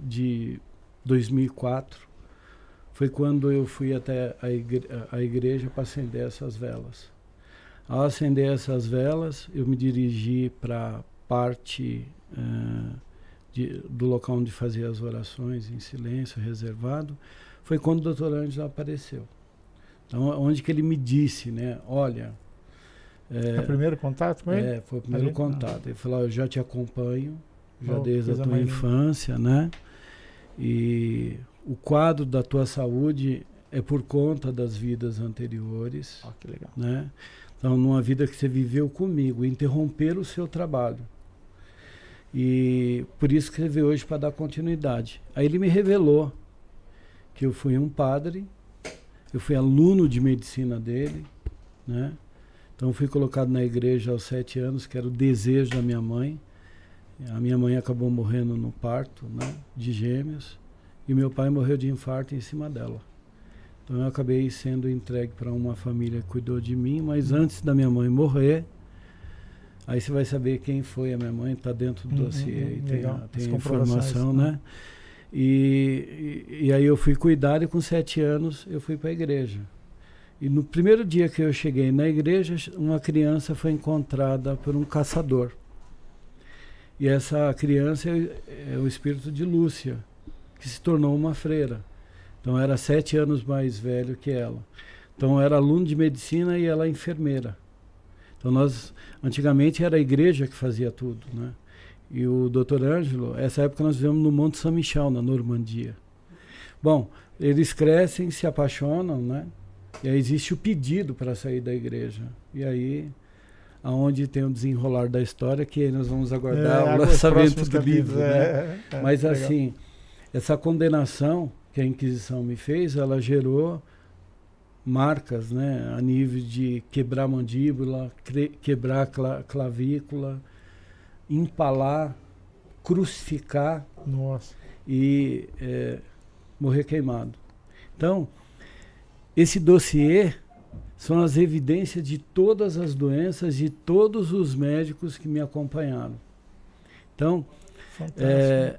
Speaker 4: de 2004, foi quando eu fui até a, igre a igreja para acender essas velas. Ao acender essas velas, eu me dirigi para parte uh, de, do local onde fazia as orações em silêncio, reservado, foi quando o doutor Ângelo apareceu. Então, onde que ele me disse, né, olha...
Speaker 3: É, o primeiro contato com ele?
Speaker 4: É, foi o primeiro Ali? contato. Ele falou, eu já te acompanho, já oh, desde a tua infância, né? E o quadro da tua saúde é por conta das vidas anteriores.
Speaker 3: Oh, que legal.
Speaker 4: Né? Então, numa vida que você viveu comigo, interromper o seu trabalho e por isso escrevi hoje para dar continuidade. Aí ele me revelou que eu fui um padre, eu fui aluno de medicina dele, né? Então fui colocado na igreja aos sete anos, que era o desejo da minha mãe. A minha mãe acabou morrendo no parto, né? De gêmeos. E meu pai morreu de infarto em cima dela. Então eu acabei sendo entregue para uma família que cuidou de mim, mas antes da minha mãe morrer, Aí você vai saber quem foi a minha mãe, está dentro do uhum, dossiê e tem, a, tem a informação, né? E, e, e, aí eu fui cuidar e com sete anos eu fui para a igreja. E no primeiro dia que eu cheguei na igreja, uma criança foi encontrada por um caçador. E essa criança é, é o espírito de Lúcia, que se tornou uma freira. Então era sete anos mais velho que ela. Então era aluno de medicina e ela enfermeira. Então nós antigamente era a igreja que fazia tudo, né? E o Dr. Ângelo, essa época nós vivemos no Monte São Michel, na Normandia. Bom, eles crescem, se apaixonam, né? E aí existe o pedido para sair da igreja. E aí aonde tem o desenrolar da história que nós vamos aguardar é, o lançamento do livro, né? É, é, Mas assim, essa condenação que a Inquisição me fez, ela gerou marcas, né, a nível de quebrar mandíbula, quebrar cla clavícula, empalar, crucificar
Speaker 3: Nossa.
Speaker 4: e é, morrer queimado. Então, esse dossiê são as evidências de todas as doenças de todos os médicos que me acompanharam. Então, é,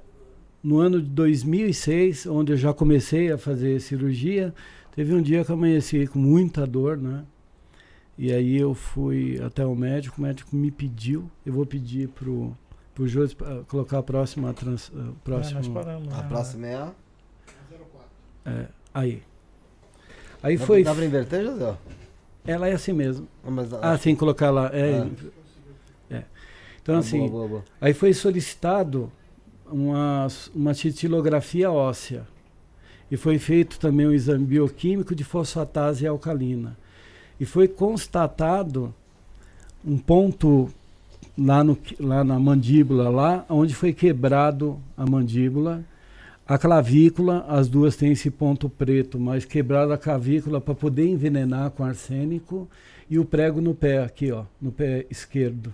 Speaker 4: no ano de 2006, onde eu já comecei a fazer cirurgia, teve um dia que eu amanheci com muita dor, né? E aí eu fui até o médico, o médico me pediu, eu vou pedir pro pro José colocar a próxima trans, uh, próxima,
Speaker 1: é, paramos, a né? próxima é a
Speaker 4: 04. É, aí. Aí dá, foi
Speaker 1: Dá para inverter, José?
Speaker 4: Ela é assim mesmo. Ah, mas, ah sim, colocar lá. É, é. é. Então, ah, assim, boa, boa, boa. aí foi solicitado uma, uma titilografia óssea. E foi feito também um exame bioquímico de fosfatase alcalina. E foi constatado um ponto lá, no, lá na mandíbula, lá onde foi quebrado a mandíbula. A clavícula, as duas têm esse ponto preto, mas quebraram a clavícula para poder envenenar com arsênico. E o prego no pé, aqui, ó, no pé esquerdo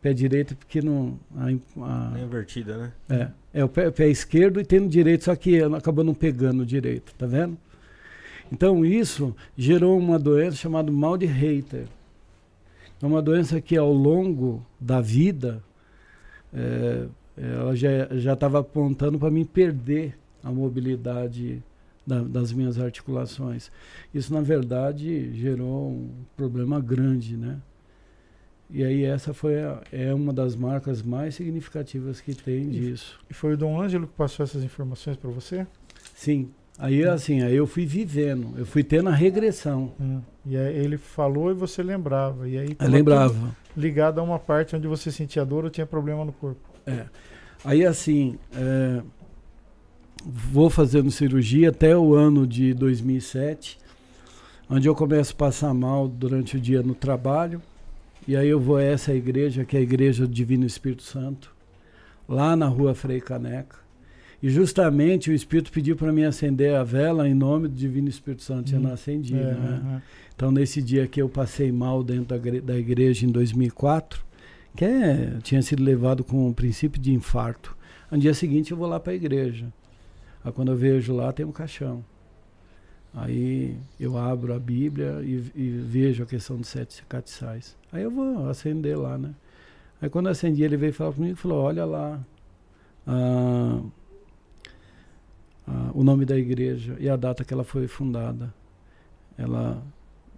Speaker 4: pé direito porque não. A,
Speaker 2: a, é invertida, né?
Speaker 4: É. É o pé, pé esquerdo e tendo direito, só que acabou não pegando o direito, tá vendo? Então isso gerou uma doença chamada mal de Reiter. É uma doença que ao longo da vida é, ela já estava apontando para mim perder a mobilidade da, das minhas articulações. Isso, na verdade, gerou um problema grande, né? E aí essa foi a, é uma das marcas mais significativas que tem disso.
Speaker 3: E foi o Dom Ângelo que passou essas informações para você?
Speaker 4: Sim. Aí assim, aí eu fui vivendo, eu fui tendo a regressão.
Speaker 3: Hum. E aí ele falou e você lembrava. E aí
Speaker 4: eu lembrava.
Speaker 3: Ligado a uma parte onde você sentia dor ou tinha problema no corpo.
Speaker 4: É. Aí assim, é, vou fazendo cirurgia até o ano de 2007, onde eu começo a passar mal durante o dia no trabalho e aí eu vou a essa igreja, que é a Igreja do Divino Espírito Santo, lá na rua Frei Caneca. E justamente o Espírito pediu para mim acender a vela em nome do Divino Espírito Santo. Hum. Eu não acendi, é, né? É. Então, nesse dia que eu passei mal dentro da, da igreja em 2004, que é, tinha sido levado com o princípio de infarto. No dia seguinte eu vou lá para a igreja. Aí quando eu vejo lá tem um caixão. Aí eu abro a Bíblia e, e vejo a questão dos sete castiçais. Aí eu vou acender lá, né? Aí quando eu acendi, ele veio falar comigo e falou, olha lá ah, ah, o nome da igreja e a data que ela foi fundada. Ela,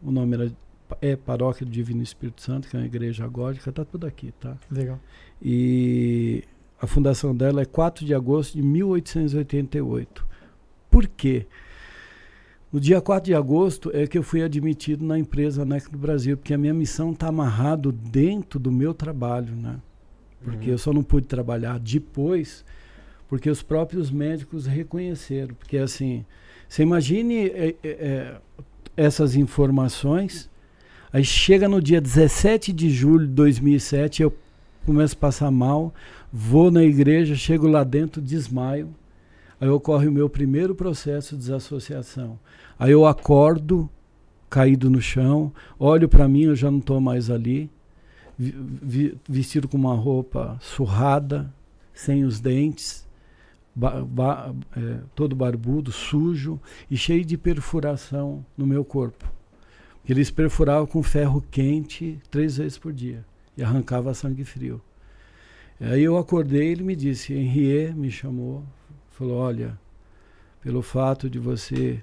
Speaker 4: o nome era é Paróquia do Divino Espírito Santo, que é uma igreja gótica, tá tudo aqui, tá?
Speaker 3: Legal.
Speaker 4: E a fundação dela é 4 de agosto de 1888. Por quê? No dia 4 de agosto é que eu fui admitido na empresa NEC do Brasil, porque a minha missão está amarrado dentro do meu trabalho, né? Porque uhum. eu só não pude trabalhar depois, porque os próprios médicos reconheceram. Porque assim, você imagine é, é, é essas informações, aí chega no dia 17 de julho de 2007, eu começo a passar mal, vou na igreja, chego lá dentro, desmaio, aí ocorre o meu primeiro processo de desassociação. Aí eu acordo, caído no chão, olho para mim, eu já não estou mais ali, vi, vestido com uma roupa surrada, sem os dentes, ba, ba, é, todo barbudo, sujo e cheio de perfuração no meu corpo. Eles perfuravam com ferro quente três vezes por dia e arrancava sangue frio. Aí eu acordei, ele me disse, Henriet me chamou, falou, olha, pelo fato de você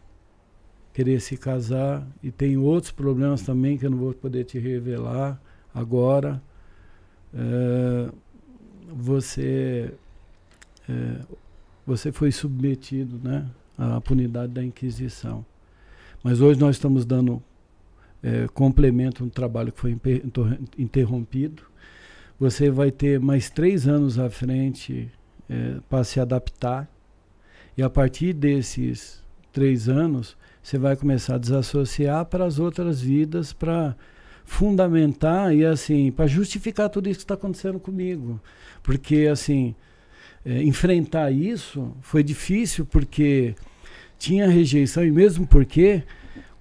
Speaker 4: querer se casar e tem outros problemas também que eu não vou poder te revelar agora. É, você é, você foi submetido né, à punidade da Inquisição. Mas hoje nós estamos dando é, complemento no trabalho que foi interrompido. Você vai ter mais três anos à frente é, para se adaptar. E a partir desses três anos, você vai começar a desassociar para as outras vidas, para fundamentar e assim, para justificar tudo isso que está acontecendo comigo. Porque assim, é, enfrentar isso foi difícil porque tinha rejeição e mesmo porque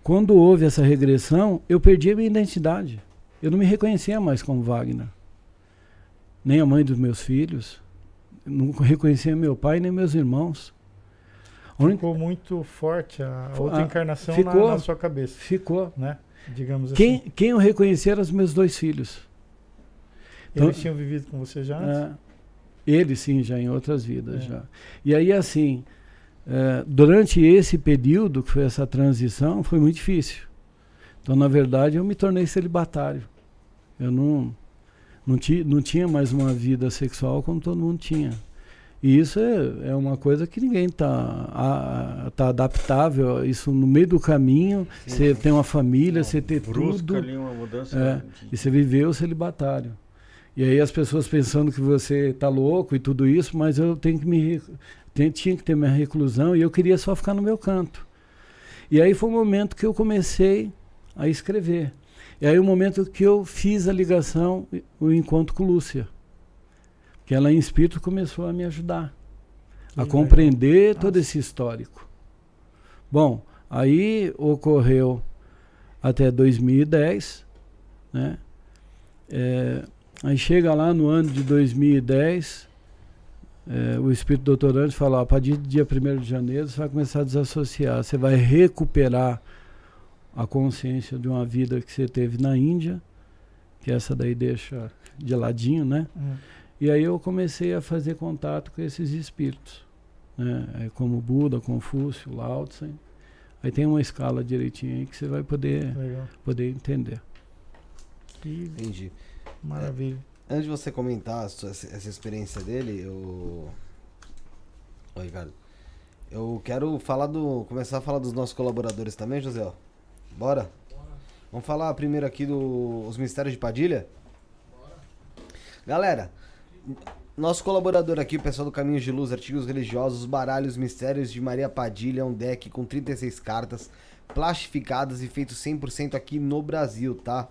Speaker 4: quando houve essa regressão, eu perdi a minha identidade. Eu não me reconhecia mais como Wagner. Nem a mãe dos meus filhos. Não reconhecia meu pai nem meus irmãos.
Speaker 3: Ficou muito forte a outra a, encarnação ficou, na, na, sua cabeça.
Speaker 4: Ficou.
Speaker 3: Né? Digamos
Speaker 4: quem,
Speaker 3: assim.
Speaker 4: Quem eu reconheci eram os meus dois filhos.
Speaker 3: Então, Eles tinham vivido com você já antes? É,
Speaker 4: ele sim, já em outras vidas. É. já. E aí, assim, é, durante esse período, que foi essa transição, foi muito difícil. Então, na verdade, eu me tornei celibatário. Eu não, não, ti, não tinha mais uma vida sexual como todo mundo tinha. E isso é, é uma coisa que ninguém está tá adaptável. Isso no meio do caminho, você tem uma família, você tem tudo.
Speaker 2: Ali uma mudança
Speaker 4: é, e você viveu celibatário. E aí as pessoas pensando que você está louco e tudo isso, mas eu tenho que me tinha que ter minha reclusão e eu queria só ficar no meu canto. E aí foi o momento que eu comecei a escrever. E aí o momento que eu fiz a ligação, o encontro com Lúcia. Que ela em espírito começou a me ajudar a compreender todo esse histórico. Bom, aí ocorreu até 2010, né? É, Aí chega lá no ano de 2010, é, o espírito doutorante fala: a partir do dia 1 de janeiro você vai começar a desassociar, você vai recuperar a consciência de uma vida que você teve na Índia, que essa daí deixa de ladinho, né? Hum. E aí eu comecei a fazer contato com esses espíritos, né? É como Buda, Confúcio, Lao Tse. Aí tem uma escala direitinho aí que você vai poder, poder entender.
Speaker 1: Entendi.
Speaker 3: Maravilha.
Speaker 1: Antes de você comentar essa experiência dele, eu. Oi, Ricardo. Eu quero falar do. começar a falar dos nossos colaboradores também, José. Bora? Bora. Vamos falar primeiro aqui dos do, Mistérios de Padilha? Bora. Galera, nosso colaborador aqui, o pessoal do Caminhos de Luz, Artigos Religiosos, Baralhos Mistérios de Maria Padilha, é um deck com 36 cartas plastificadas e feito 100% aqui no Brasil, tá?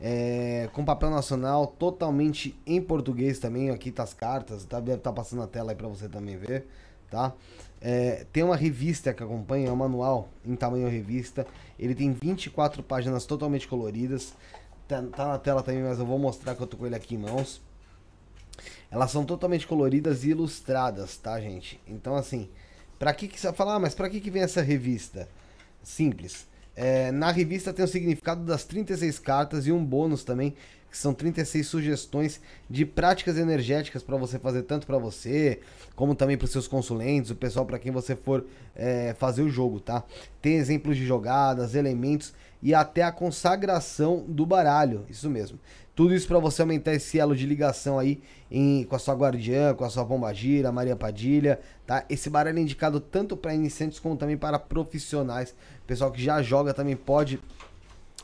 Speaker 1: É, com papel nacional, totalmente em português também. Aqui tá as cartas, tá? Deve estar tá passando na tela aí pra você também ver, tá? É, tem uma revista que acompanha, é um manual em tamanho revista. Ele tem 24 páginas totalmente coloridas. Tá, tá na tela também, mas eu vou mostrar que eu tô com ele aqui em mãos. Elas são totalmente coloridas e ilustradas, tá, gente? Então, assim, pra que que você falar, ah, mas pra que que vem essa revista? Simples. É, na revista tem o significado das 36 cartas e um bônus também, que são 36 sugestões de práticas energéticas para você fazer tanto para você, como também para os seus consulentes, o pessoal para quem você for é, fazer o jogo, tá? Tem exemplos de jogadas, elementos e até a consagração do baralho, isso mesmo. Tudo isso para você aumentar esse elo de ligação aí em, com a sua guardiã, com a sua pombagira, Maria Padilha, tá? Esse baralho é indicado tanto para iniciantes como também para profissionais. Pessoal que já joga também pode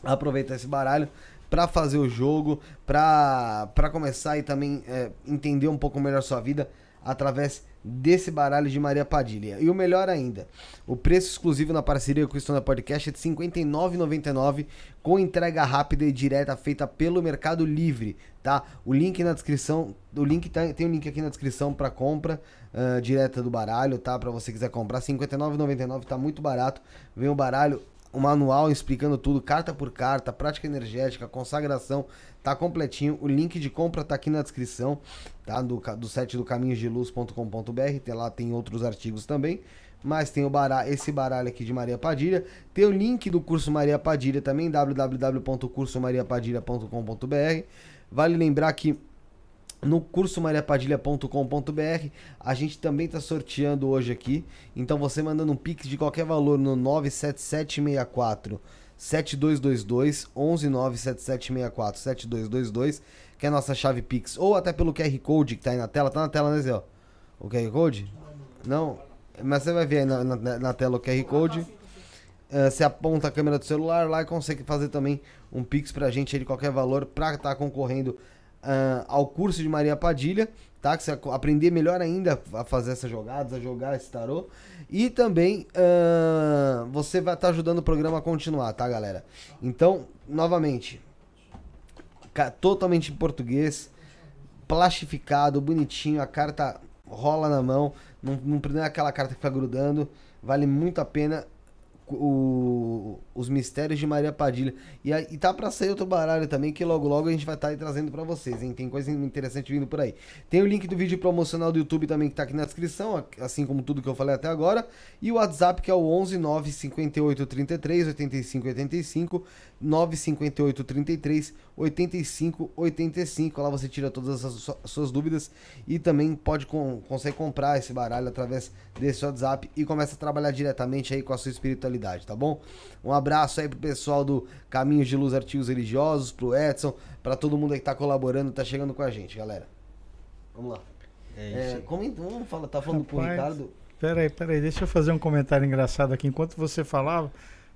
Speaker 1: aproveitar esse baralho para fazer o jogo, para começar e também é, entender um pouco melhor sua vida através desse baralho de Maria Padilha. E o melhor ainda, o preço exclusivo na parceria com o Estônia Podcast é de R$ 59,99 com entrega rápida e direta feita pelo Mercado Livre, tá? O link na descrição, o link tá, tem um link aqui na descrição para compra uh, direta do baralho, tá? Para você quiser comprar, R$ 59,99 tá muito barato. Vem o baralho o manual explicando tudo, carta por carta, prática energética, consagração, tá completinho. O link de compra tá aqui na descrição, tá? Do, do site do caminhosdeluz.com.br, tem lá tem outros artigos também. Mas tem o baralho, esse baralho aqui de Maria Padilha. Tem o link do curso Maria Padilha também, www.cursomariapadilha.com.br. Vale lembrar que no curso mariapadilha.com.br a gente também está sorteando hoje aqui. Então você mandando um pix de qualquer valor no 97764 7222 1197764 7222, que é a nossa chave pix, ou até pelo QR Code que está aí na tela. Tá na tela, né, Zé? O QR Code? Não, mas você vai ver aí na, na, na tela o QR Code. Uh, você aponta a câmera do celular lá e consegue fazer também um pix pra gente aí de qualquer valor para estar tá concorrendo uh, ao curso de Maria Padilha, tá? Que você aprender melhor ainda a fazer essas jogadas, a jogar esse tarô. E também uh, você vai estar tá ajudando o programa a continuar, tá, galera? Então, novamente, totalmente em português, plastificado, bonitinho, a carta rola na mão, não, não é aquela carta que fica grudando, vale muito a pena o- os mistérios de Maria Padilha. E, e tá pra sair outro baralho também, que logo logo a gente vai estar aí trazendo pra vocês, hein? Tem coisa interessante vindo por aí. Tem o link do vídeo promocional do YouTube também que tá aqui na descrição, assim como tudo que eu falei até agora. E o WhatsApp que é o 11 958 33 85 85 958 33 85 85. Lá você tira todas as su- suas dúvidas e também pode com, consegue comprar esse baralho através desse WhatsApp e começa a trabalhar diretamente aí com a sua espiritualidade, tá bom? Um abraço aí pro pessoal do Caminhos de Luz Artigos Religiosos, pro Edson, pra todo mundo aí que tá colaborando, tá chegando com a gente, galera. Vamos lá.
Speaker 2: É
Speaker 1: É,
Speaker 2: isso. aí.
Speaker 1: comenta, vamos falar, tá falando pro
Speaker 3: Rapaz.
Speaker 1: Ricardo.
Speaker 3: Peraí, peraí, deixa eu fazer um comentário engraçado aqui. Enquanto você falava,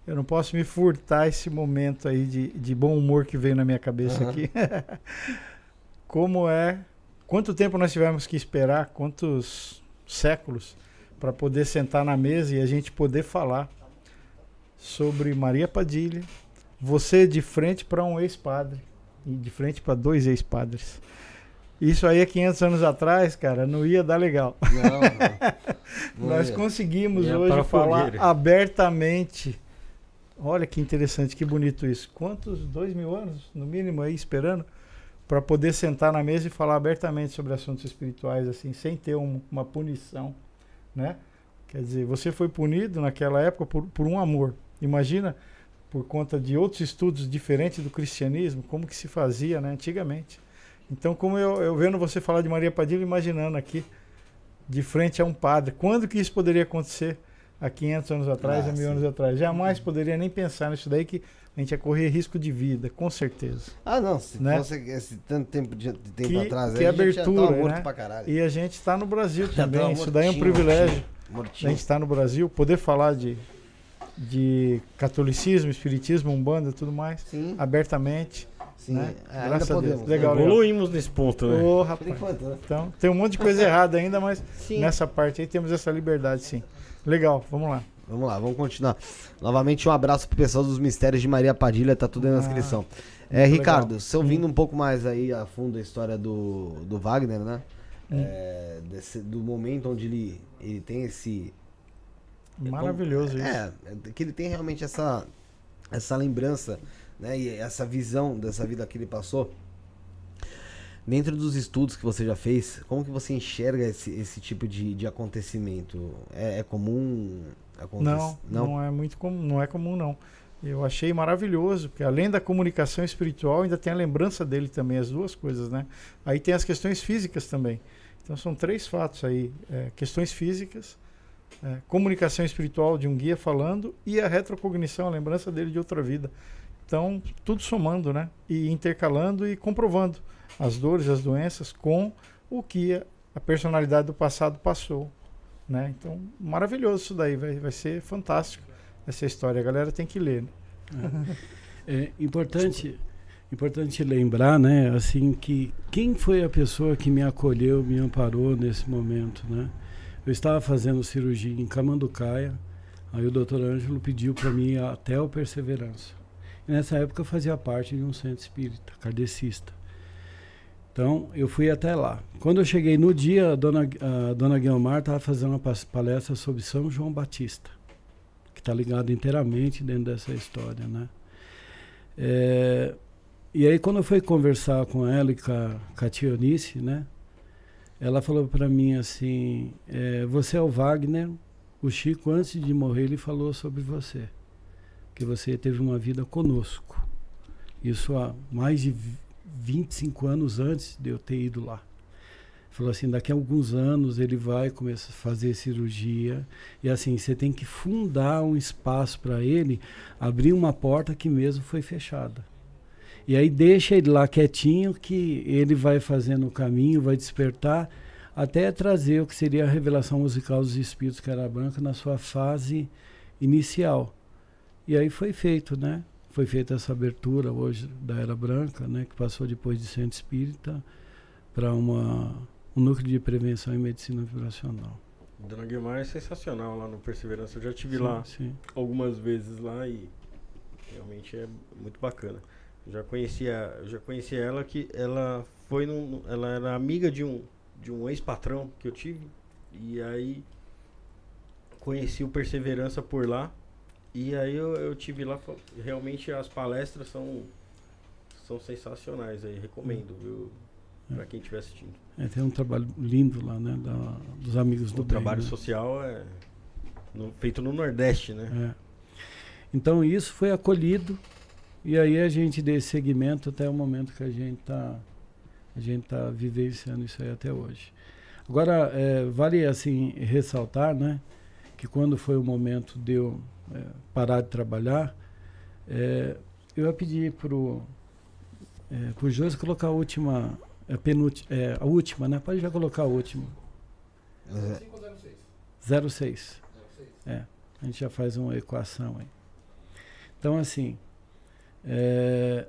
Speaker 3: eu não posso me furtar esse momento aí de, de bom humor que veio na minha cabeça
Speaker 1: Aham.
Speaker 3: aqui. Como é. Quanto tempo nós tivemos que esperar? Quantos séculos para poder sentar na mesa e a gente poder falar sobre Maria Padilha, você de frente para um ex-padre e de frente para dois ex-padres. Isso aí é 500 anos atrás, cara, não ia dar legal.
Speaker 1: Não, não
Speaker 3: Nós
Speaker 1: ia.
Speaker 3: conseguimos
Speaker 2: Ia
Speaker 3: hoje falar
Speaker 2: fogueira.
Speaker 3: abertamente. Olha que interessante, que bonito isso. Quantos? Dois mil anos, no mínimo, aí esperando para poder sentar na mesa e falar abertamente sobre assuntos espirituais, assim, sem ter um- uma punição, né? Quer dizer, você foi punido naquela época por, por um amor. Imagina, por conta de outros estudos diferentes do cristianismo, como que se fazia, né, antigamente. Então, como eu, eu vendo você falar de Maria Padilha, imaginando aqui, de frente a um padre, quando que isso poderia acontecer há 500 anos atrás,
Speaker 1: Ah,
Speaker 3: há mil
Speaker 1: sim.
Speaker 3: anos atrás? Jamais poderia nem pensar nisso daí, que a gente ia correr risco de vida, com certeza.
Speaker 1: Ah, não, se
Speaker 3: Né?
Speaker 1: fosse esse tanto tempo, de, de tempo
Speaker 3: Que-
Speaker 1: atrás,
Speaker 3: que
Speaker 1: aí,
Speaker 3: abertura, né?
Speaker 1: pra caralho.
Speaker 3: E a gente está no Brasil
Speaker 1: Já
Speaker 3: também, isso daí é um privilégio.
Speaker 1: mortinho,
Speaker 3: A gente está no Brasil, poder falar de, de catolicismo, espiritismo, umbanda e tudo mais,
Speaker 1: Sim,
Speaker 3: abertamente.
Speaker 1: sim.
Speaker 3: né?
Speaker 1: É, ainda
Speaker 3: Graças a Deus.
Speaker 1: podemos.
Speaker 3: Legal,
Speaker 1: né?
Speaker 2: Evoluímos nesse ponto, né?
Speaker 1: Por
Speaker 3: rapaz.
Speaker 1: enquanto, né?
Speaker 3: Então, tem um monte de coisa errada ainda, mas
Speaker 1: Sim.
Speaker 3: nessa parte aí temos essa liberdade, sim. Legal, vamos lá.
Speaker 1: Vamos lá, vamos continuar. Novamente, um abraço pro pessoal dos Mistérios de Maria Padilha, tá tudo aí na
Speaker 3: Ah,
Speaker 1: descrição. É,
Speaker 3: muito
Speaker 1: Ricardo,
Speaker 3: legal.
Speaker 1: você ouvindo um pouco mais aí a fundo a história do, do Wagner, né?
Speaker 3: Hum.
Speaker 1: É, desse- do momento onde ele, ele tem esse.
Speaker 3: Maravilhoso isso.
Speaker 1: É, é que ele tem realmente essa, essa lembrança, né? E essa visão dessa vida que ele passou. Dentro dos estudos que você já fez, como que você enxerga esse, esse tipo de, de acontecimento? É, é comum? acontecer?
Speaker 3: Não, não, é muito comum, não é comum não. Eu achei maravilhoso, porque além da comunicação espiritual, ainda tem a lembrança dele também, as duas coisas, né? Aí tem as questões físicas também. Então são três fatos aí: é, questões físicas, é, comunicação espiritual de um guia falando e a retrocognição, a lembrança dele de outra vida. Então, tudo somando, né? E intercalando e comprovando as dores, as doenças com o que a- personalidade do passado passou, né? Então, maravilhoso isso daí, vai, vai ser fantástico essa história. A galera tem que ler. né?
Speaker 4: É importante, importante lembrar, né, assim, que quem foi a pessoa que me acolheu, me amparou nesse momento, né? Eu estava fazendo cirurgia em Camanducaia, aí o doutor Ângelo pediu para mim até o Perseverança. E nessa época eu fazia parte de um centro espírita, kardecista. Então, eu fui até lá. Quando eu cheguei no dia, a dona, a dona Guilmar estava fazendo uma palestra sobre São João Batista, que está ligado inteiramente dentro dessa história, né? É, e aí, quando eu fui conversar com ela e com a, com a né? Ela falou para mim assim: é, Você é o Wagner. O Chico, antes de morrer, ele falou sobre você. Que você teve uma vida conosco. Isso há mais de vi- 25 anos antes de eu ter ido lá. Falou assim: daqui a alguns anos ele vai começar a fazer cirurgia. E assim, você tem que fundar um espaço para ele abrir uma porta que mesmo foi fechada. E aí deixa ele lá quietinho que ele vai fazendo o caminho, vai despertar até trazer o que seria a revelação musical dos espíritos cara branca na sua fase inicial. E aí foi feito, né? Foi feita essa abertura hoje da Era Branca, né, que passou depois de Centro Espírita para uma um núcleo de prevenção e medicina vibracional.
Speaker 2: Dona Guilmar é sensacional lá no Perseverança. Eu já tive
Speaker 4: Sim,
Speaker 2: lá
Speaker 4: sim.
Speaker 2: algumas vezes lá e realmente é muito bacana. Já conhecia, já conhecia ela que ela foi num, ela era amiga de um de um ex-patrão que eu tive e aí conheci o Perseverança por lá E aí eu, eu tive lá, realmente as palestras são, são sensacionais aí, recomendo, viu? Pra quem estiver assistindo.
Speaker 4: É, tem um trabalho lindo lá, né? Da, dos amigos do
Speaker 2: O
Speaker 4: bem,
Speaker 2: trabalho
Speaker 4: né?
Speaker 2: social é no- feito no Nordeste, né?
Speaker 4: É. Então isso foi acolhido e aí a gente deu segmento até o momento que a gente está a gente tá vivenciando isso aí até hoje. Agora é, vale assim ressaltar, né, que quando foi o momento de eu é, parar de trabalhar, é, eu ia pedir pro é, pro José colocar a última a, penúltima, é, a última, né? Pode já colocar a última.
Speaker 1: É,
Speaker 5: 506.
Speaker 4: 06. É, a gente já faz uma equação aí. Então, assim, é,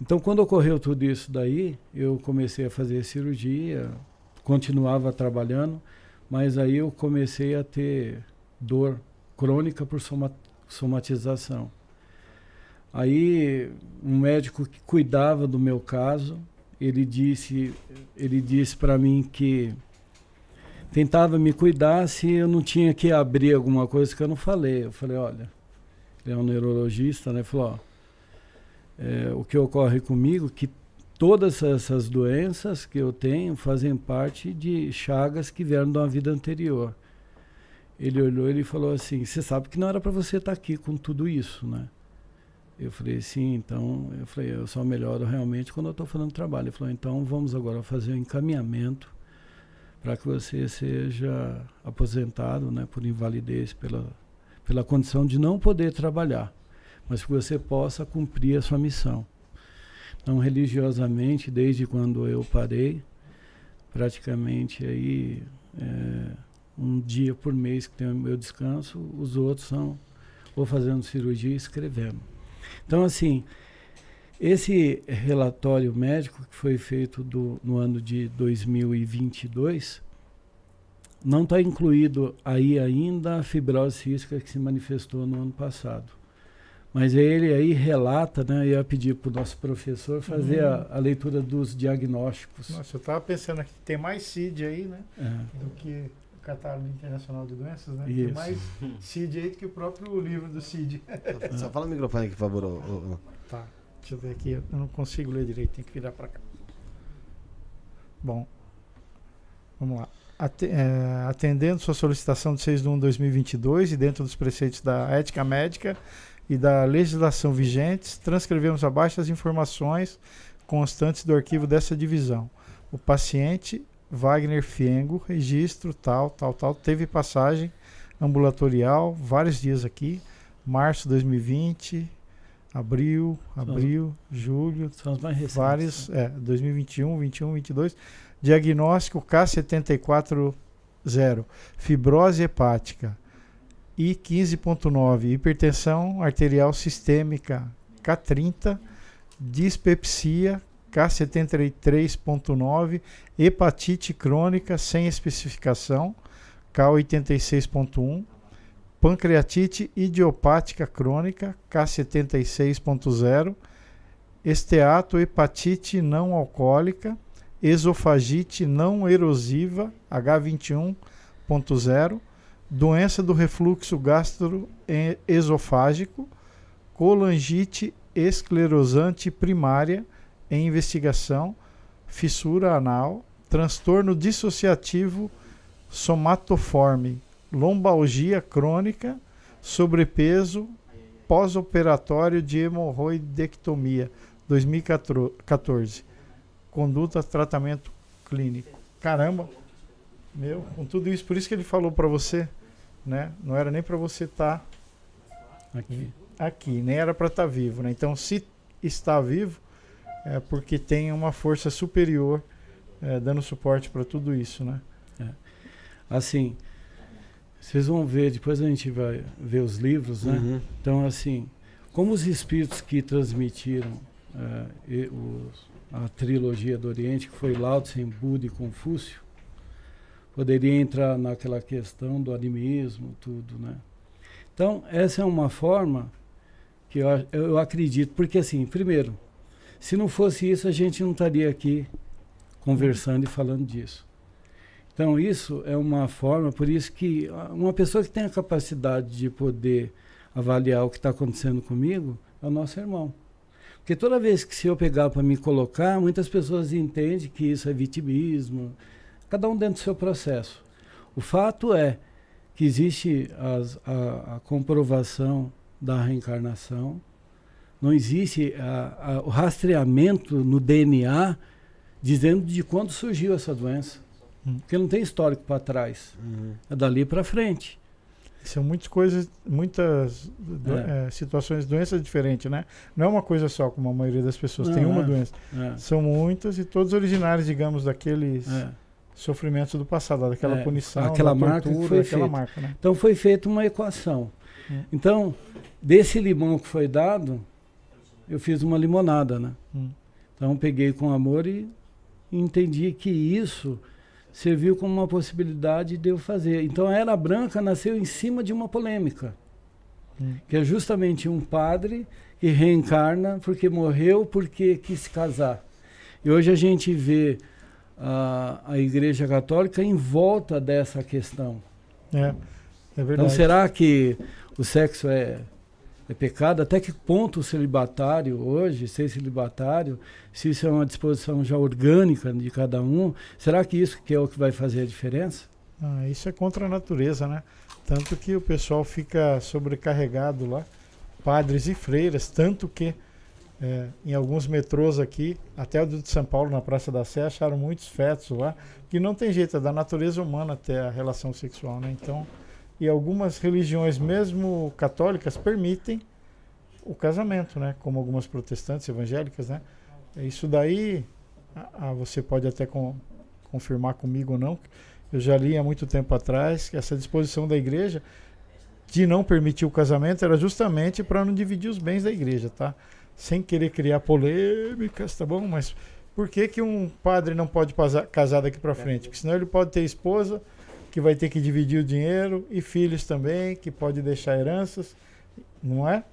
Speaker 4: então quando ocorreu tudo isso daí, eu comecei a fazer cirurgia, continuava trabalhando, mas aí eu comecei a ter dor crônica por soma- somatização. Aí um médico que cuidava do meu caso, ele disse, ele disse para mim que tentava me cuidar se eu não tinha que abrir alguma coisa que eu não falei. Eu falei, olha, ele é um neurologista, né? Falou, ó, é, o que ocorre comigo que todas essas doenças que eu tenho fazem parte de chagas que vieram de uma vida anterior. Ele olhou e falou assim, você sabe que não era para você estar aqui com tudo isso, né? Eu falei, sim, então, eu falei, eu só melhoro realmente quando eu estou fazendo trabalho. Ele falou, então vamos agora fazer o encaminhamento para que você seja aposentado né, por invalidez, pela, pela condição de não poder trabalhar, mas que você possa cumprir a sua missão. Então, religiosamente, desde quando eu parei, praticamente aí é, um dia por mês que tem o meu descanso, os outros são ou fazendo cirurgia e escrevendo. Então, assim, esse relatório médico que foi feito do, no ano de 2022 não está incluído aí ainda a fibrose cística que se manifestou no ano passado. Mas ele aí relata, né? Eu ia pedir para o nosso professor fazer
Speaker 3: Uhum.
Speaker 4: a, a leitura dos diagnósticos.
Speaker 3: Nossa, eu tava pensando aqui que tem mais CID aí, né?
Speaker 4: É.
Speaker 3: Do que o Catálogo Internacional de Doenças, né? Tem
Speaker 4: Isso.
Speaker 3: mais CID aí do que o próprio livro do CID.
Speaker 1: Só fala no microfone aqui, por favor.
Speaker 3: Tá, deixa eu ver aqui. Eu não consigo ler direito, tem que virar para cá. Bom, vamos lá. Eh, atendendo sua solicitação de 6 de 1 de 2022 e dentro dos preceitos da ética médica e da legislação vigentes, transcrevemos abaixo as informações constantes do arquivo dessa divisão. O paciente Wagner Fiengo, registro tal, tal, tal, teve passagem ambulatorial, vários dias aqui, março de 2020, abril, abril, julho,
Speaker 4: São os mais recentes.
Speaker 3: vários, é, 2021, 21, 22. Diagnóstico K740, fibrose hepática. I 15.9, hipertensão arterial sistêmica K30, dispepsia K73.9, hepatite crônica sem especificação K86.1, pancreatite idiopática crônica K76.0, esteatohepatite não alcoólica, esofagite não erosiva H21.0, doença do refluxo gastroesofágico, colangite esclerosante primária em investigação, fissura anal, transtorno dissociativo somatoforme, lombalgia crônica, sobrepeso, pós-operatório de hemorroidectomia, 2014. Conduta, tratamento clínico. Caramba, meu, com tudo isso, por isso que ele falou para você, né? Não era nem para você estar
Speaker 4: Aqui.
Speaker 3: aqui, nem era para estar vivo, né? Então, se está vivo, é porque tem uma força superior é, dando suporte para tudo isso, né?
Speaker 4: Assim, vocês vão ver, depois a gente vai ver os livros, né?
Speaker 1: Uhum.
Speaker 4: Então, assim, como os espíritos que transmitiram eh, e os- a trilogia do Oriente, que foi Lao Tse, Buda e Confúcio, poderia entrar naquela questão do animismo, tudo, né? Então, essa é uma forma que eu, eu acredito, porque assim, primeiro, se não fosse isso, a gente não estaria aqui conversando e falando disso. Então isso é uma forma, por isso que uma pessoa que tem a capacidade de poder avaliar o que está acontecendo comigo é o nosso irmão. Porque toda vez que se eu pegar para me colocar, muitas pessoas entendem que isso é vitimismo, cada um dentro do seu processo. O fato é que existe as, a, a, comprovação da reencarnação, não existe a, o rastreamento no DNA dizendo de quando surgiu essa doença. Hum. Porque não tem histórico para trás. Uhum. É dali para frente.
Speaker 3: São muitas coisas, muitas é. É, situações, doenças diferentes, né? Não é uma coisa só, como a maioria das pessoas não, tem uma é. doença. É. São muitas e todos originários, digamos, daqueles é. sofrimentos do passado, daquela é, punição,
Speaker 4: aquela marca tortura, foi aquela marca, né? Então foi feita uma equação. Hum. Então, desse limão que foi dado, eu fiz uma limonada, né? Hum. Então peguei com amor e entendi que isso serviu como uma possibilidade de eu fazer. Então a Era Branca nasceu em cima de uma polêmica, hum. que é justamente um padre que reencarna porque morreu, porque quis se casar. E hoje a gente vê a, a Igreja Católica em volta dessa questão.
Speaker 3: É, é verdade.
Speaker 4: Então será que o sexo é é pecado? Até que ponto o celibatário hoje, ser celibatário, se isso é uma disposição já orgânica de cada um, será que isso que é o que vai fazer a diferença?
Speaker 3: Ah, isso é contra a natureza, né? Tanto que o pessoal fica sobrecarregado lá, padres e freiras, tanto que é, em alguns metrôs aqui, até o de São Paulo, na Praça da Sé, acharam muitos fetos lá, que não tem jeito, é da natureza humana ter a relação sexual, né? Então, e algumas religiões, mesmo católicas, permitem o casamento, né? Como algumas protestantes evangélicas, né? Isso daí, ah, você pode até com, confirmar comigo ou não. Eu já li há muito tempo atrás que essa disposição da igreja de não permitir o casamento era justamente para não dividir os bens da igreja, tá? Sem querer criar polêmicas, tá bom? Mas por que, que um padre não pode casar daqui para frente? Porque senão ele pode ter esposa, que vai ter que dividir o dinheiro, e filhos também, que pode deixar heranças, não é?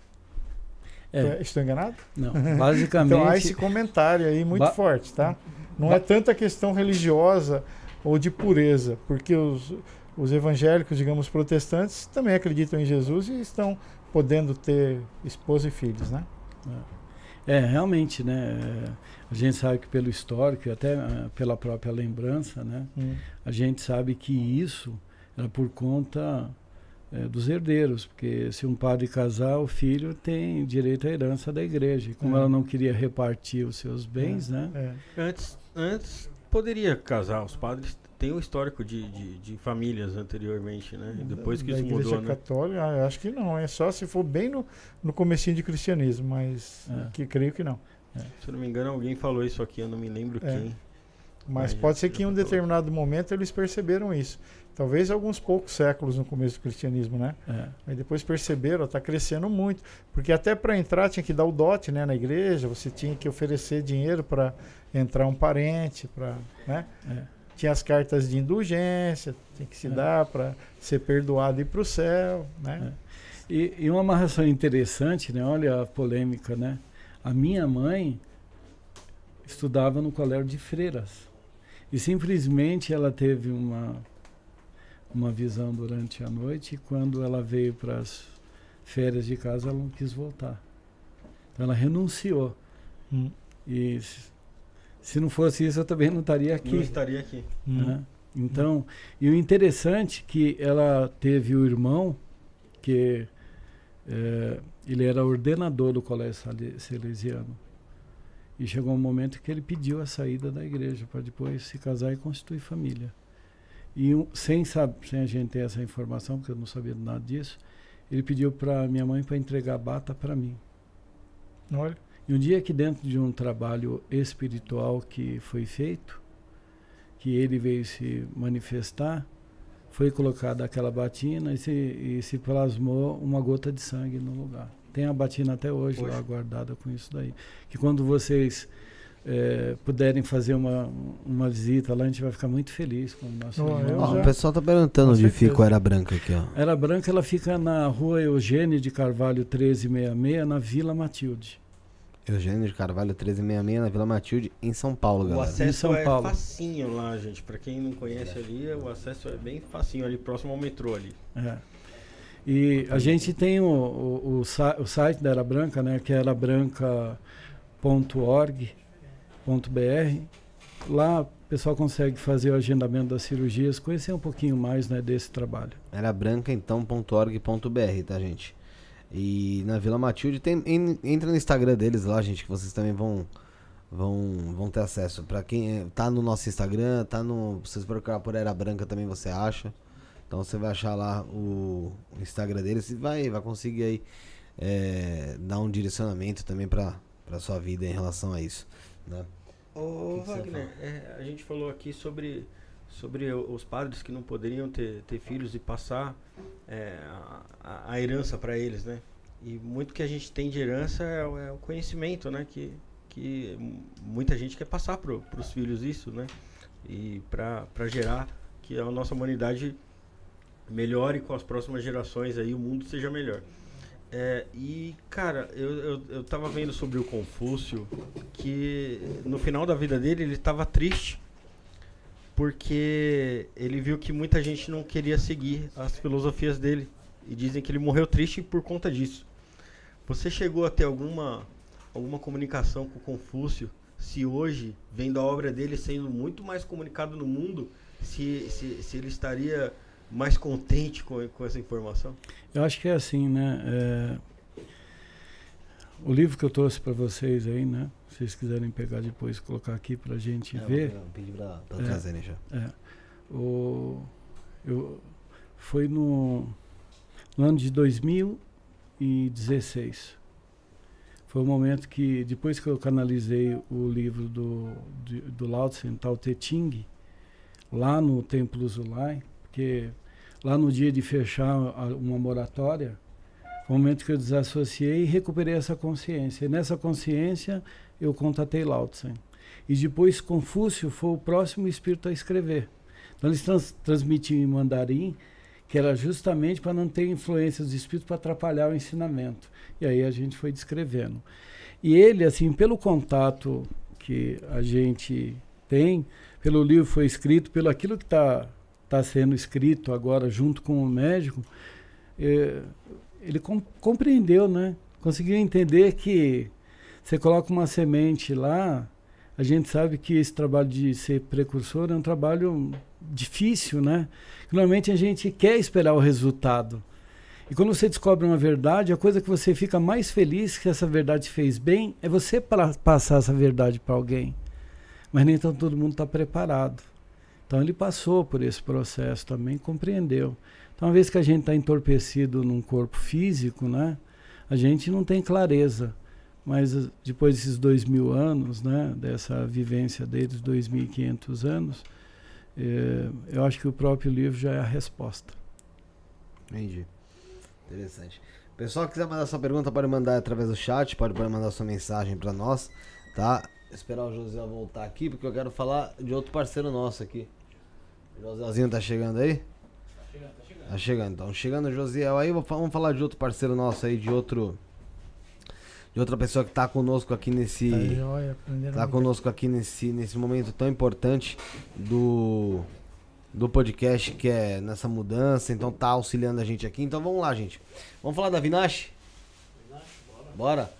Speaker 3: é. Estou enganado?
Speaker 4: Não, basicamente.
Speaker 3: então há esse comentário aí muito ba forte, tá? Não é tanta questão religiosa ou de pureza, porque os, os evangélicos, digamos, protestantes, também acreditam em Jesus e estão podendo ter esposa e filhos, né?
Speaker 4: É, é realmente, né? A gente sabe que pelo histórico e até uh, pela própria lembrança, né? Hum. A gente sabe que isso era por conta é, dos herdeiros, porque se um padre casar, o filho tem direito à herança da igreja. E como é. ela não queria repartir os seus bens, é. né?
Speaker 2: É. Antes, antes poderia casar, os padres têm um histórico de, de, de famílias anteriormente, né? Depois que da isso
Speaker 3: igreja
Speaker 2: mudou,
Speaker 3: né? católica, né? acho que não, é só se for bem no, no comecinho de cristianismo, mas é. que creio que não.
Speaker 2: É. Se eu não me engano, alguém falou isso aqui, eu não me lembro é. quem.
Speaker 3: Mas, pode ser que em um determinado momento eles perceberam isso. Talvez alguns poucos séculos no começo do cristianismo, né? É. Aí depois perceberam, está crescendo muito. Porque até para entrar tinha que dar o dote né, na igreja, você tinha que oferecer dinheiro para entrar um parente, para. Né? É. Tinha as cartas de indulgência, tinha que se é. dar para ser perdoado e ir para o céu. Né?
Speaker 4: É. E, e uma amarração interessante, né? olha a polêmica, né? A minha mãe estudava no colégio de freiras. E simplesmente ela teve uma, uma visão durante a noite e quando ela veio para as férias de casa, ela não quis voltar. Então ela renunciou. Hum. E se, se, não fosse isso, eu também não estaria aqui. Não
Speaker 2: estaria aqui.
Speaker 4: Né? Hum. Então, hum. e o interessante é que ela teve o irmão que é, ele era ordenador do colégio salesiano. E chegou um momento que ele pediu a saída da igreja para depois se casar e constituir família. E um, sem, sabe, sem a gente ter essa informação, porque eu não sabia nada disso, ele pediu para minha mãe para entregar a bata para mim.
Speaker 3: Olha.
Speaker 4: E um dia que dentro de um trabalho espiritual que foi feito, que ele veio se manifestar, foi colocada aquela batina e se, e se plasmou uma gota de sangue no lugar. Tem a batina até hoje, hoje. lá guardada com isso daí. Que quando vocês é, puderem fazer uma, uma visita lá, a gente vai ficar muito feliz com o nosso
Speaker 1: oh, O pessoal está perguntando onde fica a Era Branca aqui. Ó.
Speaker 4: Era Branca ela fica na rua Eugênio de Carvalho 1366, na Vila Matilde.
Speaker 1: Eugênio de Carvalho 1366 na Vila Matilde, em São Paulo,
Speaker 2: O
Speaker 1: galera.
Speaker 2: acesso
Speaker 4: Em São
Speaker 2: é
Speaker 4: Paulo.
Speaker 2: facinho lá, gente. Pra quem não conhece ali, o acesso é bem facinho ali, próximo ao metrô ali.
Speaker 4: É. E a gente tem o, o, o, o site da Era Branca, né, que é erabranca.org.br. Lá o pessoal consegue fazer o agendamento das cirurgias, conhecer um pouquinho mais né, desse trabalho.
Speaker 1: Era branca então.org.br, tá, gente? E na Vila Matilde tem en- entra no Instagram deles lá, gente, que vocês também vão vão vão ter acesso. Pra quem é- tá no nosso Instagram, tá no, vocês procurar por Era Branca também você acha. Então você vai achar lá o Instagram deles e vai vai conseguir aí é, dar um direcionamento também pra para sua vida em relação a isso, né?
Speaker 2: Ô,
Speaker 1: você
Speaker 2: Wagner, é, a gente falou aqui sobre, sobre os padres que não poderiam ter, ter filhos e passar é, a, a- herança para eles, né? E muito que a gente tem de herança é, o- é o conhecimento, né? Que, que muita gente quer passar para os filhos isso, né? E para gerar que a nossa humanidade melhore com as próximas gerações aí, o mundo seja melhor. É, e, cara, eu, eu, eu tava vendo sobre o Confúcio que no final da vida dele ele tava triste porque ele viu que muita gente não queria seguir as filosofias dele e dizem que ele morreu triste por conta disso. Você chegou a ter alguma alguma comunicação com Confúcio? Se hoje, vendo a obra dele sendo muito mais comunicado no mundo, se, se, se ele estaria mais contente com, com essa informação?
Speaker 4: Eu acho que é assim, né? é, o livro que eu trouxe para vocês aí, né? Se vocês quiserem pegar depois e colocar aqui para a gente
Speaker 1: É,
Speaker 4: ver.
Speaker 1: vou pedir pra, pra
Speaker 4: É.
Speaker 1: trazerem já.
Speaker 4: É. O, eu, foi no, no ano de 2016. Foi o momento que, depois que eu canalizei o livro do, de- do Lao Tse, Tao Te Ching, lá no Templo Zulai, porque lá no dia de fechar uma moratória, foi o momento que eu desassociei e recuperei essa consciência. E nessa consciência eu contatei Lao Tse. E depois Confúcio foi o próximo espírito a escrever. Então eles trans, transmitiam em mandarim, que era justamente para não ter influência dos espíritos para atrapalhar o ensinamento. E aí a gente foi descrevendo. E ele, assim, pelo contato que a gente tem, pelo livro foi escrito, pelo aquilo que está tá sendo escrito agora junto com o médico, eh, ele com- compreendeu, né? Conseguiu entender que você coloca uma semente lá, a gente sabe que esse trabalho de ser precursor é um trabalho difícil, né? Normalmente a gente quer esperar o resultado. E quando você descobre uma verdade, a coisa que você fica mais feliz que essa verdade fez bem é você pra- passar essa verdade para alguém. Mas nem então todo mundo está preparado. Então ele passou por esse processo também, compreendeu. Então, uma vez que a gente está entorpecido num corpo físico, né, a gente não tem clareza. Mas eh, depois desses dois mil anos, né, dessa vivência deles, 2.500 anos, eh, eu acho que o próprio livro já é a resposta.
Speaker 1: Entendi. Interessante. Pessoal que quiser mandar sua pergunta, pode mandar através do chat, pode, mandar sua mensagem pra nós, tá? Esperar o José voltar aqui, porque eu quero falar de outro parceiro nosso aqui. O Josézinho tá chegando aí? Tá chegando, então. Chegando o Josiel aí, vamos falar de outro parceiro nosso aí, de outro. De outra pessoa que tá conosco aqui nesse.
Speaker 3: Tá joia,
Speaker 1: tá conosco aqui nesse, nesse momento tão importante do, do podcast, que é nessa mudança, então tá auxiliando a gente aqui. Então vamos lá, gente. Vamos falar da Vinache? Bora.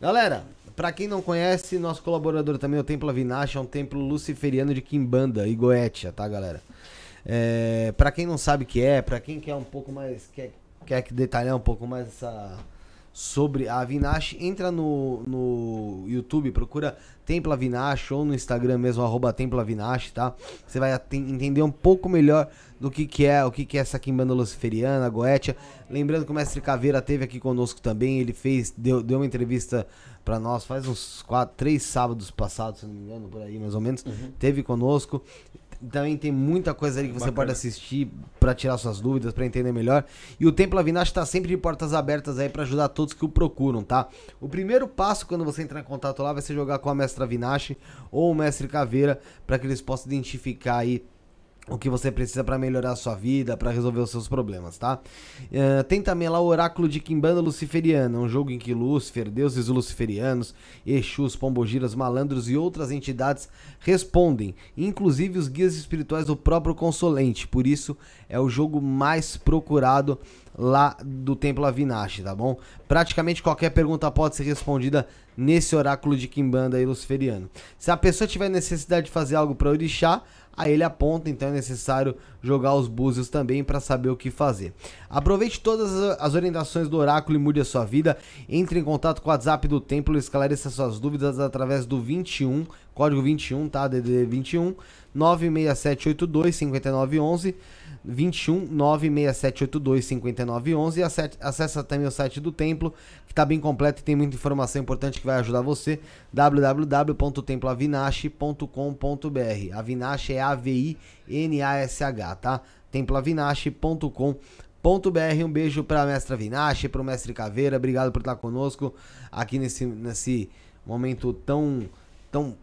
Speaker 1: Galera, pra quem não conhece, nosso colaborador também, o Templo Vinache, é um templo luciferiano de Quimbanda e Goetia, tá, galera? É, pra quem não sabe o que é, pra quem quer um pouco mais, quer, quer que detalhar um pouco mais essa, sobre a Vinache, entra no, no YouTube, procura Templa Vinache ou no Instagram mesmo, arroba Templa Vinache, tá? Você vai entender um pouco melhor do que, que é, o que, que é essa quimbanda luciferiana, Goetia. Lembrando que o Mestre Caveira teve aqui conosco também, ele fez, deu, deu uma entrevista pra nós faz uns quatro, três sábados passados, se não me engano, por aí mais ou menos. Teve conosco. Também tem muita coisa ali que você
Speaker 2: Bacana.
Speaker 1: pode assistir pra tirar suas dúvidas, pra entender melhor. E o Templo Avinash tá sempre de portas abertas aí pra ajudar todos que o procuram, tá? O primeiro passo quando você entrar em contato lá vai ser jogar com a Mestra Avinash ou o Mestre Caveira, pra que eles possam identificar aí o que você precisa para melhorar a sua vida, para resolver os seus problemas, tá? Uh, tem também lá o Oráculo de Kimbanda Luciferiana, um jogo em que Lúcifer, deuses luciferianos, Exus, Pombogiras, malandros e outras entidades respondem, inclusive os guias espirituais do próprio Consolente. Por isso é o jogo mais procurado lá do Templo Avinashi, tá bom? Praticamente qualquer pergunta pode ser respondida nesse Oráculo de Kimbanda aí luciferiano. Se a pessoa tiver necessidade de fazer algo para orixá, Aí ele aponta, então é necessário jogar os búzios também para saber o que fazer. Aproveite todas as orientações do oráculo e mude a sua vida. Entre em contato com o WhatsApp do templo e esclareça suas dúvidas através do 21, código 21, tá? DDD 21 96782 5911 21 96782 5911 e acessa também o site do templo, que está bem completo e tem muita informação importante que vai ajudar você. www.temploavinash.com.br. Avinash é A V I N A S H, tá? temploavinash.com.br. Um beijo para a mestra Vinache, para o mestre Caveira. Obrigado por estar conosco aqui nesse, nesse momento tão tão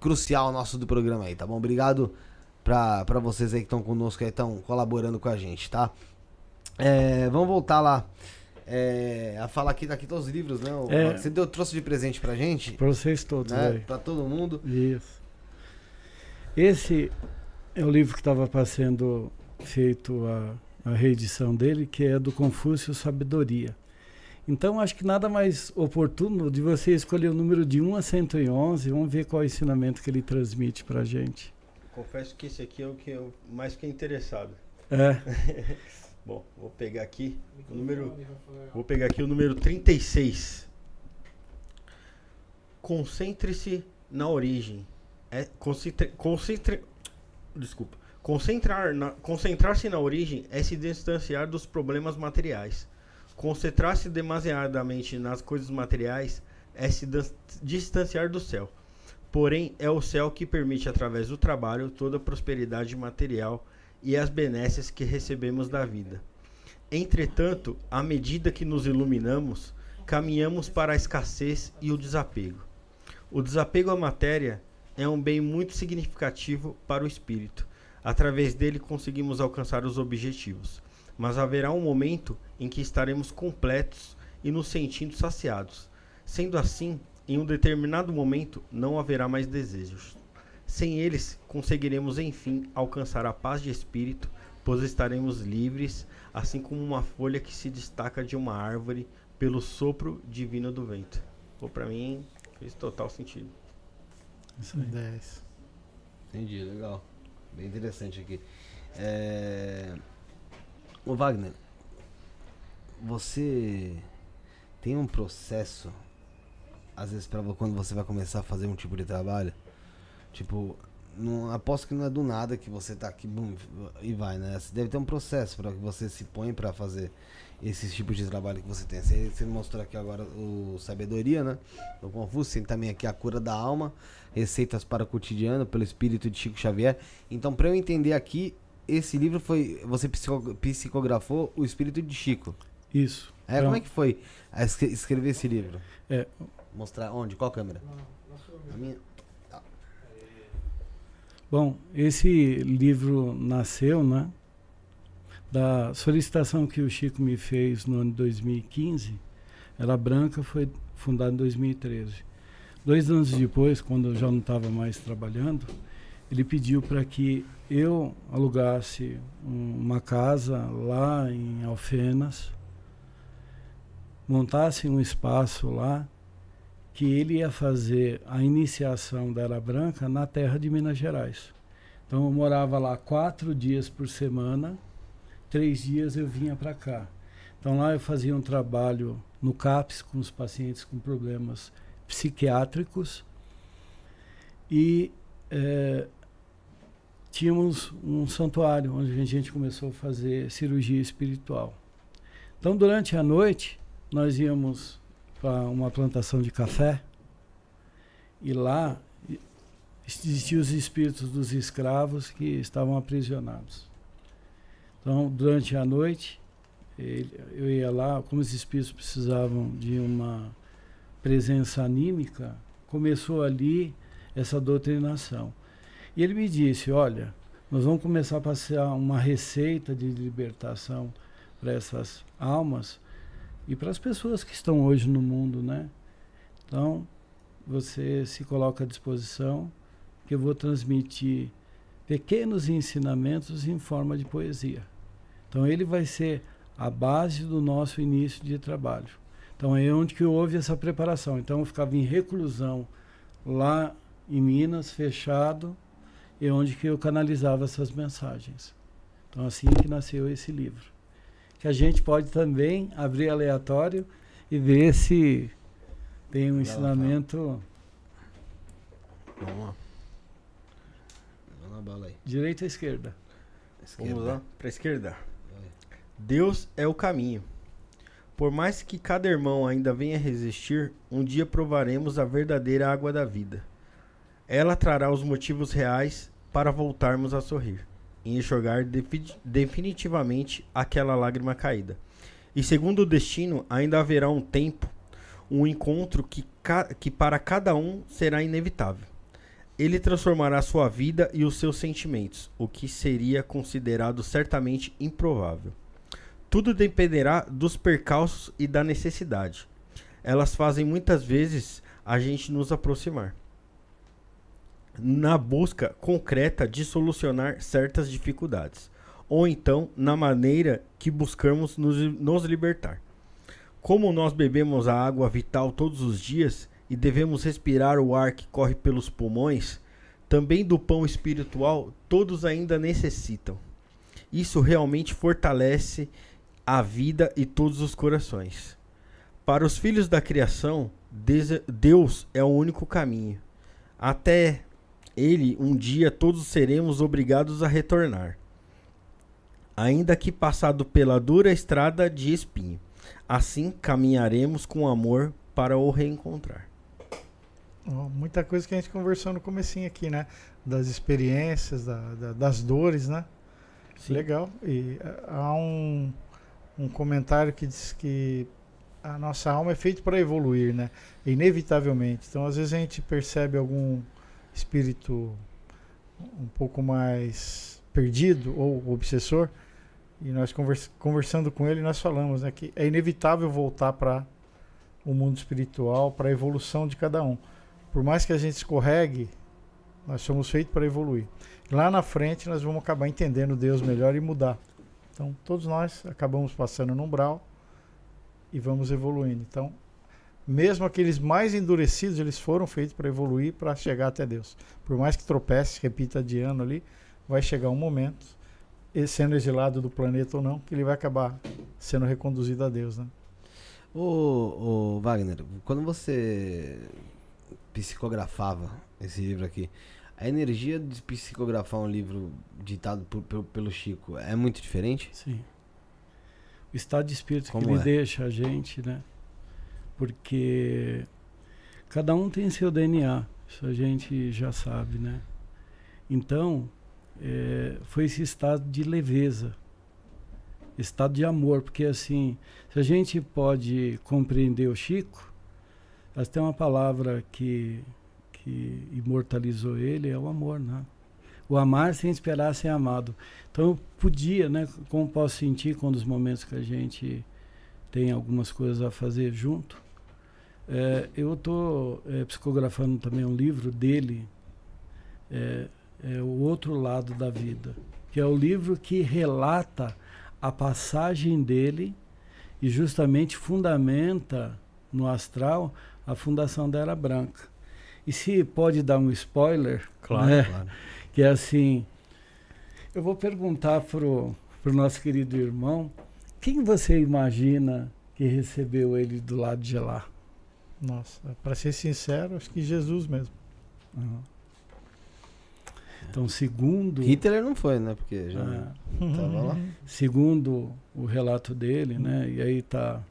Speaker 1: crucial nosso do programa aí, tá bom? Obrigado para vocês aí que estão conosco aí, estão colaborando com a gente, tá? É, vamos voltar lá. É, a falar aqui daqui todos os livros, né? É, você deu, trouxe de presente pra gente?
Speaker 4: Pra vocês todos, né?
Speaker 1: Pra todo mundo.
Speaker 4: Isso. Esse é o livro que estava sendo feito a, a reedição dele, que é do Confúcio Sabedoria. Então, acho que nada mais oportuno de você escolher o número de 1 a 111. Vamos ver qual é o ensinamento que ele transmite pra gente.
Speaker 2: Confesso que esse aqui é o que eu mais fiquei interessado.
Speaker 4: É.
Speaker 2: Bom, vou pegar aqui o número. Vou pegar aqui o número 36. Concentre-se na origem. É, concentre, concentre, desculpa. Concentrar na, concentrar-se na origem é se distanciar dos problemas materiais. Concentrar-se demasiadamente nas coisas materiais é se distanciar do céu. Porém, é o céu que permite, através do trabalho, toda a prosperidade material e as benesses que recebemos da vida. Entretanto, à medida que nos iluminamos, caminhamos para a escassez e o desapego. O desapego à matéria é um bem muito significativo para o espírito. Através dele conseguimos alcançar os objetivos. Mas haverá um momento em que estaremos completos e nos sentindo saciados. Sendo assim, em um determinado momento não haverá mais desejos. Sem eles, conseguiremos enfim alcançar a paz de espírito, pois estaremos livres, assim como uma folha que se destaca de uma árvore pelo sopro divino do vento. Pô, pra mim fez total sentido.
Speaker 4: Isso aí. 10.
Speaker 1: Entendi, legal. Bem interessante aqui. É... O Wagner, você tem um processo às vezes para quando você vai começar a fazer um tipo de trabalho, tipo, não, aposto que não é do nada que você tá aqui bum, e vai, né? Você deve ter um processo para que você se põe para fazer esses tipos de trabalho que você tem. Você, você mostrou aqui agora o Sabedoria, né? O Confúcio, tem também aqui a Cura da Alma, Receitas para o Cotidiano, pelo Espírito de Chico Xavier. Então, para eu entender aqui, esse livro foi. Você psicografou o Espírito de Chico.
Speaker 4: Isso.
Speaker 1: É, então, como é que foi escrever esse livro?
Speaker 4: É,
Speaker 1: Mostrar onde? Qual câmera? A minha.
Speaker 4: Tá. Bom, esse livro nasceu, né? Da solicitação que o Chico me fez no ano de 2015. Ela branca foi fundada em 2013. Dois anos depois, quando eu já não estava mais trabalhando, ele pediu para que eu alugasse um, uma casa lá em Alfenas, montasse um espaço lá que ele ia fazer a iniciação da Era Branca na terra de Minas Gerais. Então eu morava lá quatro dias por semana, três dias eu vinha para cá. Então lá eu fazia um trabalho no CAPS com os pacientes com problemas psiquiátricos e é, tínhamos um santuário onde a gente começou a fazer cirurgia espiritual. Então durante a noite nós íamos para uma plantação de café e lá existiam os espíritos dos escravos que estavam aprisionados. Então, durante a noite, ele, eu ia lá, como os espíritos precisavam de uma presença anímica, começou ali essa doutrinação. E ele me disse: Olha, Nós vamos começar a passar uma receita de libertação para essas almas e para as pessoas que estão hoje no mundo, né? Então, você se coloca à disposição que eu vou transmitir pequenos ensinamentos em forma de poesia. Então, ele vai ser a base do nosso início de trabalho. Então, é onde que houve essa preparação. Então, eu ficava em reclusão lá em Minas, fechado, e onde que eu canalizava essas mensagens. Então, assim que nasceu esse livro que a gente pode também abrir aleatório e ver se tem um ensinamento.
Speaker 1: Vamos lá. Vamos na bala aí.
Speaker 4: Direita ou esquerda?
Speaker 2: esquerda. Vamos lá, para a esquerda. Deus é o caminho. Por mais que cada irmão ainda venha resistir, um dia provaremos a verdadeira água da vida. Ela trará os motivos reais para voltarmos a sorrir em enxugar definitivamente aquela lágrima caída. E segundo o destino, ainda haverá um tempo, um encontro que, que para cada um será inevitável. Ele transformará sua vida e os seus sentimentos, o que seria considerado certamente improvável. Tudo dependerá dos percalços e da necessidade. Elas fazem muitas vezes a gente nos aproximar na busca concreta de solucionar certas dificuldades, ou então na maneira que buscamos nos, nos libertar. Como nós bebemos a água vital todos os dias e devemos respirar o ar que corre pelos pulmões, também do pão espiritual todos ainda necessitam. Isso realmente fortalece a vida e todos os corações. Para os filhos da criação, Deus é o único caminho. Até ele um dia todos seremos obrigados a retornar, ainda que passado pela dura estrada de espinho. Assim caminharemos com amor para o reencontrar.
Speaker 3: Oh, muita coisa que a gente conversou no comecinho aqui, né? Das experiências, da, da, das dores, né? Sim. Legal. E uh, há um, um comentário que diz que a nossa alma é feita para evoluir, né? Inevitavelmente. Então, às vezes a gente percebe algum espírito um pouco mais perdido ou obsessor. E nós convers conversando com ele, nós falamos né, que é inevitável voltar para o mundo espiritual, para a evolução de cada um. Por mais que a gente escorregue, nós somos feitos para evoluir. Lá na frente nós vamos acabar entendendo Deus melhor e mudar. Então todos nós acabamos passando no umbral e vamos evoluindo. Então mesmo aqueles mais endurecidos, eles foram feitos para evoluir, para chegar até Deus. Por mais que tropece, repita de ano ali, vai chegar um momento, sendo exilado do planeta ou não, que ele vai acabar sendo reconduzido a Deus, né?
Speaker 1: Ô, ô Wagner, quando você psicografava esse livro aqui, a energia de psicografar um livro ditado por, por, pelo Chico é muito diferente?
Speaker 4: Sim. O estado de espírito Como que ele é? deixa a gente, né? porque cada um tem seu DNA, isso a gente já sabe, né? Então, é, foi esse estado de leveza, estado de amor, porque assim, se a gente pode compreender o Chico, tem uma palavra que, que imortalizou ele, é o amor, né? O amar sem esperar ser amado. Então eu podia, né? Como posso sentir quando os momentos que a gente tem algumas coisas a fazer junto, é, eu estou é, psicografando também um livro dele, é, é, O Outro Lado da Vida, que é o livro que relata a passagem dele e justamente fundamenta no astral a fundação da Era Branca. E se pode dar um spoiler,
Speaker 2: claro, né? claro.
Speaker 4: que é assim, eu vou perguntar pro pro nosso querido irmão, quem você imagina que recebeu ele do lado de lá?
Speaker 3: Nossa, para ser sincero, acho que Jesus mesmo.
Speaker 4: Uhum. Então, segundo.
Speaker 1: Hitler não foi, né? Porque já estava lá.
Speaker 4: Segundo o relato dele, né? E aí está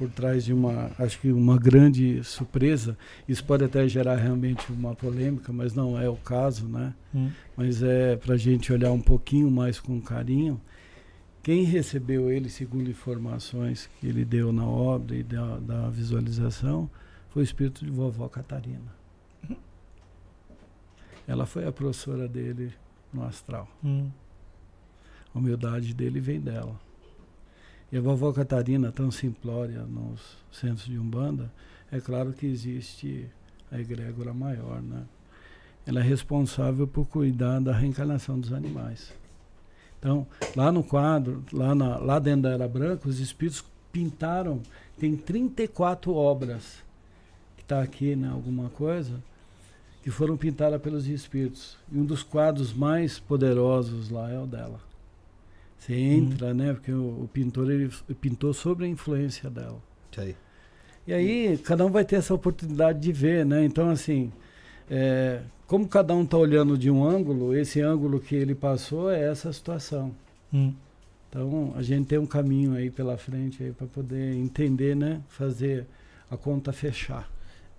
Speaker 4: por trás de uma, acho que uma grande surpresa. Isso pode até gerar realmente uma polêmica, mas não é o caso, né? Hum. Mas é para a gente olhar um pouquinho mais com carinho. Quem recebeu ele, segundo informações que ele deu na obra e da, da visualização, foi o espírito de vovó Catarina. Ela foi a professora dele no astral.
Speaker 3: Hum.
Speaker 4: A humildade dele vem dela. E a vovó Catarina, tão simplória nos centros de Umbanda, é claro que existe a egrégora maior, né? Ela é responsável por cuidar da reencarnação dos animais. Então, lá no quadro, lá, na, lá dentro da Era Branca, os espíritos pintaram, tem 34 obras, que está aqui, né, alguma coisa, que foram pintadas pelos espíritos. E um dos quadros mais poderosos lá é o dela. Você entra, hum. né, porque o, o, pintor ele pintou sobre a influência dela.
Speaker 1: Isso aí.
Speaker 4: E aí, cada um vai ter essa oportunidade de ver, né? Então, assim, é, como cada um está olhando de um ângulo, esse ângulo que ele passou é essa situação.
Speaker 3: Hum.
Speaker 4: Então a gente tem um caminho aí pela frente aí para poder entender, né? Fazer a conta fechar.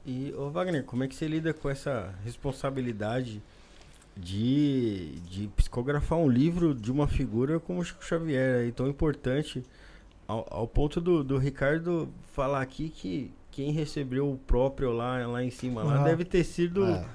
Speaker 2: E ô Wagner, como é que você lida com essa responsabilidade de, de psicografar um livro de uma figura como Chico Xavier, aí, tão importante, ao, ao ponto do, do Ricardo falar aqui que quem recebeu o próprio lá, lá em cima, lá, ah. deve ter sido
Speaker 3: ah.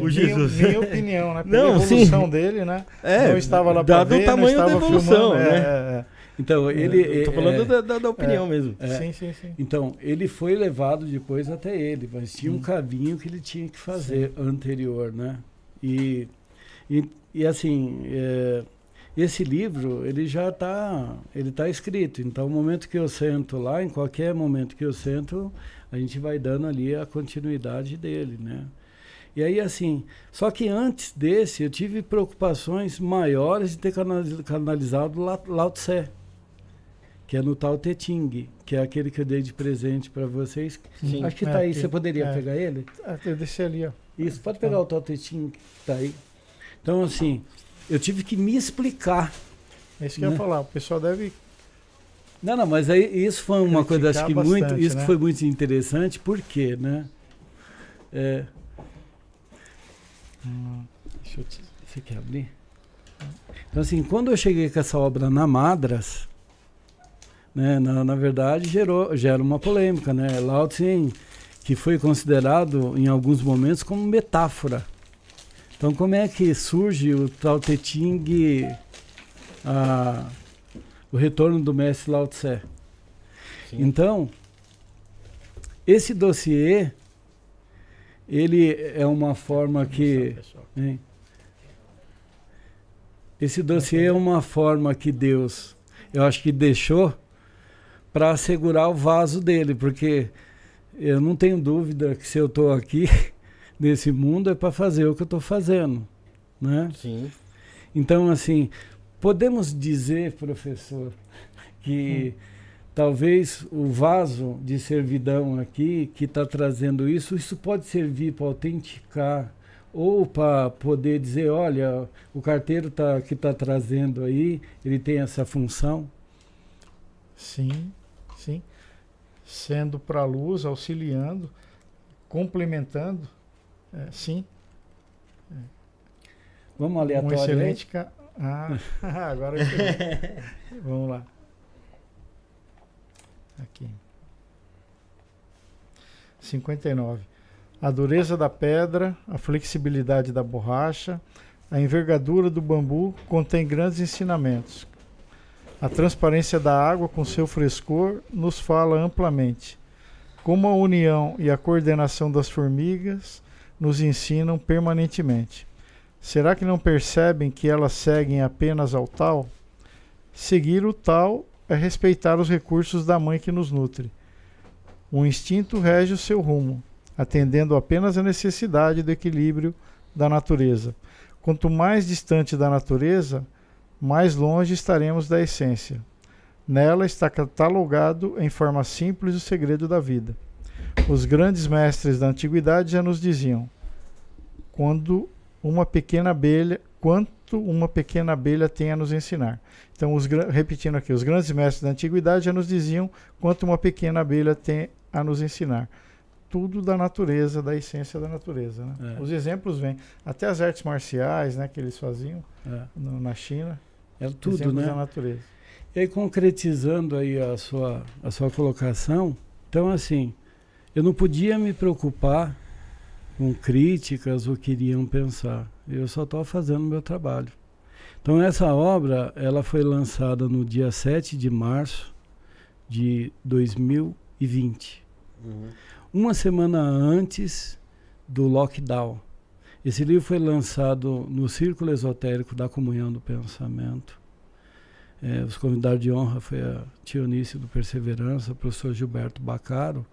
Speaker 3: o Jesus. Minha, minha opinião, né? Pela não, evolução sim. dele, né?
Speaker 2: É,
Speaker 3: não estava lá para ver,
Speaker 2: o tamanho
Speaker 3: da
Speaker 2: evolução,
Speaker 3: filmando,
Speaker 2: né?
Speaker 3: É, é, é.
Speaker 4: Então, ele...
Speaker 2: Eu tô falando é, da, da, da, opinião mesmo.
Speaker 3: Sim, sim, sim.
Speaker 4: Então, ele foi levado depois até ele, mas tinha hum. um caminho que ele tinha que fazer sim. anterior, né? E, e, e assim, é, esse livro, ele já está ele tá escrito. Então, o momento que eu sento lá, em qualquer momento que eu sento, a gente vai dando ali a continuidade dele, né? E aí, assim, só que antes desse, eu tive preocupações maiores de ter canalizado Lao Tse, que é no Tao Te Ching, que é aquele que eu dei de presente para vocês. Sim. Acho que está é, aí, você poderia é. pegar ele?
Speaker 3: Ah, eu deixei ali, ó.
Speaker 4: Isso, pode pegar tá. o Tao Te Ching que está aí. Então, assim, eu tive que me explicar.
Speaker 3: É isso que né? eu ia né? falar, o pessoal deve
Speaker 4: não, não, mas aí isso foi uma coisa acho que bastante, muito, isso né? foi muito interessante, porque, né? É, hum, deixa eu te, você quer abrir? Então assim, quando eu cheguei com essa obra na Madras, né, na, na verdade gerou gera uma polêmica, né? Lao Tse, que foi considerado em alguns momentos como metáfora. Então como é que surge o Tao Te Ching, a o retorno do mestre Lao Tse. Sim. Então, esse dossiê, ele é uma forma que... Hein? Esse dossiê é uma forma que Deus, eu acho que deixou para assegurar o vaso dele, porque eu não tenho dúvida que se eu estou aqui nesse mundo é para fazer o que eu estou fazendo, né?
Speaker 2: Sim.
Speaker 4: Então, assim, Podemos dizer, professor, que hum. talvez o vaso de servidão aqui que está trazendo isso, isso pode servir para autenticar ou para poder dizer, olha, o carteiro tá, que está trazendo aí, ele tem essa função?
Speaker 3: Sim, sim. Sendo para a luz, auxiliando, complementando, é, sim.
Speaker 4: É. Vamos aleatório.
Speaker 3: Um excelente, ah, agora Vamos lá. Aqui. 59. A dureza da pedra, a flexibilidade da borracha, a envergadura do bambu contém grandes ensinamentos. A transparência da água com seu frescor nos fala amplamente. Como a união e a coordenação das formigas nos ensinam permanentemente. Será que não percebem que elas seguem apenas ao tal? Seguir o tal é respeitar os recursos da mãe que nos nutre. O instinto rege o seu rumo, atendendo apenas à necessidade do equilíbrio da natureza. Quanto mais distante da natureza, mais longe estaremos da essência. Nela está catalogado em forma simples o segredo da vida. Os grandes mestres da antiguidade já nos diziam: quando uma pequena abelha, quanto uma pequena abelha tem a nos ensinar. Então, os, repetindo aqui, os grandes mestres da antiguidade já nos diziam quanto uma pequena abelha tem a nos ensinar. Tudo da natureza, da essência da natureza. Né? É. Os exemplos vêm. Até as artes marciais né, que eles faziam é. no, na China.
Speaker 4: É tudo, né?
Speaker 3: da natureza.
Speaker 4: E aí, concretizando aí a sua, a sua colocação, então assim, eu não podia me preocupar com críticas ou queriam pensar. Eu só estou fazendo o meu trabalho. Então essa obra, ela foi lançada no dia 7 de março de 2020. Uhum. Uma semana antes do lockdown. Esse livro foi lançado no Círculo Esotérico da Comunhão do Pensamento. É, os convidados de honra foi a Tionice do Perseverança, o professor Gilberto Bacaro.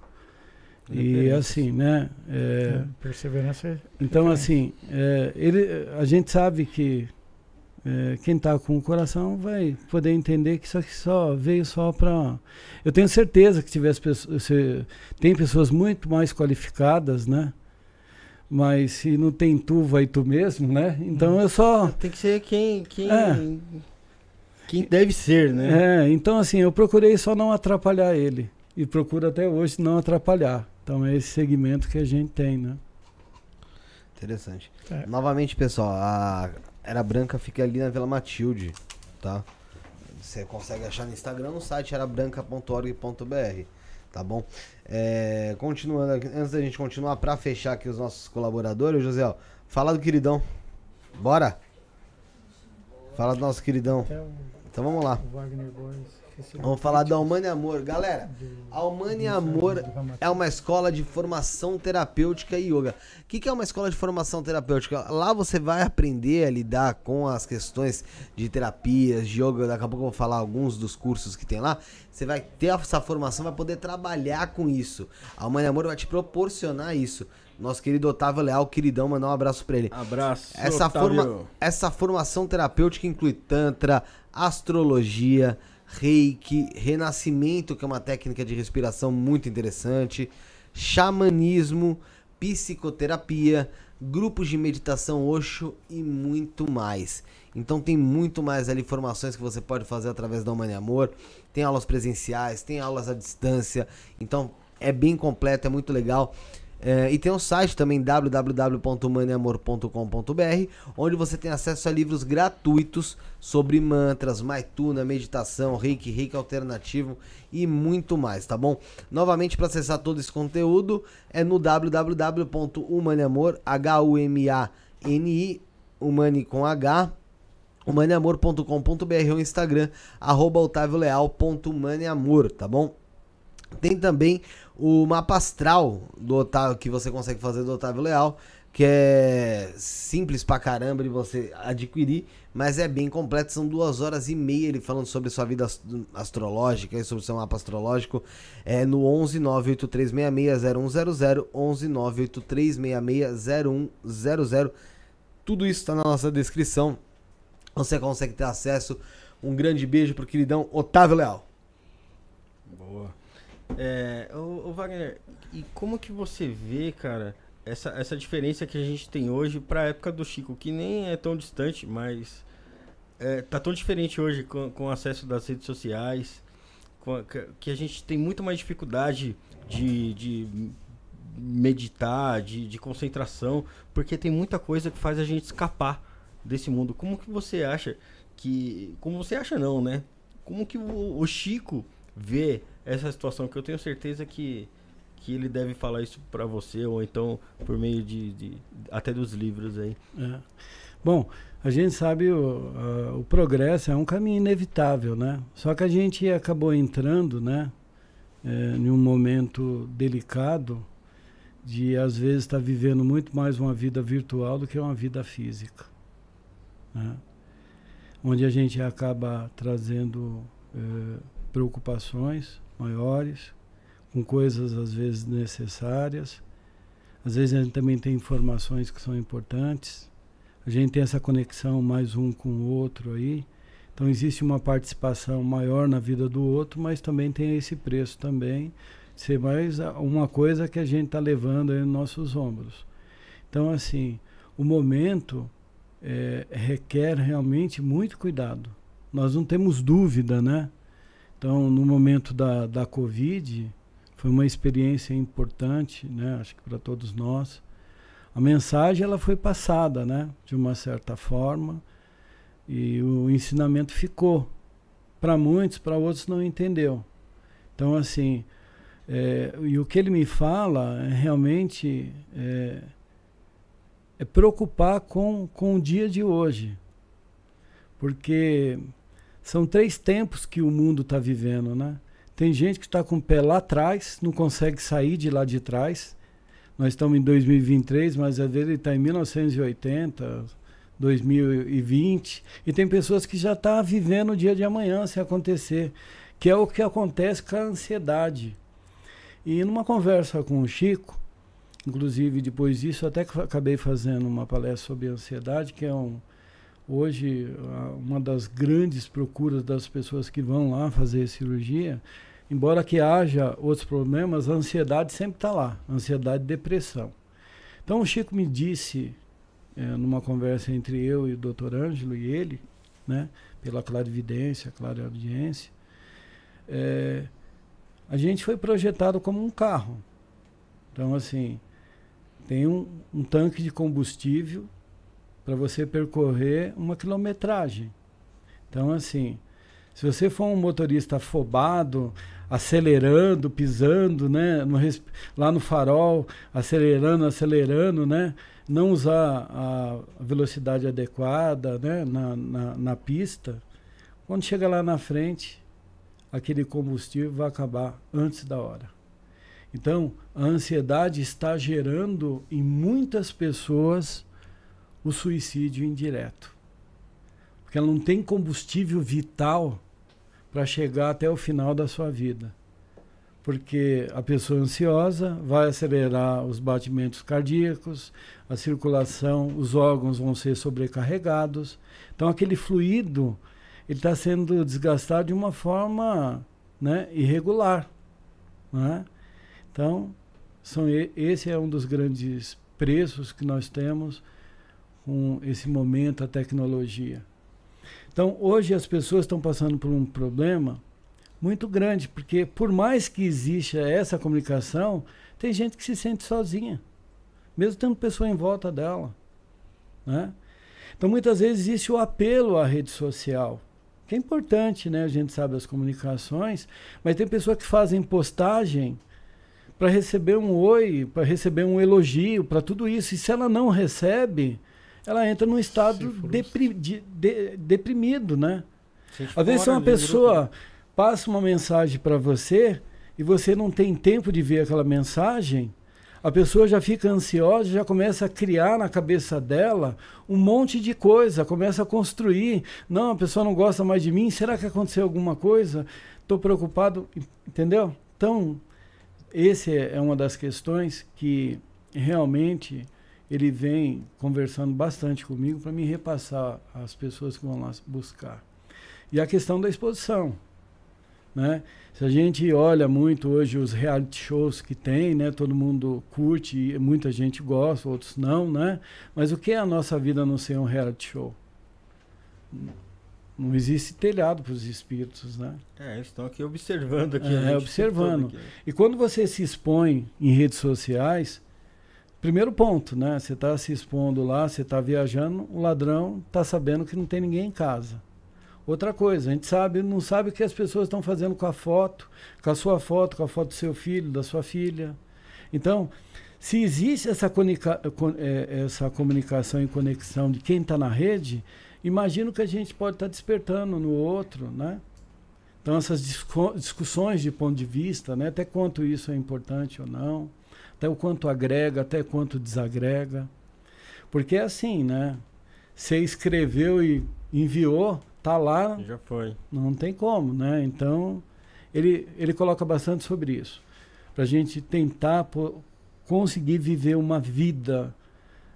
Speaker 4: E assim, né? É,
Speaker 3: Perseverança. É
Speaker 4: então, assim, é, ele, a gente sabe que é, quem está com o coração vai poder entender que isso aqui só veio só para. Eu tenho certeza que tivesse pessoas, tem pessoas muito mais qualificadas, né? Mas se não tem tu, vai tu mesmo, né? Então eu só.
Speaker 2: Tem que ser quem. quem... É. Quem deve ser,
Speaker 4: né? É, então assim, eu procurei só não atrapalhar ele. E procuro até hoje não atrapalhar. Então é esse segmento que a gente tem, né?
Speaker 1: Interessante. É. Novamente, pessoal, a Era Branca fica ali na Vila Matilde, tá? Você consegue achar no Instagram, no site erabranca.org.br, tá bom? É, continuando, antes da gente continuar, para fechar aqui os nossos colaboradores, José, fala do queridão. Bora? Fala do nosso queridão. Então vamos lá. Vamos falar da Humane Amor. Galera, a Humane Amor é uma escola de formação terapêutica e yoga. O que, que é uma escola de formação terapêutica? Lá você vai aprender a lidar com as questões de terapias, de yoga. Daqui a pouco eu vou falar alguns dos cursos que tem lá. Você vai ter essa formação, vai poder trabalhar com isso. A Humane Amor vai te proporcionar isso. Nosso querido Otávio Leal, queridão, mandar um abraço pra ele.
Speaker 2: Abraço.
Speaker 1: Essa, forma, essa formação terapêutica inclui Tantra, astrologia, reiki, renascimento, que é uma técnica de respiração muito interessante, xamanismo, psicoterapia, grupos de meditação Osho e muito mais. Então tem muito mais ali informações que você pode fazer através da Humane Amor. Tem aulas presenciais, tem aulas à distância. Então é bem completo, é muito legal. É, e tem um site também www.maneamor.com.br, onde você tem acesso a livros gratuitos sobre mantras, maituna, meditação, reiki, reiki alternativo e muito mais, tá bom? Novamente, para acessar todo esse conteúdo é no www.humaneamor, H-U-M-A-N-I, humane com H, humaneamor.com.br ou Instagram, arroba tá bom? Tem também o mapa astral do Otávio, que você consegue fazer do Otávio Leal, que é simples pra caramba de você adquirir, mas é bem completo. São duas horas e meia ele falando sobre sua vida astrológica e sobre seu mapa astrológico. É no 11 983660100, 11 983660100. Tudo isso está na nossa descrição. Você consegue ter acesso. Um grande beijo pro queridão Otávio Leal.
Speaker 2: Boa. É, o, o, Wagner, e como que você vê, cara, essa, essa diferença que a gente tem hoje para a época do Chico, que nem é tão distante, mas é, tá tão diferente hoje com, com o acesso das redes sociais, com, que a gente tem muito mais dificuldade de, de meditar, de, de concentração, porque tem muita coisa que faz a gente escapar desse mundo. Como que você acha que. Como você acha não, né? Como que o, o Chico vê essa situação que eu tenho certeza que que ele deve falar isso para você ou então por meio de, de, até dos livros aí.
Speaker 4: É. Bom, a gente sabe o, o progresso é um caminho inevitável, né? Só que a gente acabou entrando, né, é, em um momento delicado de às vezes estar tá vivendo muito mais uma vida virtual do que uma vida física, né? onde a gente acaba trazendo é, preocupações maiores, com coisas às vezes necessárias. Às vezes a gente também tem informações que são importantes. A gente tem essa conexão mais um com o outro aí. Então existe uma participação maior na vida do outro, mas também tem esse preço também, ser mais uma coisa que a gente está levando aí nos nossos ombros. Então assim, o momento é, requer realmente muito cuidado. Nós não temos dúvida, né? Então, no momento da, da Covid, foi uma experiência importante, né? Acho que para todos nós. A mensagem ela foi passada, né? De uma certa forma, e o ensinamento ficou. Para muitos, para outros não entendeu. Então, assim, é, e o que ele me fala é realmente é, é preocupar com, com o dia de hoje. Porque são três tempos que o mundo está vivendo, né? Tem gente que está com o pé lá atrás, não consegue sair de lá de trás. Nós estamos em 2023, mas às vezes ele está em 1980, 2020. E tem pessoas que já estão tá vivendo o dia de amanhã se acontecer, que é o que acontece com a ansiedade. E numa conversa com o Chico, inclusive depois disso, até acabei fazendo uma palestra sobre ansiedade, que é um, hoje uma das grandes procuras das pessoas que vão lá fazer cirurgia embora que haja outros problemas, a ansiedade sempre está lá, ansiedade e depressão. Então o Chico me disse, é, numa conversa entre eu e o doutor Ângelo e ele, né, pela clarividência, clareaudiência, é, a gente foi projetado como um carro. Então, assim, tem um, um tanque de combustível para você percorrer uma quilometragem. Então, assim, se você for um motorista afobado, acelerando, pisando, né? No, lá no farol, acelerando, acelerando, né? Não usar a velocidade adequada né? na, na, na pista. Quando chega lá na frente, aquele combustível vai acabar antes da hora. Então, a ansiedade está gerando em muitas pessoas o suicídio indireto. Porque ela não tem combustível vital para chegar até o final da sua vida. Porque a pessoa ansiosa vai acelerar os batimentos cardíacos, a circulação, os órgãos vão ser sobrecarregados. Então, aquele fluido ele está sendo desgastado de uma forma né, irregular. Né? Então, são, esse é um dos grandes preços que nós temos com esse momento, a tecnologia. Então, hoje as pessoas estão passando por um problema muito grande, porque por mais que exista essa comunicação, tem gente que se sente sozinha, mesmo tendo pessoa em volta dela. Né? Então, muitas vezes existe o apelo à rede social, que é importante, né? A gente sabe as comunicações, mas tem pessoas que fazem postagem para receber um oi, para receber um elogio, para tudo isso. E se ela não recebe, ela entra num estado depri, de, de, deprimido, né? Às vezes uma pessoa passa uma mensagem para você e você não tem tempo de ver aquela mensagem, a pessoa já fica ansiosa, já começa a criar na cabeça dela um monte de coisa, começa a construir. Não, a pessoa não gosta mais de mim, será que aconteceu alguma coisa? Estou preocupado, entendeu? Então, esse é uma das questões que realmente ele vem conversando bastante comigo para me repassar as pessoas que vão lá buscar. E a questão da exposição. Né? Se a gente olha muito hoje os reality shows que tem, né? todo mundo curte, muita gente gosta, outros não, né? mas o que é a nossa vida não ser um reality show? Não existe telhado para os espíritos, né?
Speaker 2: É, estão aqui observando aqui.
Speaker 4: É, observando. Aqui. E quando você se expõe em redes sociais, Primeiro ponto, né? Você está se expondo lá, você está viajando, o ladrão está sabendo que não tem ninguém em casa. Outra coisa, a gente sabe, não sabe o que as pessoas estão fazendo com a foto, com a sua foto, com a foto do seu filho, da sua filha. Então, se existe essa, comunica é, essa comunicação e conexão de quem está na rede, imagino que a gente pode estar tá despertando no outro, né? Então, essas discussões de ponto de vista, né? até quanto isso é importante ou não até o quanto agrega, até quanto desagrega. Porque é assim, né? Você escreveu e enviou, tá lá.
Speaker 2: Já foi.
Speaker 4: Não tem como, né? Então, ele, ele coloca bastante sobre isso. Para a gente tentar pô, conseguir viver uma vida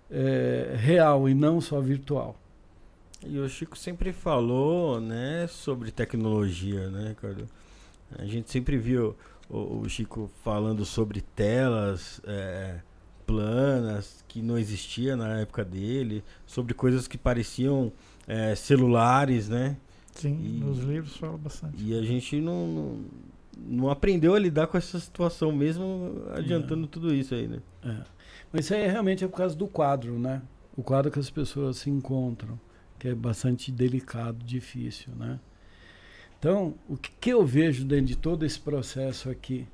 Speaker 4: é, real e não só virtual.
Speaker 2: E o Chico sempre falou, né, sobre tecnologia, né, Ricardo? A gente sempre viu o, o Chico falando sobre telas é, planas que não existia na época dele, sobre coisas que pareciam é, celulares, né?
Speaker 3: Sim, e, nos livros fala bastante.
Speaker 2: E a gente não, não, não, aprendeu a lidar com essa situação mesmo adiantando é. tudo isso aí, né?
Speaker 4: É. Mas isso aí realmente é por causa do quadro, né? O quadro que as pessoas se encontram, que é bastante delicado, difícil, né? Então, o que, eu vejo dentro de todo esse processo aqui,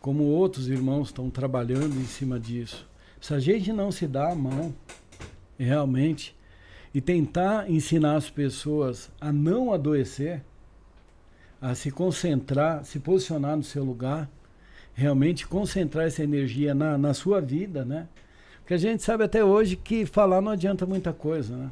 Speaker 4: como outros irmãos estão trabalhando em cima disso, Se a gente não se dá a mão, realmente, e tentar ensinar as pessoas a não adoecer, a se concentrar, se posicionar no seu lugar, realmente concentrar essa energia na, na sua vida, né? Porque a gente sabe até hoje que falar não adianta muita coisa, né?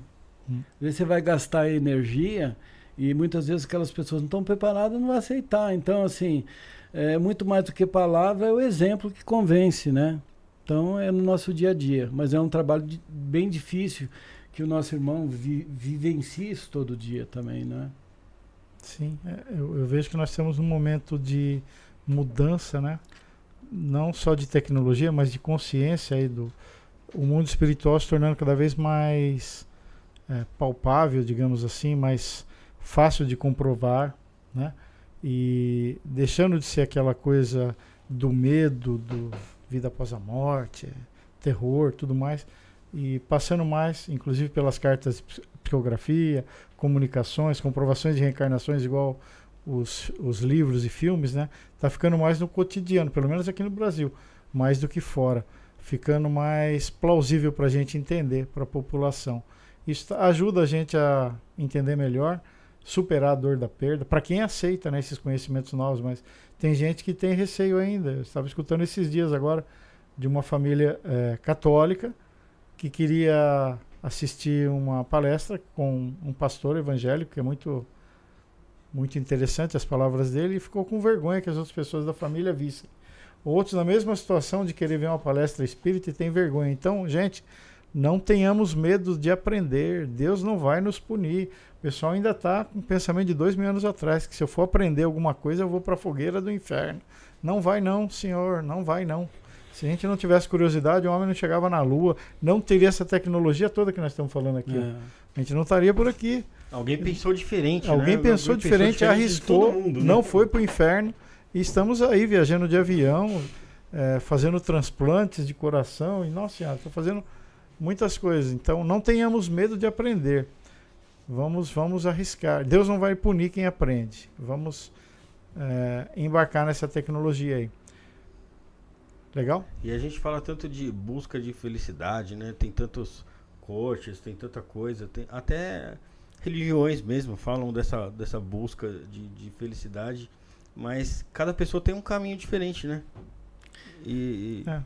Speaker 4: Hum. Às vezes você vai gastar energia e muitas vezes aquelas pessoas não estão preparadas, não vão aceitar. Então, assim, é muito mais do que palavra, é o exemplo que convence, né? Então, é no nosso dia a dia. Mas é um trabalho de, bem difícil que o nosso irmão vi, vivencie isso todo dia também, né?
Speaker 3: Sim, é, eu, eu, vejo que nós temos um momento de mudança, né? Não só de tecnologia, mas de consciência aí do o mundo espiritual se tornando cada vez mais é, palpável, digamos assim, mais fácil de comprovar, né? E deixando de ser aquela coisa do medo, do vida após a morte, terror, tudo mais, e passando mais, inclusive pelas cartas psicografia, comunicações, comprovações de reencarnações, igual os, os livros e filmes, né? Tá ficando mais no cotidiano, pelo menos aqui no Brasil, mais do que fora, ficando mais plausível para a gente entender, para a população. Isso ajuda a gente a entender melhor superar a dor da perda, para quem aceita né, esses conhecimentos novos, mas tem gente que tem receio ainda. Eu estava escutando esses dias agora de uma família é, católica que queria assistir uma palestra com um pastor evangélico, que é muito, muito interessante as palavras dele, e ficou com vergonha que as outras pessoas da família vissem. Outros na mesma situação de querer ver uma palestra espírita e tem vergonha. Então, gente, não tenhamos medo de aprender. Deus não vai nos punir. O pessoal ainda está com o pensamento de dois mil anos atrás, que se eu for aprender alguma coisa, eu vou para a fogueira do inferno. Não vai não, senhor, não vai não. Se a gente não tivesse curiosidade, o homem não chegava na Lua, não teria essa tecnologia toda que nós estamos falando aqui. É. A gente não estaria por aqui.
Speaker 2: Alguém pensou diferente,
Speaker 3: Alguém
Speaker 2: né?
Speaker 3: pensou Alguém diferente, pensou diferente arriscou, mundo, né? não foi para o inferno. E estamos aí viajando de avião, é, fazendo transplantes de coração. E, nossa senhora, estou fazendo muitas coisas. Então, não tenhamos medo de aprender. Vamos, vamos arriscar. Deus não vai punir quem aprende. Vamos é, embarcar nessa tecnologia aí. Legal?
Speaker 2: E a gente fala tanto de busca de felicidade, né? Tem tantos coaches, tem tanta coisa, tem até religiões mesmo falam dessa, dessa busca de, de felicidade, mas cada pessoa tem um caminho diferente, né? E, e é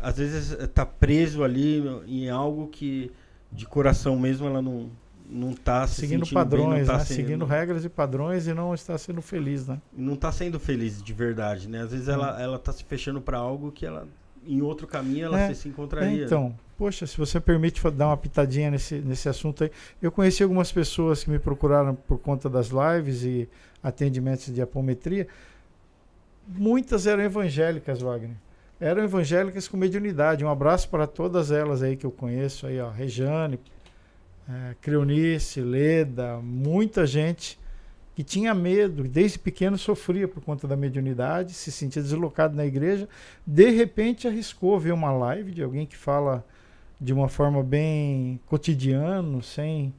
Speaker 2: às vezes está preso ali em algo que de coração mesmo ela não não está
Speaker 3: seguindo padrões, tá né? sendo... seguindo regras e padrões e não está sendo feliz, né?
Speaker 2: Não está sendo feliz de verdade, né? Às vezes ela ela está se fechando para algo que ela em outro caminho ela é, se encontraria.
Speaker 3: É, então, poxa, se você permite dar uma pitadinha nesse, nesse assunto aí, eu conheci algumas pessoas que me procuraram por conta das lives e atendimentos de apometria. Muitas eram evangélicas, Wagner eram evangélicas com mediunidade. Um abraço para todas elas aí que eu conheço, aí, ó, Rejane, é, Creonice, Leda, muita gente que tinha medo, desde pequeno sofria por conta da mediunidade, se sentia deslocado na igreja, de repente arriscou ver uma live de alguém que fala de uma forma bem cotidiana, sem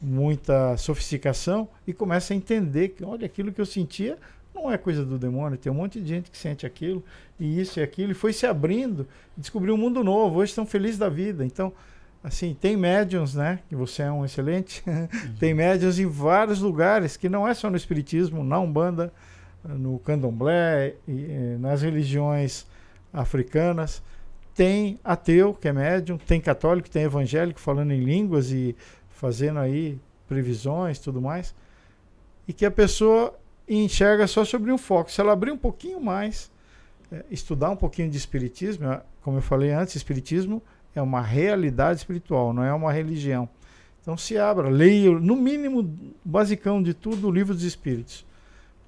Speaker 3: muita sofisticação, e começa a entender que, olha, aquilo que eu sentia não é coisa do demônio, tem um monte de gente que sente aquilo, e isso e aquilo, e foi se abrindo, descobriu um mundo novo, hoje estão felizes da vida. Então, assim, tem médiums, né? Que você é um excelente. tem médiums em vários lugares, que não é só no Espiritismo, na Umbanda, no Candomblé, e, e, nas religiões africanas. Tem ateu, que é médium, tem católico, tem evangélico falando em línguas e fazendo aí previsões tudo mais. E que a pessoa enxerga só sobre um foco. Se ela abrir um pouquinho mais, é, estudar um pouquinho de espiritismo, é, como eu falei antes, espiritismo é uma realidade espiritual, não é uma religião. Então se abra, leia, no mínimo, basicão de tudo, o livro dos espíritos.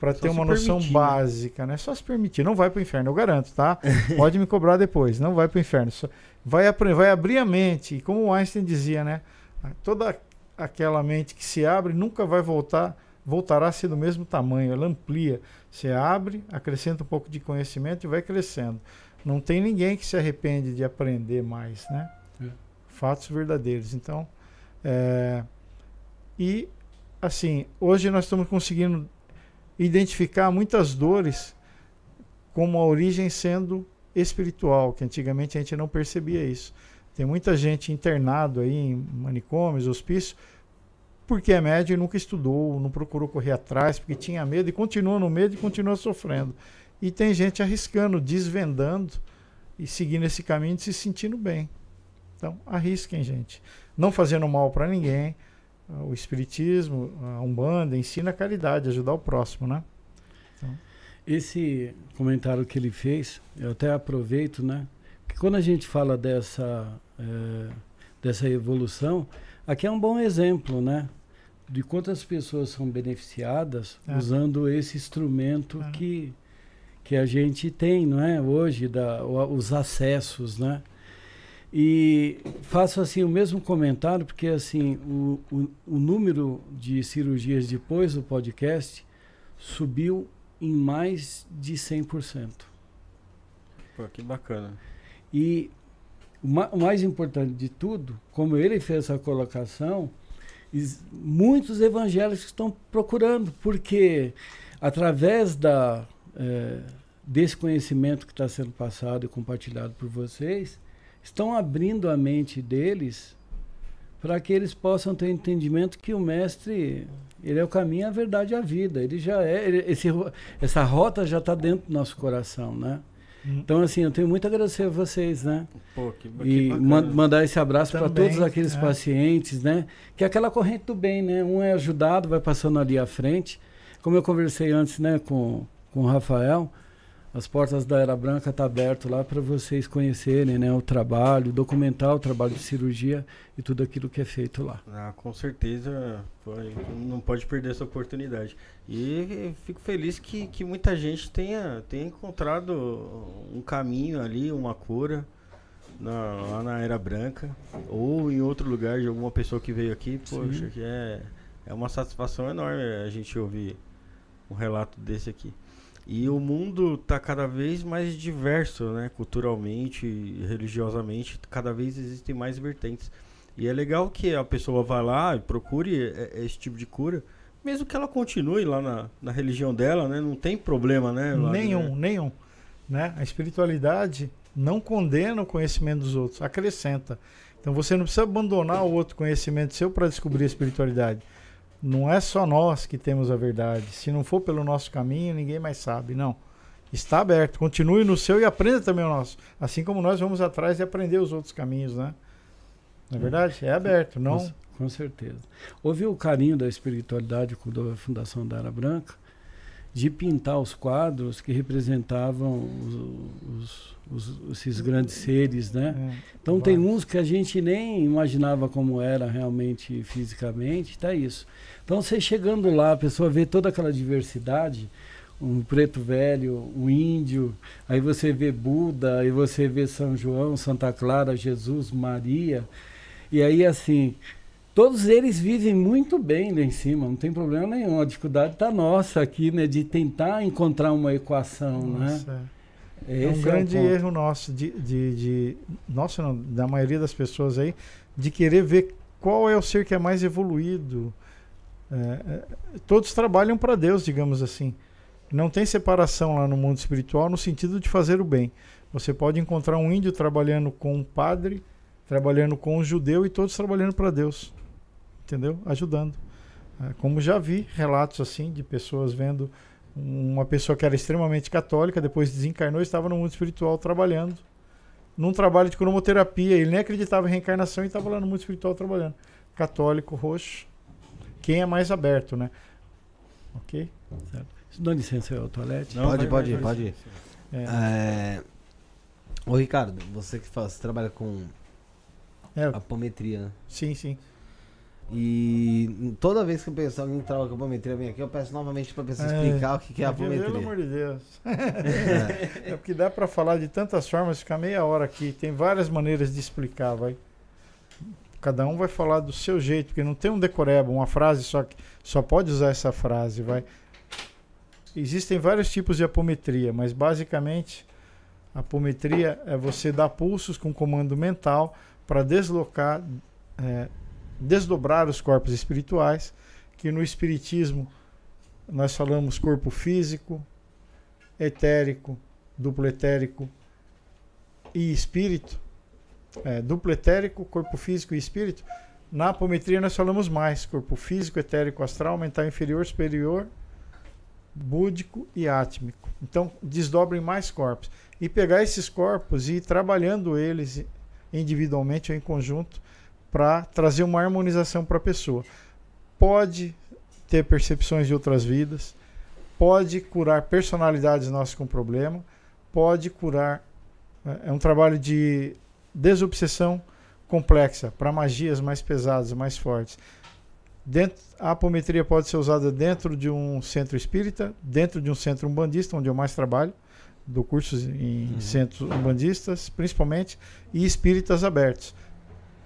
Speaker 3: Para ter uma noção permitir, né? básica, né? Só se permitir. Não vai para o inferno, eu garanto, tá? Pode me cobrar depois. Não vai para o inferno. Só vai, vai abrir a mente. E como o Einstein dizia, né? Toda aquela mente que se abre nunca vai voltar voltará a ser do mesmo tamanho, ela amplia. Você abre, acrescenta um pouco de conhecimento e vai crescendo. Não tem ninguém que se arrepende de aprender mais, né? É. Fatos verdadeiros. Então, é, e assim, hoje nós estamos conseguindo identificar muitas dores como a origem sendo espiritual, que antigamente a gente não percebia isso. Tem muita gente internado aí em manicômios, hospícios, porque é médio e nunca estudou, não procurou correr atrás, porque tinha medo e continua no medo e continua sofrendo. E tem gente arriscando, desvendando e seguindo esse caminho e se sentindo bem. Então, arrisquem, gente. Não fazendo mal para ninguém. O Espiritismo, a Umbanda, ensina a caridade, ajudar o próximo, né?
Speaker 4: Então. Esse comentário que ele fez, eu até aproveito, né? Que quando a gente fala dessa, é, dessa evolução, aqui é um bom exemplo, né? De quantas pessoas são beneficiadas é. usando esse instrumento é. que, que a gente tem, não é? Hoje, da, os acessos, né? E faço assim o mesmo comentário, porque assim o, o, o número de cirurgias depois do podcast subiu em mais de 100%.
Speaker 2: Pô, que bacana.
Speaker 4: E o, ma o mais importante de tudo, como ele fez essa colocação, muitos evangélicos estão procurando, porque através da, é, desse conhecimento que está sendo passado e compartilhado por vocês, estão abrindo a mente deles para que eles possam ter entendimento que o mestre ele é o caminho, a verdade e a vida. Ele já é, ele, esse, essa rota já está dentro do nosso coração, né? Hum. Então, assim, eu tenho muito a agradecer a vocês, né?
Speaker 2: Pô, que,
Speaker 4: e que mandar esse abraço para todos aqueles é. pacientes, né? Que é aquela corrente do bem, né? Um é ajudado, vai passando ali à frente. Como eu conversei antes, né, com, com o Rafael, as portas da Era Branca estão tá abertas lá para vocês conhecerem né, o trabalho, documentar o trabalho de cirurgia e tudo aquilo que é feito lá.
Speaker 2: Ah, com certeza, não pode perder essa oportunidade. E fico feliz que, que muita gente tenha, tenha encontrado um caminho ali, uma cura na, lá na Era Branca ou em outro lugar de alguma pessoa que veio aqui. Poxa, que é, é uma satisfação enorme a gente ouvir um relato desse aqui. E o mundo está cada vez mais diverso, né? Culturalmente, religiosamente, cada vez existem mais vertentes. E é legal que a pessoa vá lá e procure esse tipo de cura, mesmo que ela continue lá na, na religião dela, né? Não tem problema, né?
Speaker 3: Lá, nenhum, né? nenhum. Né? A espiritualidade não condena o conhecimento dos outros, acrescenta. Então você não precisa abandonar o outro conhecimento seu para descobrir a espiritualidade não é só nós que temos a verdade. Se não for pelo nosso caminho, ninguém mais sabe. Não. Está aberto. Continue no seu e aprenda também o nosso. Assim como nós vamos atrás e aprender os outros caminhos, né? Não é verdade? É aberto, não?
Speaker 4: Com, com certeza. Houve o carinho da espiritualidade da Fundação da Ara Branca de pintar os quadros que representavam os, os, os, esses grandes seres, né? É, então tem uns que a gente nem imaginava como era realmente fisicamente, tá isso. Então você chegando lá, a pessoa vê toda aquela diversidade, um preto velho, um índio, aí você vê Buda, aí você vê São João, Santa Clara, Jesus, Maria, e aí assim, todos eles vivem muito bem lá em cima, não tem problema nenhum. A dificuldade está nossa aqui, né, de tentar encontrar uma equação, né? nossa, né?
Speaker 3: É. é um grande é erro nosso de, de, de nossa, não, da maioria das pessoas aí, de querer ver qual é o ser que é mais evoluído. É, é, todos trabalham para Deus, digamos assim. Não tem separação lá no mundo espiritual no sentido de fazer o bem. Você pode encontrar um índio trabalhando com um padre, trabalhando com um judeu e todos trabalhando para Deus entendeu? Ajudando. É, como já vi relatos assim de pessoas vendo uma pessoa que era extremamente católica, depois desencarnou e estava no mundo espiritual trabalhando. Num trabalho de cromoterapia, ele nem acreditava em reencarnação e estava lá no mundo espiritual trabalhando. Católico, roxo. Quem é mais aberto, né? Ok?
Speaker 4: Certo. Dá licença ao toalete.
Speaker 1: Não, pode, pode, vai, pode. É. É... Ô Ricardo, você que faz, você trabalha com é. apometria, né?
Speaker 3: Sim, sim.
Speaker 1: E toda vez que eu penso que trabalha com apometria vem aqui, eu peço novamente para pessoa é, explicar o que, que é, é apometria.
Speaker 3: Pelo amor de Deus. É, é porque dá para falar de tantas formas, ficar meia hora aqui. Tem várias maneiras de explicar, vai. Cada um vai falar do seu jeito, porque não tem um decoreba, uma frase só que só pode usar essa frase, vai. Existem vários tipos de apometria, mas basicamente a apometria é você dar pulsos com comando mental para deslocar é, desdobrar os corpos espirituais, que no Espiritismo nós falamos corpo físico, etérico, duplo etérico e espírito, é, duplo etérico, corpo físico e espírito, na apometria nós falamos mais: corpo físico, etérico, astral, mental inferior, superior, búdico e átmico. Então, desdobrem mais corpos. E pegar esses corpos e ir trabalhando eles individualmente ou em conjunto para trazer uma harmonização para a pessoa. Pode ter percepções de outras vidas, pode curar personalidades nossas com problema, pode curar. É, é um trabalho de desobsessão complexa para magias mais pesadas, mais fortes. Dentro, a apometria pode ser usada dentro de um centro espírita, dentro de um centro umbandista, onde eu mais trabalho, do curso em uhum. centros umbandistas, principalmente, e espíritas abertos.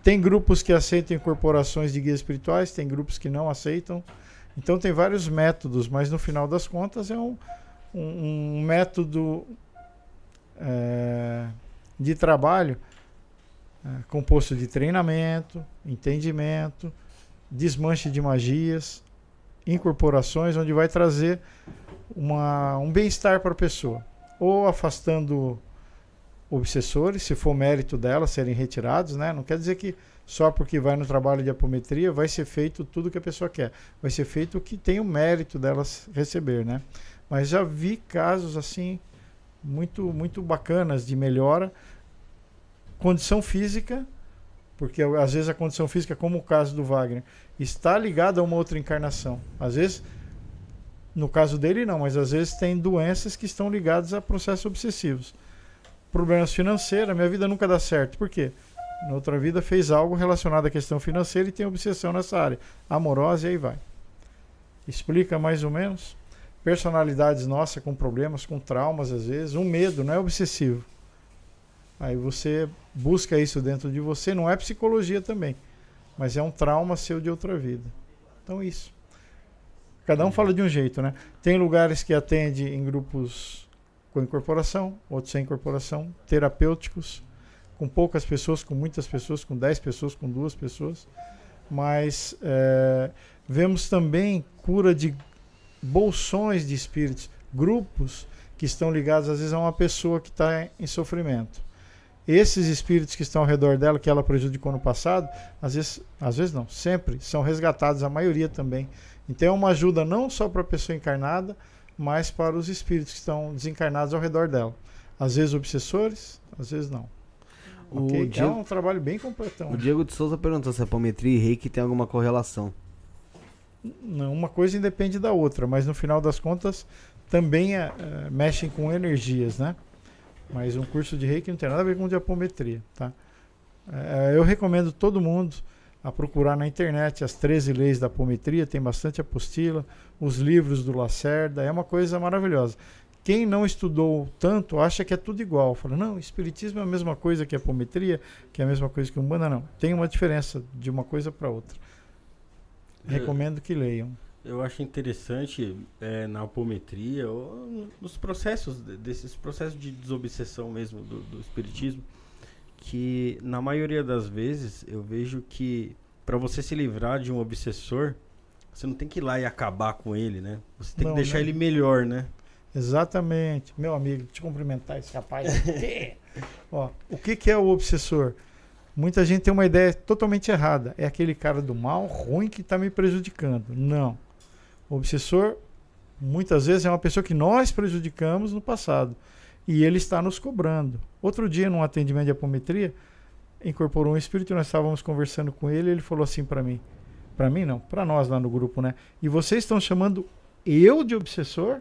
Speaker 3: Tem grupos que aceitam incorporações de guias espirituais, tem grupos que não aceitam. Então tem vários métodos, mas no final das contas é um, um, um método é, de trabalho é, composto de treinamento, entendimento, desmanche de magias, incorporações, onde vai trazer uma, um bem-estar para a pessoa. Ou afastando obsessores, se for mérito delas serem retirados, né? Não quer dizer que só porque vai no trabalho de apometria vai ser feito tudo que a pessoa quer. Vai ser feito o que tem o mérito delas receber, né? Mas já vi casos assim muito muito bacanas de melhora condição física, porque às vezes a condição física, como o caso do Wagner, está ligada a uma outra encarnação. Às vezes, no caso dele não, mas às vezes tem doenças que estão ligadas a processos obsessivos. Problemas financeiros, minha vida nunca dá certo. Por quê? Na outra vida fez algo relacionado à questão financeira e tem obsessão nessa área. Amorosa e aí vai. Explica mais ou menos. Personalidades nossas com problemas, com traumas às vezes. Um medo, não é obsessivo. Aí você busca isso dentro de você, não é psicologia também, mas é um trauma seu de outra vida. Então isso. Cada um fala de um jeito, né? Tem lugares que atende em grupos com incorporação, outros sem incorporação, terapêuticos, com poucas pessoas, com muitas pessoas, com 10 pessoas, com duas pessoas. Mas é, vemos também cura de bolsões de espíritos, grupos que estão ligados às vezes a uma pessoa que está em sofrimento esses espíritos que estão ao redor dela, que ela prejudicou no passado, às vezes, às vezes não, sempre são resgatados, a maioria também. Então é uma ajuda não só para a pessoa encarnada, mas para os espíritos que estão desencarnados ao redor dela. Às vezes obsessores, às vezes não. Okay? É Diego, é um trabalho bem completão.
Speaker 1: O Diego de Souza perguntou se a apometria e reiki tem alguma correlação.
Speaker 3: Não, uma coisa independe da outra, mas no final das contas também é, é, mexem com energias, né? Mas um curso de reiki não tem nada a ver com diapometria, tá? É, eu recomendo todo mundo a procurar na internet as 13 leis da apometria, tem bastante apostila, os livros do Lacerda, é uma coisa maravilhosa. Quem não estudou tanto acha que é tudo igual. Fala, não, espiritismo é a mesma coisa que a apometria, que é a mesma coisa que umbanda, não. Tem uma diferença de uma coisa para outra. Recomendo que leiam
Speaker 2: eu acho interessante é, na apometria, ou nos processos, desses processos de desobsessão mesmo do, do espiritismo, que na maioria das vezes eu vejo que para você se livrar de um obsessor, você não tem que ir lá e acabar com ele, né? Você tem não, que deixar né? ele melhor, né?
Speaker 3: Exatamente. Meu amigo, te cumprimentar esse rapaz. Ó, o que, que é o obsessor? Muita gente tem uma ideia totalmente errada. É aquele cara do mal, ruim, que está me prejudicando. Não. O obsessor, muitas vezes, é uma pessoa que nós prejudicamos no passado. E ele está nos cobrando. Outro dia, num atendimento de apometria, incorporou um espírito e nós estávamos conversando com ele. Ele falou assim para mim: para mim, não, para nós lá no grupo, né? E vocês estão chamando eu de obsessor?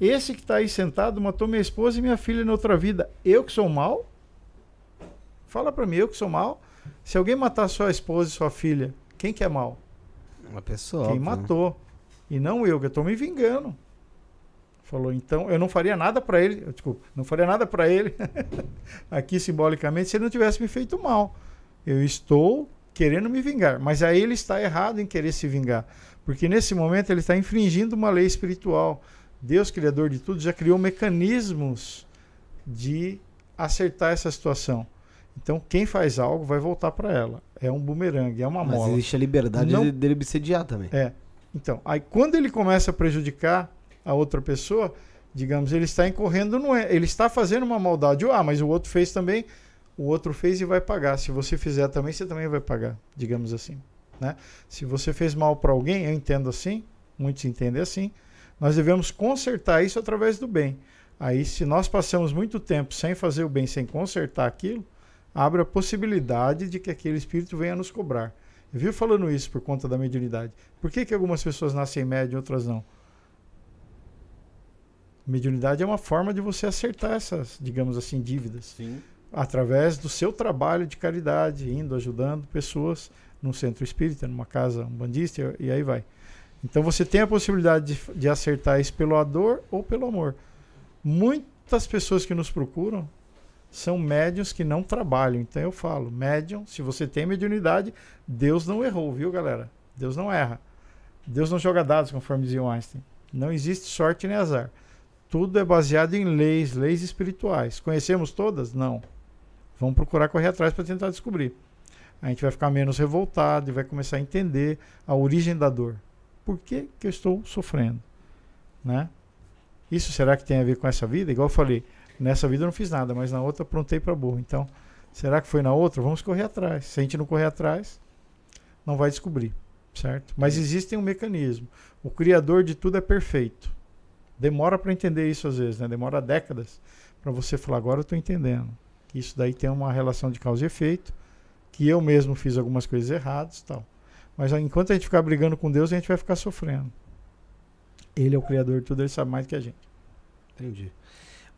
Speaker 3: Esse que está aí sentado matou minha esposa e minha filha na outra vida. Eu que sou mal? Fala para mim, eu que sou mal? Se alguém matar sua esposa e sua filha, quem que é mal?
Speaker 1: Uma pessoa.
Speaker 3: Quem óbvio, né? matou. E não eu, que eu estou me vingando. Falou, então eu não faria nada para ele. Desculpa, não faria nada para ele, aqui simbolicamente, se ele não tivesse me feito mal. Eu estou querendo me vingar. Mas aí ele está errado em querer se vingar. Porque nesse momento ele está infringindo uma lei espiritual. Deus, Criador de tudo, já criou mecanismos de acertar essa situação. Então, quem faz algo vai voltar para ela. É um bumerangue, é uma Mas mola.
Speaker 1: Mas existe a liberdade Não... dele obsediar também.
Speaker 3: É. Então, aí quando ele começa a prejudicar a outra pessoa, digamos, ele está incorrendo, ele está fazendo uma maldade. Ah, mas o outro fez também, o outro fez e vai pagar. Se você fizer também, você também vai pagar, digamos assim. Né? Se você fez mal para alguém, eu entendo assim, muitos entendem assim, nós devemos consertar isso através do bem. Aí, se nós passamos muito tempo sem fazer o bem, sem consertar aquilo, abre a possibilidade de que aquele espírito venha nos cobrar. Vivo falando isso por conta da mediunidade. Por que, que algumas pessoas nascem médium e outras não? Mediunidade é uma forma de você acertar essas, digamos assim, dívidas.
Speaker 2: Sim.
Speaker 3: Através do seu trabalho de caridade, indo, ajudando pessoas num centro espírita, numa casa umbandista e aí vai. Então você tem a possibilidade de, de acertar isso pelo dor ou pelo amor. Muitas pessoas que nos procuram são médiums que não trabalham. Então eu falo, médium, se você tem mediunidade, Deus não errou, viu, galera? Deus não erra. Deus não joga dados, conforme dizia Einstein. Não existe sorte nem azar. Tudo é baseado em leis, leis espirituais. Conhecemos todas? Não. Vamos procurar correr atrás para tentar descobrir. A gente vai ficar menos revoltado e vai começar a entender a origem da dor. Por que, que eu estou sofrendo? Né? Isso será que tem a ver com essa vida? Igual eu falei, nessa vida eu não fiz nada, mas na outra aprontei para burro. Então, será que foi na outra? Vamos correr atrás. Se a gente não correr atrás, não vai descobrir, certo? Mas existe um mecanismo. O criador de tudo é perfeito. Demora para entender isso às vezes, né? Demora décadas para você falar, agora eu estou entendendo. Que isso daí tem uma relação de causa e efeito, que eu mesmo fiz algumas coisas erradas tal. Mas enquanto a gente ficar brigando com Deus, a gente vai ficar sofrendo. Ele é o criador de tudo, ele sabe mais que a gente.
Speaker 1: Entendi.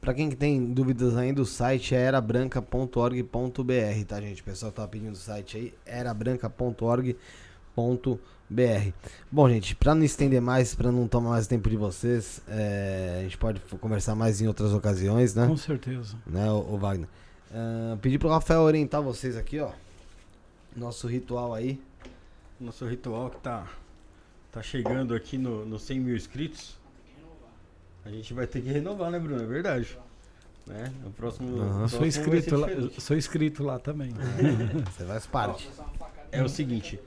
Speaker 1: Para quem que tem dúvidas ainda, o site é erabranca.org.br, tá, gente? O pessoal tá pedindo o site aí, erabranca.org.br. Bom, gente, para não estender mais, para não tomar mais tempo de vocês, é, a gente pode conversar mais em outras ocasiões, né?
Speaker 4: Com certeza.
Speaker 1: Né, o, o Wagner? Uh, pedir pro Rafael orientar vocês aqui, ó. Nosso ritual aí.
Speaker 2: Nosso ritual que tá, tá chegando aqui no, no 100 mil inscritos. A gente vai ter que renovar, né, Bruno? É verdade. Né? O próximo.
Speaker 4: Uhum.
Speaker 2: próximo
Speaker 4: sou, inscrito lá, sou inscrito lá também.
Speaker 1: Você faz parte.
Speaker 2: É o seguinte: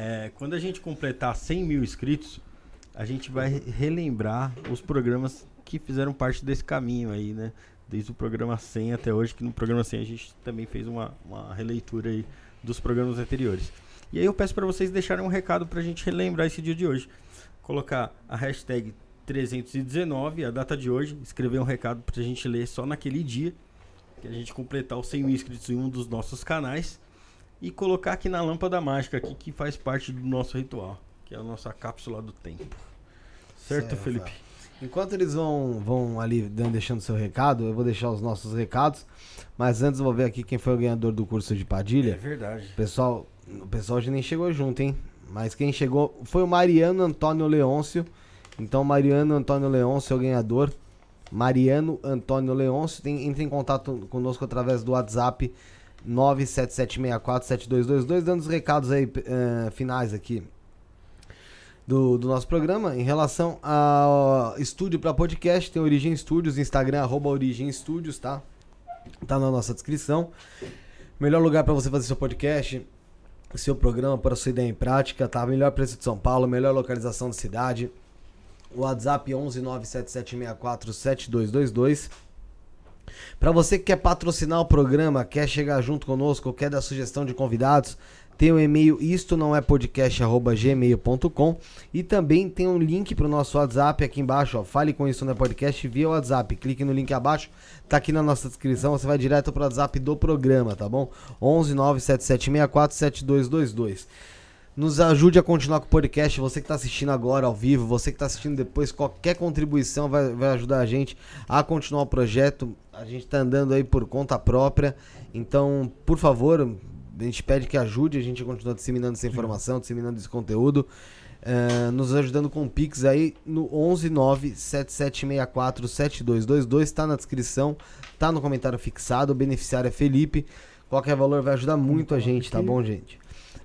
Speaker 2: é, quando a gente completar 100 mil inscritos, a gente vai relembrar os programas que fizeram parte desse caminho aí, né? Desde o programa 100 até hoje, que no programa 100 a gente também fez uma, uma releitura aí dos programas anteriores. E aí eu peço para vocês deixarem um recado para a gente relembrar esse dia de hoje. Colocar a hashtag 319, a data de hoje, escrever um recado pra gente ler só naquele dia, que a gente completar os 100 mil inscritos em um dos nossos canais, e colocar aqui na lâmpada mágica, aqui, que faz parte do nosso ritual, que é a nossa cápsula do tempo. Certo, certo. Felipe?
Speaker 1: Enquanto eles vão, vão ali deixando seu recado, eu vou deixar os nossos recados. Mas antes eu vou ver aqui quem foi o ganhador do curso de Padilha. É
Speaker 2: verdade.
Speaker 1: Pessoal, o pessoal já nem chegou junto, hein? Mas quem chegou foi o Mariano Antônio Leôncio. Então, Mariano Antônio Leôncio é o ganhador. Mariano Antônio Leôncio, tem, entre em contato conosco através do WhatsApp 977647222, dando os recados aí uh, finais aqui do, do nosso programa. Em relação ao estúdio para podcast, tem Origem Studios, Instagram, arroba Origem Studios, tá? Tá na nossa descrição. Melhor lugar para você fazer seu podcast, seu programa, para sua ideia em prática, tá? Melhor preço de São Paulo, melhor localização da cidade. O WhatsApp 11 97764 7222. Para você que quer patrocinar o programa, quer chegar junto conosco, quer dar sugestão de convidados, tem o e-mail isto não é podcast@gmail.com e também tem um link para o nosso WhatsApp aqui embaixo, ó, fale com isso no podcast via WhatsApp. Clique no link abaixo, tá aqui na nossa descrição, você vai direto para o WhatsApp do programa, tá bom? 11 97764 7222 nos ajude a continuar com o podcast. Você que está assistindo agora ao vivo, você que está assistindo depois, qualquer contribuição vai, vai ajudar a gente a continuar o projeto. A gente está andando aí por conta própria. Então, por favor, a gente pede que ajude a gente a continuar disseminando essa informação, disseminando esse conteúdo. Uh, nos ajudando com o Pix aí no 11977647222 está na descrição, tá no comentário fixado, o beneficiário é Felipe. Qualquer valor vai ajudar muito a gente, tá bom, gente?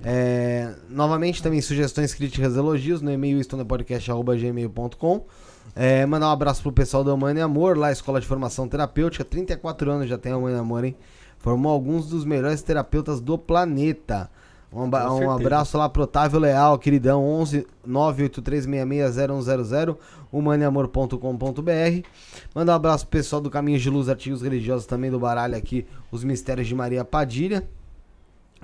Speaker 1: É, novamente, também sugestões, críticas, elogios no e-mail estonepodcast.gmail.com. É, mandar um abraço pro pessoal da Humana e Amor, lá Escola de Formação Terapêutica. 34 anos já tem a Humana e Amor, hein? Formou alguns dos melhores terapeutas do planeta. Um, um abraço lá pro Otávio Leal, queridão, 11 983660100, humaneamor.com.br. Manda um abraço pro pessoal do Caminhos de Luz, Artigos Religiosos também do Baralho aqui, os Mistérios de Maria Padilha.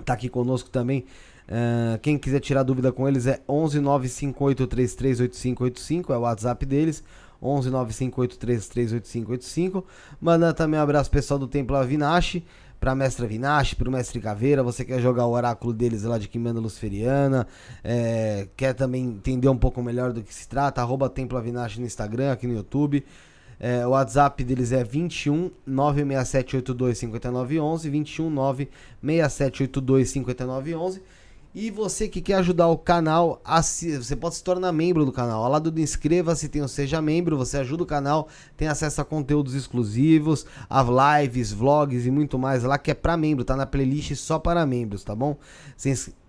Speaker 1: Tá aqui conosco também. Uh, quem quiser tirar dúvida com eles é 11 958338585, é o WhatsApp deles. 11 958338585. Manda também um abraço pessoal do Templo Avinashi pra Mestra Vinache, pro Mestre Caveira, você quer jogar o oráculo deles lá de Quimanda Luciferiana, é, quer também entender um pouco melhor do que se trata, arroba Templo Avinache no Instagram, aqui no YouTube. É, o WhatsApp deles é 21 96782 5911, 21 96782 5911. E você que quer ajudar o canal, você pode se tornar membro do canal. Ao lado do inscreva-se tem o Seja Membro, você ajuda o canal, tem acesso a conteúdos exclusivos, a lives, vlogs e muito mais lá que é para membro, tá na playlist só para membros, tá bom?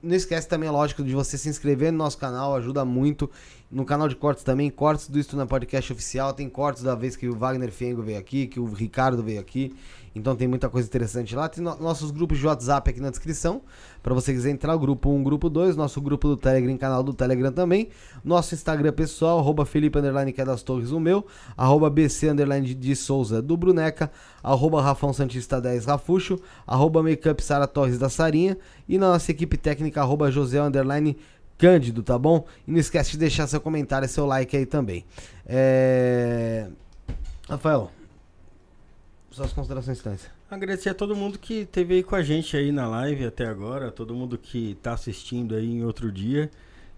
Speaker 1: Não esquece também, lógico, de você se inscrever no nosso canal, ajuda muito. No canal de cortes também, cortes do Isto na Podcast Oficial, tem cortes da vez que o Wagner Fengo veio aqui, que o Ricardo veio aqui. Então tem muita coisa interessante lá. Tem no nossos grupos de WhatsApp aqui na descrição. Para você quiser entrar, grupo 1, grupo 2. Nosso grupo do Telegram, canal do Telegram também. Nosso Instagram pessoal, arroba Felipe Underline, que é das Torres, o meu. Arroba BC Underline de Souza, do Bruneca. Arroba Rafão Santista 10, Rafuxo. Arroba Makeup Sara Torres da Sarinha. E na nossa equipe técnica, arroba José Underline Cândido, tá bom? E não esquece de deixar seu comentário e seu like aí também. É... Rafael, suas considerações finais.
Speaker 2: Agradecer a todo mundo que esteve aí com a gente aí na live até agora, todo mundo que está assistindo aí em outro dia.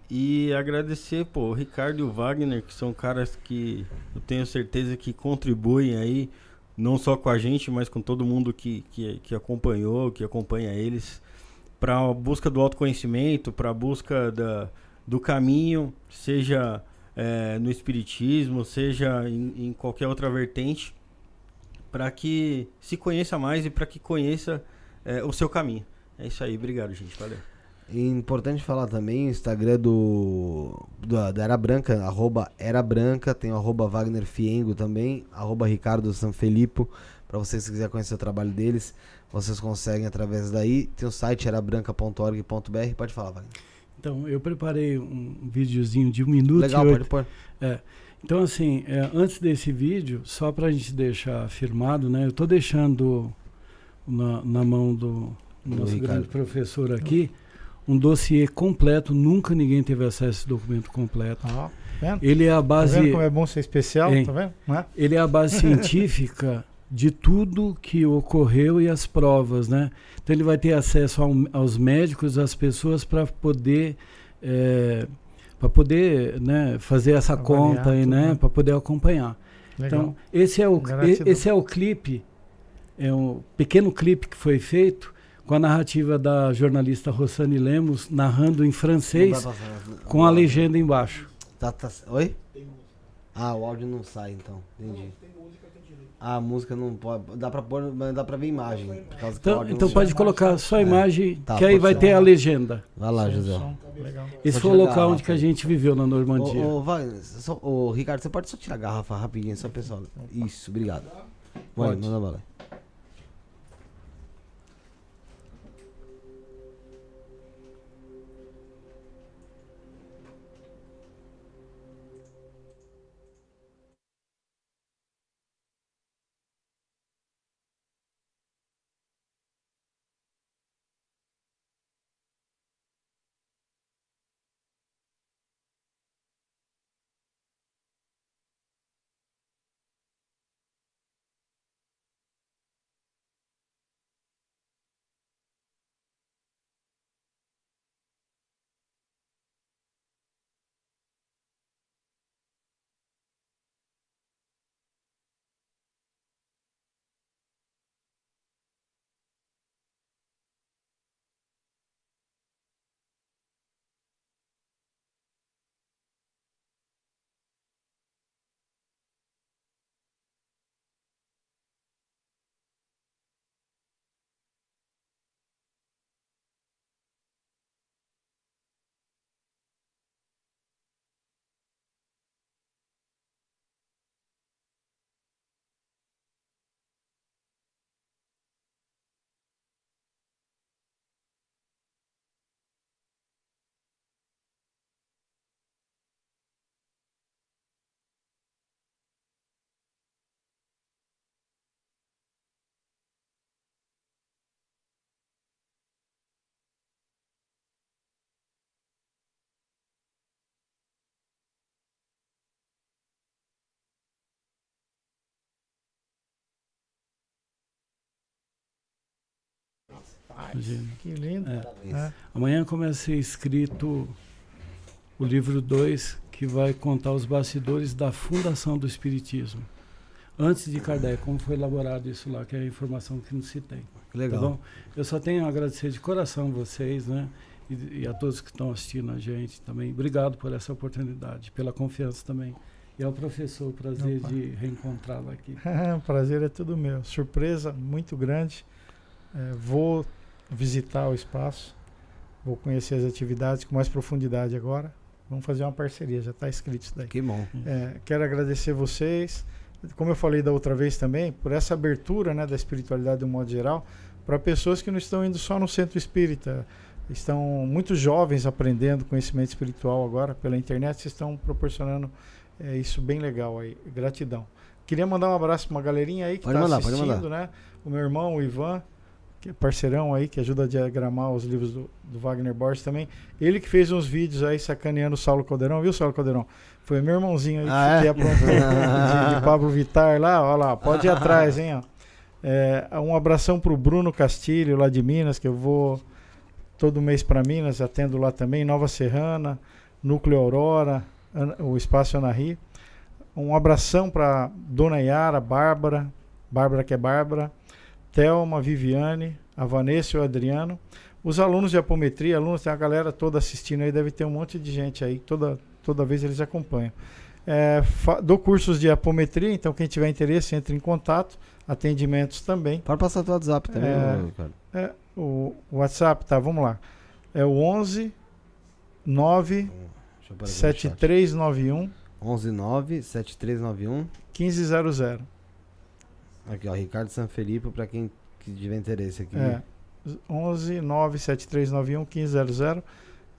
Speaker 2: E agradecer, pô, o Ricardo e o Wagner, que são caras que eu tenho certeza que contribuem aí, não só com a gente, mas com todo mundo que, que, que acompanhou, que acompanha eles, para a busca do autoconhecimento, para a busca da, do caminho, seja é, no Espiritismo, seja em, em qualquer outra vertente para que se conheça mais e para que conheça é, o seu caminho. É isso aí, obrigado, gente. Valeu.
Speaker 1: E importante falar também o Instagram do, do da Era Branca, arroba Era Branca, tem o arroba Wagner Fiengo também, arroba Ricardo Sanfelipo, para vocês que quiserem conhecer o trabalho deles, vocês conseguem através daí. Tem o site erabranca.org.br, pode falar, Wagner.
Speaker 4: Então, eu preparei um videozinho de um minuto
Speaker 1: Legal, pode pôr.
Speaker 4: É, então, assim, é, antes desse vídeo, só para a gente deixar afirmado, né? Eu estou deixando na, na, mão do nosso grande professor aqui um dossiê completo. Nunca ninguém teve acesso a esse documento completo. Ah, Ele é a base. Tá
Speaker 3: vendo como é bom ser especial? Hein? Tá vendo?
Speaker 4: É? Ele é a base científica de tudo que ocorreu e as provas, né? Então ele vai ter acesso ao, aos médicos, às pessoas para poder é, para poder né, fazer essa Avaliar conta aí, né, né? para poder acompanhar. Legal. Então, esse é o esse é o clipe, é um pequeno clipe que foi feito com a narrativa da jornalista Rossane Lemos narrando em francês com a legenda embaixo.
Speaker 1: Tá, tá, oi? Ah, o áudio não sai então. Entendi. A música não pode. Dá pra, pôr, dá pra ver imagem.
Speaker 4: Então, então pode colocar só a é. imagem, é, tá, que aí vai ser. ter a legenda.
Speaker 1: Vai lá, José.
Speaker 4: Esse foi o local onde que a gente viveu na Normandia.
Speaker 1: Ô, vai, só, ô, Ricardo, você pode só tirar a garrafa rapidinho, só pessoal. Isso, obrigado. Pode, manda bala.
Speaker 3: Imagina. Que lindo. É.
Speaker 4: É. Amanhã começa a ser escrito o livro 2, que vai contar os bastidores da fundação do Espiritismo. Antes de Kardec, como foi elaborado isso lá, que é a informação que não se tem.
Speaker 1: Legal. Tá bom?
Speaker 4: Eu só tenho a agradecer de coração vocês, né? E, e, a todos que estão assistindo a gente também. Obrigado por essa oportunidade, pela confiança também. E ao professor, o prazer Opa. de reencontrá-lo aqui.
Speaker 3: o prazer é tudo meu. Surpresa muito grande. É, vou visitar o espaço, vou conhecer as atividades com mais profundidade agora. Vamos fazer uma parceria, já está escrito isso daí.
Speaker 1: Que bom.
Speaker 3: É, quero agradecer vocês, como eu falei da outra vez também, por essa abertura né, da espiritualidade de um modo geral, para pessoas que não estão indo só no centro espírita, estão muito jovens aprendendo conhecimento espiritual agora pela internet, vocês estão proporcionando é, isso bem legal aí. Gratidão. Queria mandar um abraço para uma galerinha aí que está assistindo, né? O meu irmão, o Ivan, que é parceirão aí, que ajuda a diagramar os livros do, do, Wagner Borges também. Ele que fez uns vídeos aí sacaneando o Saulo Caldeirão, viu, Saulo Caldeirão? Foi meu irmãozinho aí ah, que, é? aprontou de, de, Pablo Vittar lá, ó lá, pode ir atrás, hein, ó. É, um abração pro Bruno Castilho, lá de Minas, que eu vou todo mês para Minas, atendo lá também, Nova Serrana, Núcleo Aurora, o Espaço Anahi. Um abração para Dona Yara, Bárbara, Bárbara que é Bárbara, Thelma, Viviane, a Vanessa e o Adriano. Os alunos de apometria, alunos, tem a galera toda assistindo aí, deve ter um monte de gente aí, toda, toda vez eles acompanham. É, dou cursos de apometria, então quem tiver interesse, entre em contato. Atendimentos também.
Speaker 1: Pode passar o WhatsApp também, é,
Speaker 3: Ricardo. É, o, o WhatsApp, tá, vamos lá. É o 11 9 7391
Speaker 1: 11 9 7391
Speaker 3: 1500.
Speaker 1: Aqui, ó, Ricardo Sanfelipe, para quem que tiver interesse aqui.
Speaker 3: É, 11 97391 1500.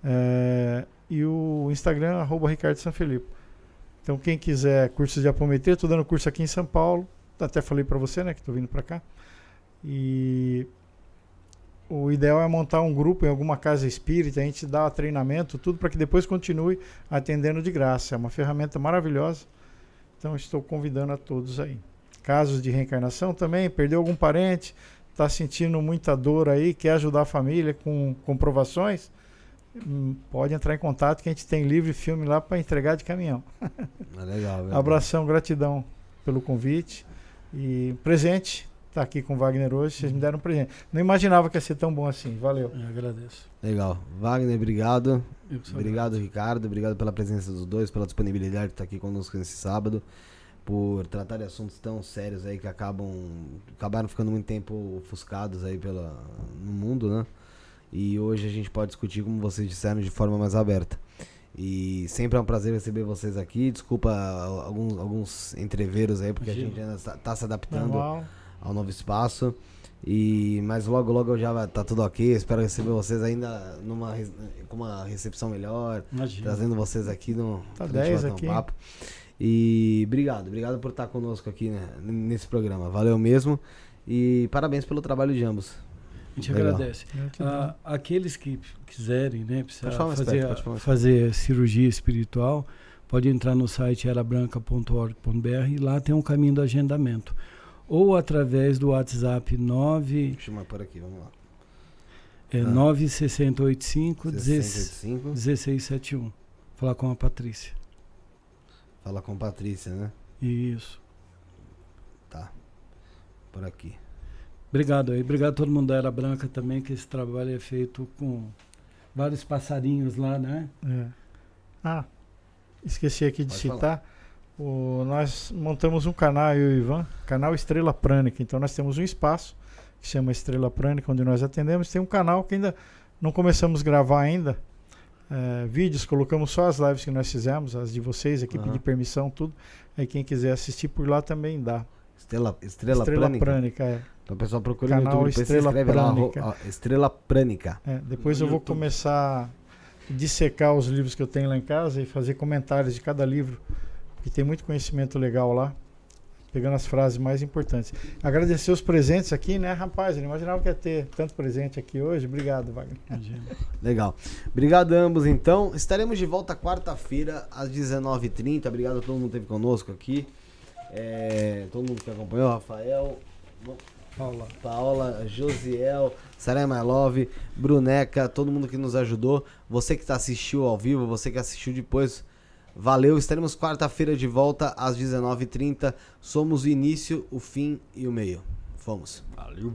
Speaker 3: É, e o Instagram, arroba Ricardo Sanfelipe. Então, quem quiser cursos de apometria, estou dando curso aqui em São Paulo. Até falei para você, né, que estou vindo para cá. E o ideal é montar um grupo em alguma casa espírita, a gente dá treinamento, tudo para que depois continue atendendo de graça. É uma ferramenta maravilhosa. Então, estou convidando a todos aí casos de reencarnação também, perdeu algum parente, está sentindo muita dor aí, quer ajudar a família com comprovações, hum, pode entrar em contato que a gente tem livre filme lá para entregar de caminhão.
Speaker 1: É legal,
Speaker 3: Abração, gratidão pelo convite e presente. Tá aqui com o Wagner hoje, vocês me deram um presente. Não imaginava que ia ser tão bom assim. Valeu.
Speaker 4: Eu agradeço.
Speaker 1: Legal. Wagner, obrigado. Obrigado. Ricardo. Obrigado pela presença dos dois, pela disponibilidade de estar aqui conosco nesse sábado por tratar de assuntos tão sérios aí que acabam acabaram ficando muito tempo ofuscados aí pela no mundo, né? E hoje a gente pode discutir, como vocês disseram, de forma mais aberta. E sempre é um prazer receber vocês aqui. Desculpa alguns, alguns entreveros aí, porque Imagina. a gente ainda está tá se adaptando Normal. ao novo espaço. E, mas logo, logo já vai tá tudo ok. Espero receber vocês ainda numa, com uma recepção melhor. Imagina. Trazendo vocês aqui no.
Speaker 3: Tá 10 aqui. Um papo.
Speaker 1: E obrigado, obrigado por estar conosco aqui né, nesse programa. Valeu mesmo. E parabéns pelo trabalho de ambos.
Speaker 4: A gente Legal. agradece. Ah, aqueles que quiserem, né, precisar fazer, aspecto, fazer cirurgia espiritual, pode entrar no site erabranca.org.br e lá tem um caminho do agendamento. Ou através do WhatsApp 9.
Speaker 1: Deixa eu por aqui, vamos lá.
Speaker 4: É ah. 96085 1671. Falar com a Patrícia.
Speaker 1: Fala com Patrícia, né?
Speaker 4: Isso.
Speaker 1: Tá. Por aqui.
Speaker 4: Obrigado aí. Obrigado a todo mundo da Era Branca também, que esse trabalho é feito com vários passarinhos lá, né?
Speaker 3: É. Ah, esqueci aqui de Pode citar. O, nós montamos um canal, eu e o Ivan, canal Estrela Prânica. Então nós temos um espaço que chama Estrela Prânica, onde nós atendemos. Tem um canal que ainda não começamos a gravar ainda, é, vídeos, colocamos só as lives que nós fizemos, as de vocês aqui, uhum. pedir permissão, tudo. Aí quem quiser assistir por lá também dá.
Speaker 1: Estrela, Estrela, Estrela Prânica.
Speaker 3: Prânica é.
Speaker 1: Então o pessoal procura Canal no YouTube, Estrela Prânica. Lá, Estrela Prânica.
Speaker 3: É, depois no eu YouTube. vou começar a dissecar os livros que eu tenho lá em casa e fazer comentários de cada livro, porque tem muito conhecimento legal lá pegando as frases mais importantes. Agradecer os presentes aqui, né, rapaz? Eu não imaginava que ia ter tanto presente aqui hoje. Obrigado, Wagner.
Speaker 1: Legal. Obrigado a ambos, então. Estaremos de volta quarta-feira, às 19h30. Obrigado a todo mundo que esteve conosco aqui. É, todo mundo que acompanhou, Rafael.
Speaker 4: Paula.
Speaker 1: Paula, Josiel, Sarai My Love, Bruneca, todo mundo que nos ajudou. Você que tá assistiu ao vivo, você que assistiu depois, valeu. Estaremos quarta-feira de volta às 19h30. Somos o início, o fim e o meio. Fomos.
Speaker 2: Valeu.